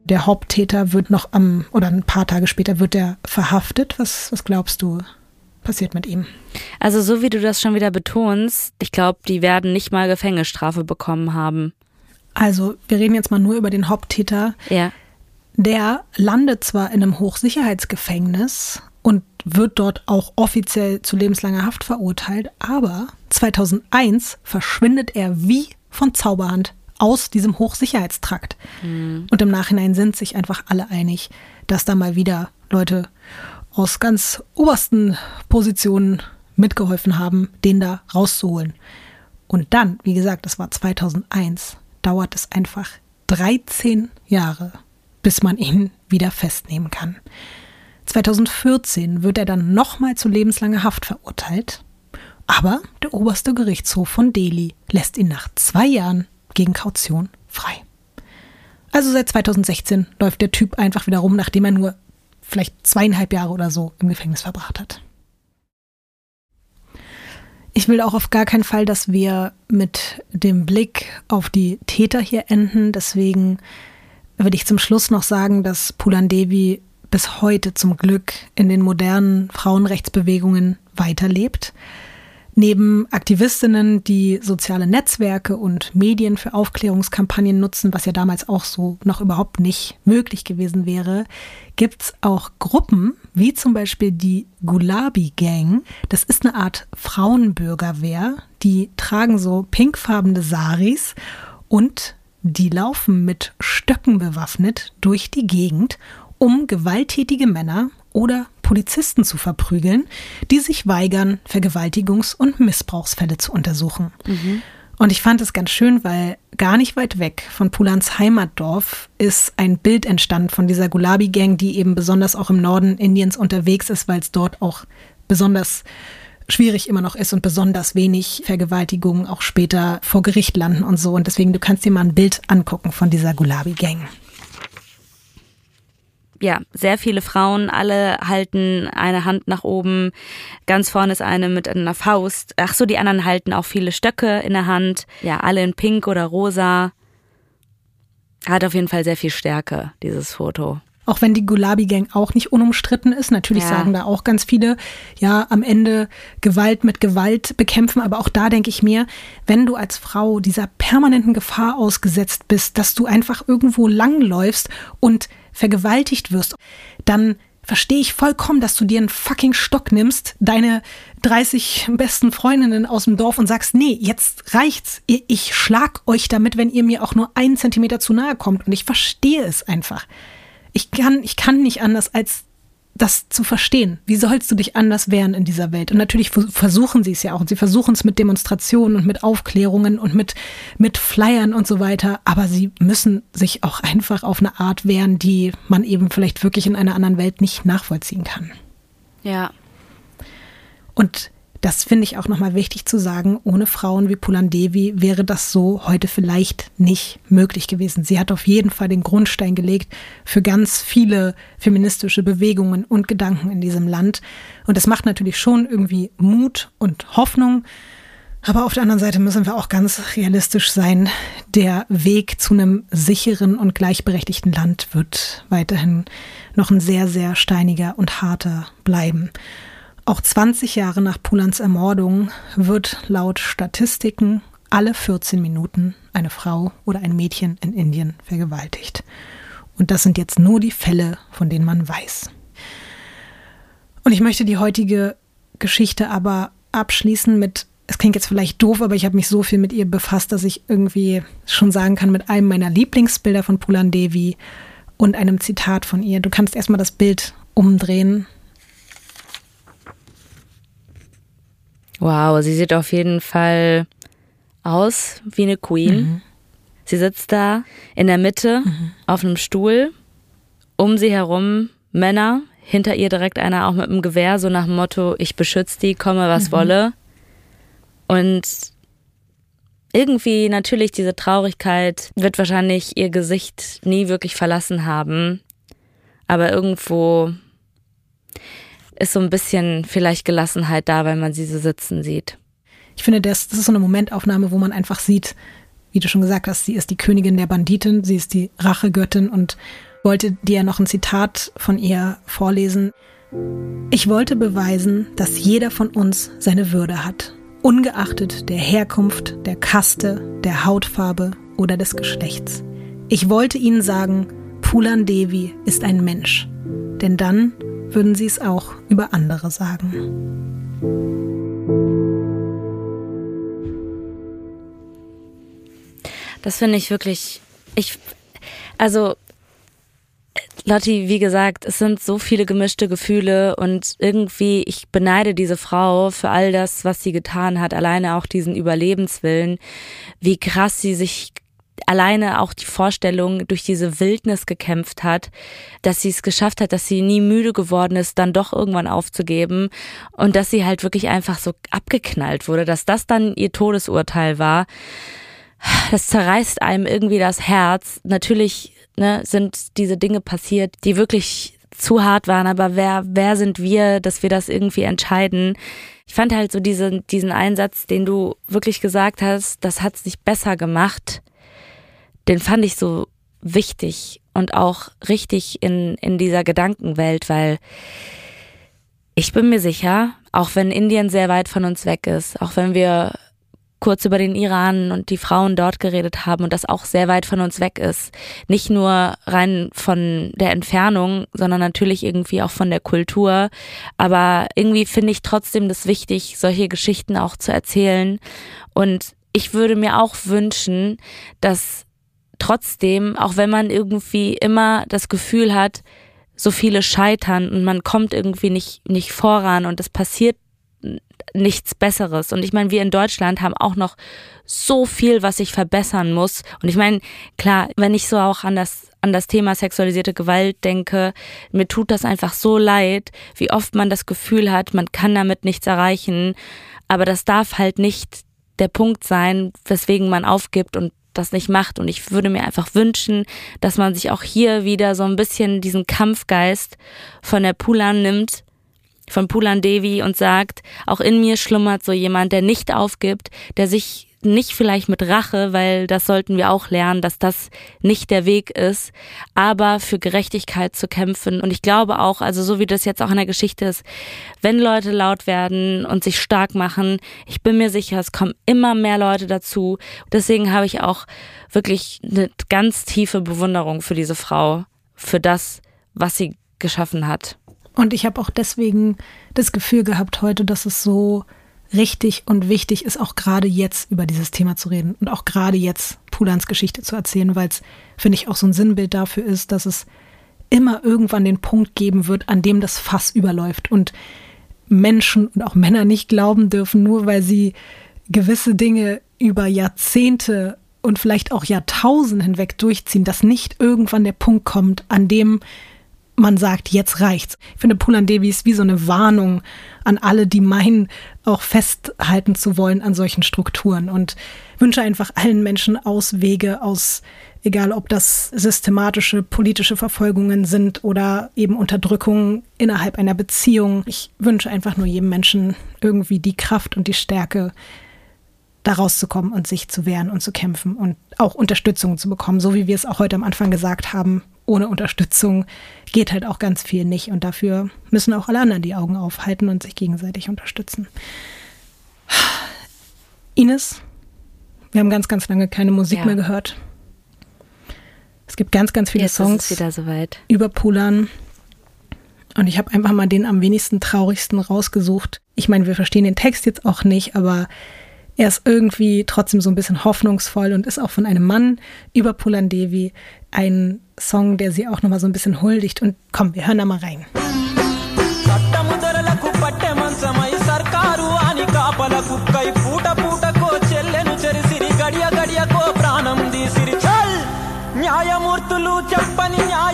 Der Haupttäter wird noch am, oder ein paar Tage später wird er verhaftet. Was, was glaubst du, passiert mit ihm? Also so wie du das schon wieder betonst, ich glaube, die werden nicht mal Gefängnisstrafe bekommen haben. Also, wir reden jetzt mal nur über den Haupttäter. Ja. Der landet zwar in einem Hochsicherheitsgefängnis und wird dort auch offiziell zu lebenslanger Haft verurteilt, aber 2001 verschwindet er wie von Zauberhand aus diesem Hochsicherheitstrakt. Und im Nachhinein sind sich einfach alle einig, dass da mal wieder Leute aus ganz obersten Positionen mitgeholfen haben, den da rauszuholen. Und dann, wie gesagt, das war 2001, dauert es einfach 13 Jahre, bis man ihn wieder festnehmen kann. 2014 wird er dann nochmal zu lebenslanger Haft verurteilt, aber der oberste Gerichtshof von Delhi lässt ihn nach zwei Jahren gegen Kaution frei. Also seit 2016 läuft der Typ einfach wieder rum, nachdem er nur vielleicht zweieinhalb Jahre oder so im Gefängnis verbracht hat. Ich will auch auf gar keinen Fall, dass wir mit dem Blick auf die Täter hier enden. Deswegen würde ich zum Schluss noch sagen, dass Pulan Devi bis heute zum Glück in den modernen Frauenrechtsbewegungen weiterlebt. Neben Aktivistinnen, die soziale Netzwerke und Medien für Aufklärungskampagnen nutzen, was ja damals auch so noch überhaupt nicht möglich gewesen wäre, gibt's auch Gruppen, wie zum Beispiel die Gulabi Gang. Das ist eine Art Frauenbürgerwehr. Die tragen so pinkfarbene Saris und die laufen mit Stöcken bewaffnet durch die Gegend, um gewalttätige Männer oder Polizisten zu verprügeln, die sich weigern, Vergewaltigungs- und Missbrauchsfälle zu untersuchen. Und ich fand es ganz schön, weil gar nicht weit weg von Pulans Heimatdorf ist ein Bild entstanden von dieser Gulabi-Gang, die eben besonders auch im Norden Indiens unterwegs ist, weil es dort auch besonders schwierig immer noch ist und besonders wenig Vergewaltigungen auch später vor Gericht landen und so. Und deswegen, du kannst dir mal ein Bild angucken von dieser Gulabi-Gang. Ja, sehr viele Frauen, alle halten eine Hand nach oben. Ganz vorne ist eine mit einer Faust. Ach so, die anderen halten auch viele Stöcke in der Hand. Ja, alle in pink oder rosa. Hat auf jeden Fall sehr viel Stärke, dieses Foto. Auch wenn die Gulabi-Gang auch nicht unumstritten ist. Natürlich Ja. sagen da auch ganz viele, ja, am Ende Gewalt mit Gewalt bekämpfen. Aber auch da denke ich mir, wenn du als Frau dieser permanenten Gefahr ausgesetzt bist, dass du einfach irgendwo langläufst und vergewaltigt wirst, dann verstehe ich vollkommen, dass du dir einen fucking Stock nimmst, deine 30 besten Freundinnen aus dem Dorf und sagst, nee, jetzt reicht's. Ich schlag euch damit, wenn ihr mir auch nur einen Zentimeter zu nahe kommt. Und ich verstehe es einfach. Ich kann, ich kann nicht anders, als das zu verstehen. Wie sollst du dich anders wehren in dieser Welt? Und natürlich vers- versuchen sie es ja auch. Und sie versuchen es mit Demonstrationen und mit Aufklärungen und mit, mit Flyern und so weiter. Aber sie müssen sich auch einfach auf eine Art wehren, die man eben vielleicht wirklich in einer anderen Welt nicht nachvollziehen kann. Ja. Und das finde ich auch nochmal wichtig zu sagen. Ohne Frauen wie Pulan Devi wäre das so heute vielleicht nicht möglich gewesen. Sie hat auf jeden Fall den Grundstein gelegt für ganz viele feministische Bewegungen und Gedanken in diesem Land. Und das macht natürlich schon irgendwie Mut und Hoffnung. Aber auf der anderen Seite müssen wir auch ganz realistisch sein. Der Weg zu einem sicheren und gleichberechtigten Land wird weiterhin noch ein sehr, sehr steiniger und harter bleiben. Auch 20 Jahre nach Pulans Ermordung wird laut Statistiken alle 14 Minuten eine Frau oder ein Mädchen in Indien vergewaltigt. Und das sind jetzt nur die Fälle, von denen man weiß. Und ich möchte die heutige Geschichte aber abschließen mit, es klingt jetzt vielleicht doof, aber ich habe mich so viel mit ihr befasst, dass ich irgendwie schon sagen kann, mit einem meiner Lieblingsbilder von Pulan Devi und einem Zitat von ihr. Du kannst erstmal das Bild umdrehen Wow, sie sieht auf jeden Fall aus wie eine Queen. Mhm. Sie sitzt da in der Mitte mhm. auf einem Stuhl, um sie herum Männer, hinter ihr direkt einer auch mit einem Gewehr, so nach dem Motto, ich beschütze die, komme was mhm. wolle. Und irgendwie natürlich diese Traurigkeit wird wahrscheinlich ihr Gesicht nie wirklich verlassen haben. Aber irgendwo ist so ein bisschen vielleicht Gelassenheit da, weil man sie so sitzen sieht. Ich finde, das, das ist so eine Momentaufnahme, wo man einfach sieht, wie du schon gesagt hast, sie ist die Königin der Banditen, sie ist die Rachegöttin und wollte dir noch ein Zitat von ihr vorlesen. Ich wollte beweisen, dass jeder von uns seine Würde hat, ungeachtet der Herkunft, der Kaste, der Hautfarbe oder des Geschlechts. Ich wollte ihnen sagen, Pulan Devi ist ein Mensch, denn dann würden sie es auch über andere sagen. Das finde ich wirklich, ich, also, Lotti, wie gesagt, es sind so viele gemischte Gefühle und irgendwie, ich beneide diese Frau für all das, was sie getan hat, alleine auch diesen Überlebenswillen, wie krass sie sich alleine auch die Vorstellung durch diese Wildnis gekämpft hat, dass sie es geschafft hat, dass sie nie müde geworden ist, dann doch irgendwann aufzugeben und dass sie halt wirklich einfach so abgeknallt wurde, dass das dann ihr Todesurteil war. Das zerreißt einem irgendwie das Herz. Natürlich ne, sind diese Dinge passiert, die wirklich zu hart waren, aber wer, wer sind wir, dass wir das irgendwie entscheiden? Ich fand halt so diesen, diesen Einsatz, den du wirklich gesagt hast, das hat es nicht besser gemacht den fand ich so wichtig und auch richtig in, in dieser Gedankenwelt, weil ich bin mir sicher, auch wenn Indien sehr weit von uns weg ist, auch wenn wir kurz über den Iran und die Frauen dort geredet haben und das auch sehr weit von uns weg ist. Nicht nur rein von der Entfernung, sondern natürlich irgendwie auch von der Kultur. Aber irgendwie finde ich trotzdem das wichtig, solche Geschichten auch zu erzählen. Und ich würde mir auch wünschen, dass trotzdem, auch wenn man irgendwie immer das Gefühl hat, so viele scheitern und man kommt irgendwie nicht, nicht voran und es passiert nichts Besseres. Und ich meine, wir in Deutschland haben auch noch so viel, was sich verbessern muss. Und ich meine, klar, wenn ich so auch an das, an das Thema sexualisierte Gewalt denke, mir tut das einfach so leid, wie oft man das Gefühl hat, man kann damit nichts erreichen. Aber das darf halt nicht der Punkt sein, weswegen man aufgibt und das nicht macht. Und ich würde mir einfach wünschen, dass man sich auch hier wieder so ein bisschen diesen Kampfgeist von der Pulan nimmt, von Pulan Devi und sagt, auch in mir schlummert so jemand, der nicht aufgibt, der sich nicht vielleicht mit Rache, weil das sollten wir auch lernen, dass das nicht der Weg ist, aber für Gerechtigkeit zu kämpfen. Und ich glaube auch, also so wie das jetzt auch in der Geschichte ist, wenn Leute laut werden und sich stark machen, ich bin mir sicher, es kommen immer mehr Leute dazu. Deswegen habe ich auch wirklich eine ganz tiefe Bewunderung für diese Frau, für das, was sie geschaffen hat. Und ich habe auch deswegen das Gefühl gehabt heute, dass es so richtig und wichtig ist, auch gerade jetzt über dieses Thema zu reden und auch gerade jetzt Pulans Geschichte zu erzählen, weil es, finde ich, auch so ein Sinnbild dafür ist, dass es immer irgendwann den Punkt geben wird, an dem das Fass überläuft und Menschen und auch Männer nicht glauben dürfen, nur weil sie gewisse Dinge über Jahrzehnte und vielleicht auch Jahrtausende hinweg durchziehen, dass nicht irgendwann der Punkt kommt, an dem man sagt, jetzt reicht's. Ich finde, Pulan Devi ist wie so eine Warnung an alle, die meinen, auch festhalten zu wollen an solchen Strukturen und wünsche einfach allen Menschen Auswege aus, egal ob das systematische politische Verfolgungen sind oder eben Unterdrückung innerhalb einer Beziehung. Ich wünsche einfach nur jedem Menschen irgendwie die Kraft und die Stärke, da rauszukommen und sich zu wehren und zu kämpfen und auch Unterstützung zu bekommen, so wie wir es auch heute am Anfang gesagt haben. Ohne Unterstützung geht halt auch ganz viel nicht und dafür müssen auch alle anderen die Augen aufhalten und sich gegenseitig unterstützen. Ines, wir haben ganz, ganz lange keine Musik ja. mehr gehört. Es gibt ganz, ganz viele Jetzt Songs über Pulan. Und ich habe einfach mal den am wenigsten traurigsten rausgesucht. Ich meine, wir verstehen den Text jetzt auch nicht, aber er ist irgendwie trotzdem so ein bisschen hoffnungsvoll und ist auch von einem Mann über Pulan Devi ein Song, der sie auch nochmal so ein bisschen huldigt. Und komm, wir hören da mal rein. న్యాయమూర్తులు చెప్పని న్యాయం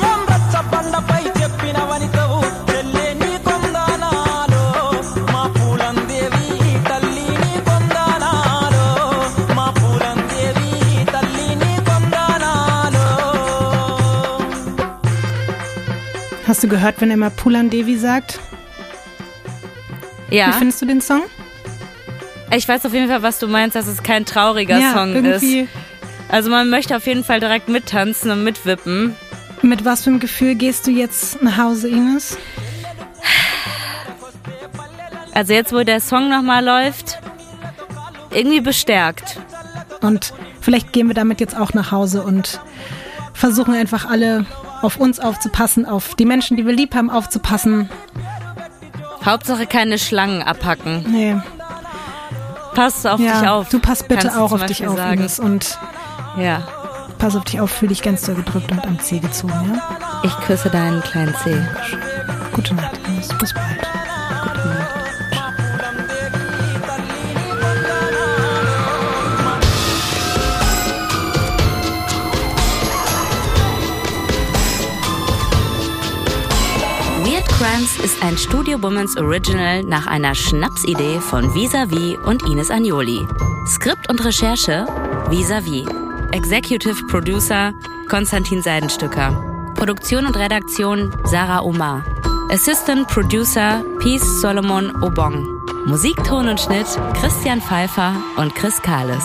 Hast du gehört, wenn er mal Pulan Devi sagt? Ja. Wie findest du den Song? Ich weiß auf jeden Fall, was du meinst, dass es kein trauriger ja, Song irgendwie. ist. Also man möchte auf jeden Fall direkt mittanzen und mitwippen. Mit was für einem Gefühl gehst du jetzt nach Hause, Ines? Also jetzt, wo der Song nochmal läuft, irgendwie bestärkt. Und vielleicht gehen wir damit jetzt auch nach Hause und versuchen einfach alle auf uns aufzupassen, auf die Menschen, die wir lieb haben, aufzupassen. Hauptsache keine Schlangen abhacken. Nee. Pass auf ja, dich auf. Du passt bitte auch auf dich auf, sagen. Ines, und ja. Pass auf dich auf, fühl dich ganz doll gedrückt und am Zeh gezogen, ja? Ich küsse deinen kleinen Zeh. Gute Nacht, Ines. Bis bald. Crimes ist ein Studio Womans Original nach einer Schnapsidee von Visavi und Ines Agnoli. Skript und Recherche Visavi. Executive Producer Konstantin Seidenstücker. Produktion und Redaktion Sarah Omar. Assistant Producer Peace Solomon Obong. Musikton und Schnitt Christian Pfeiffer und Chris Kahles.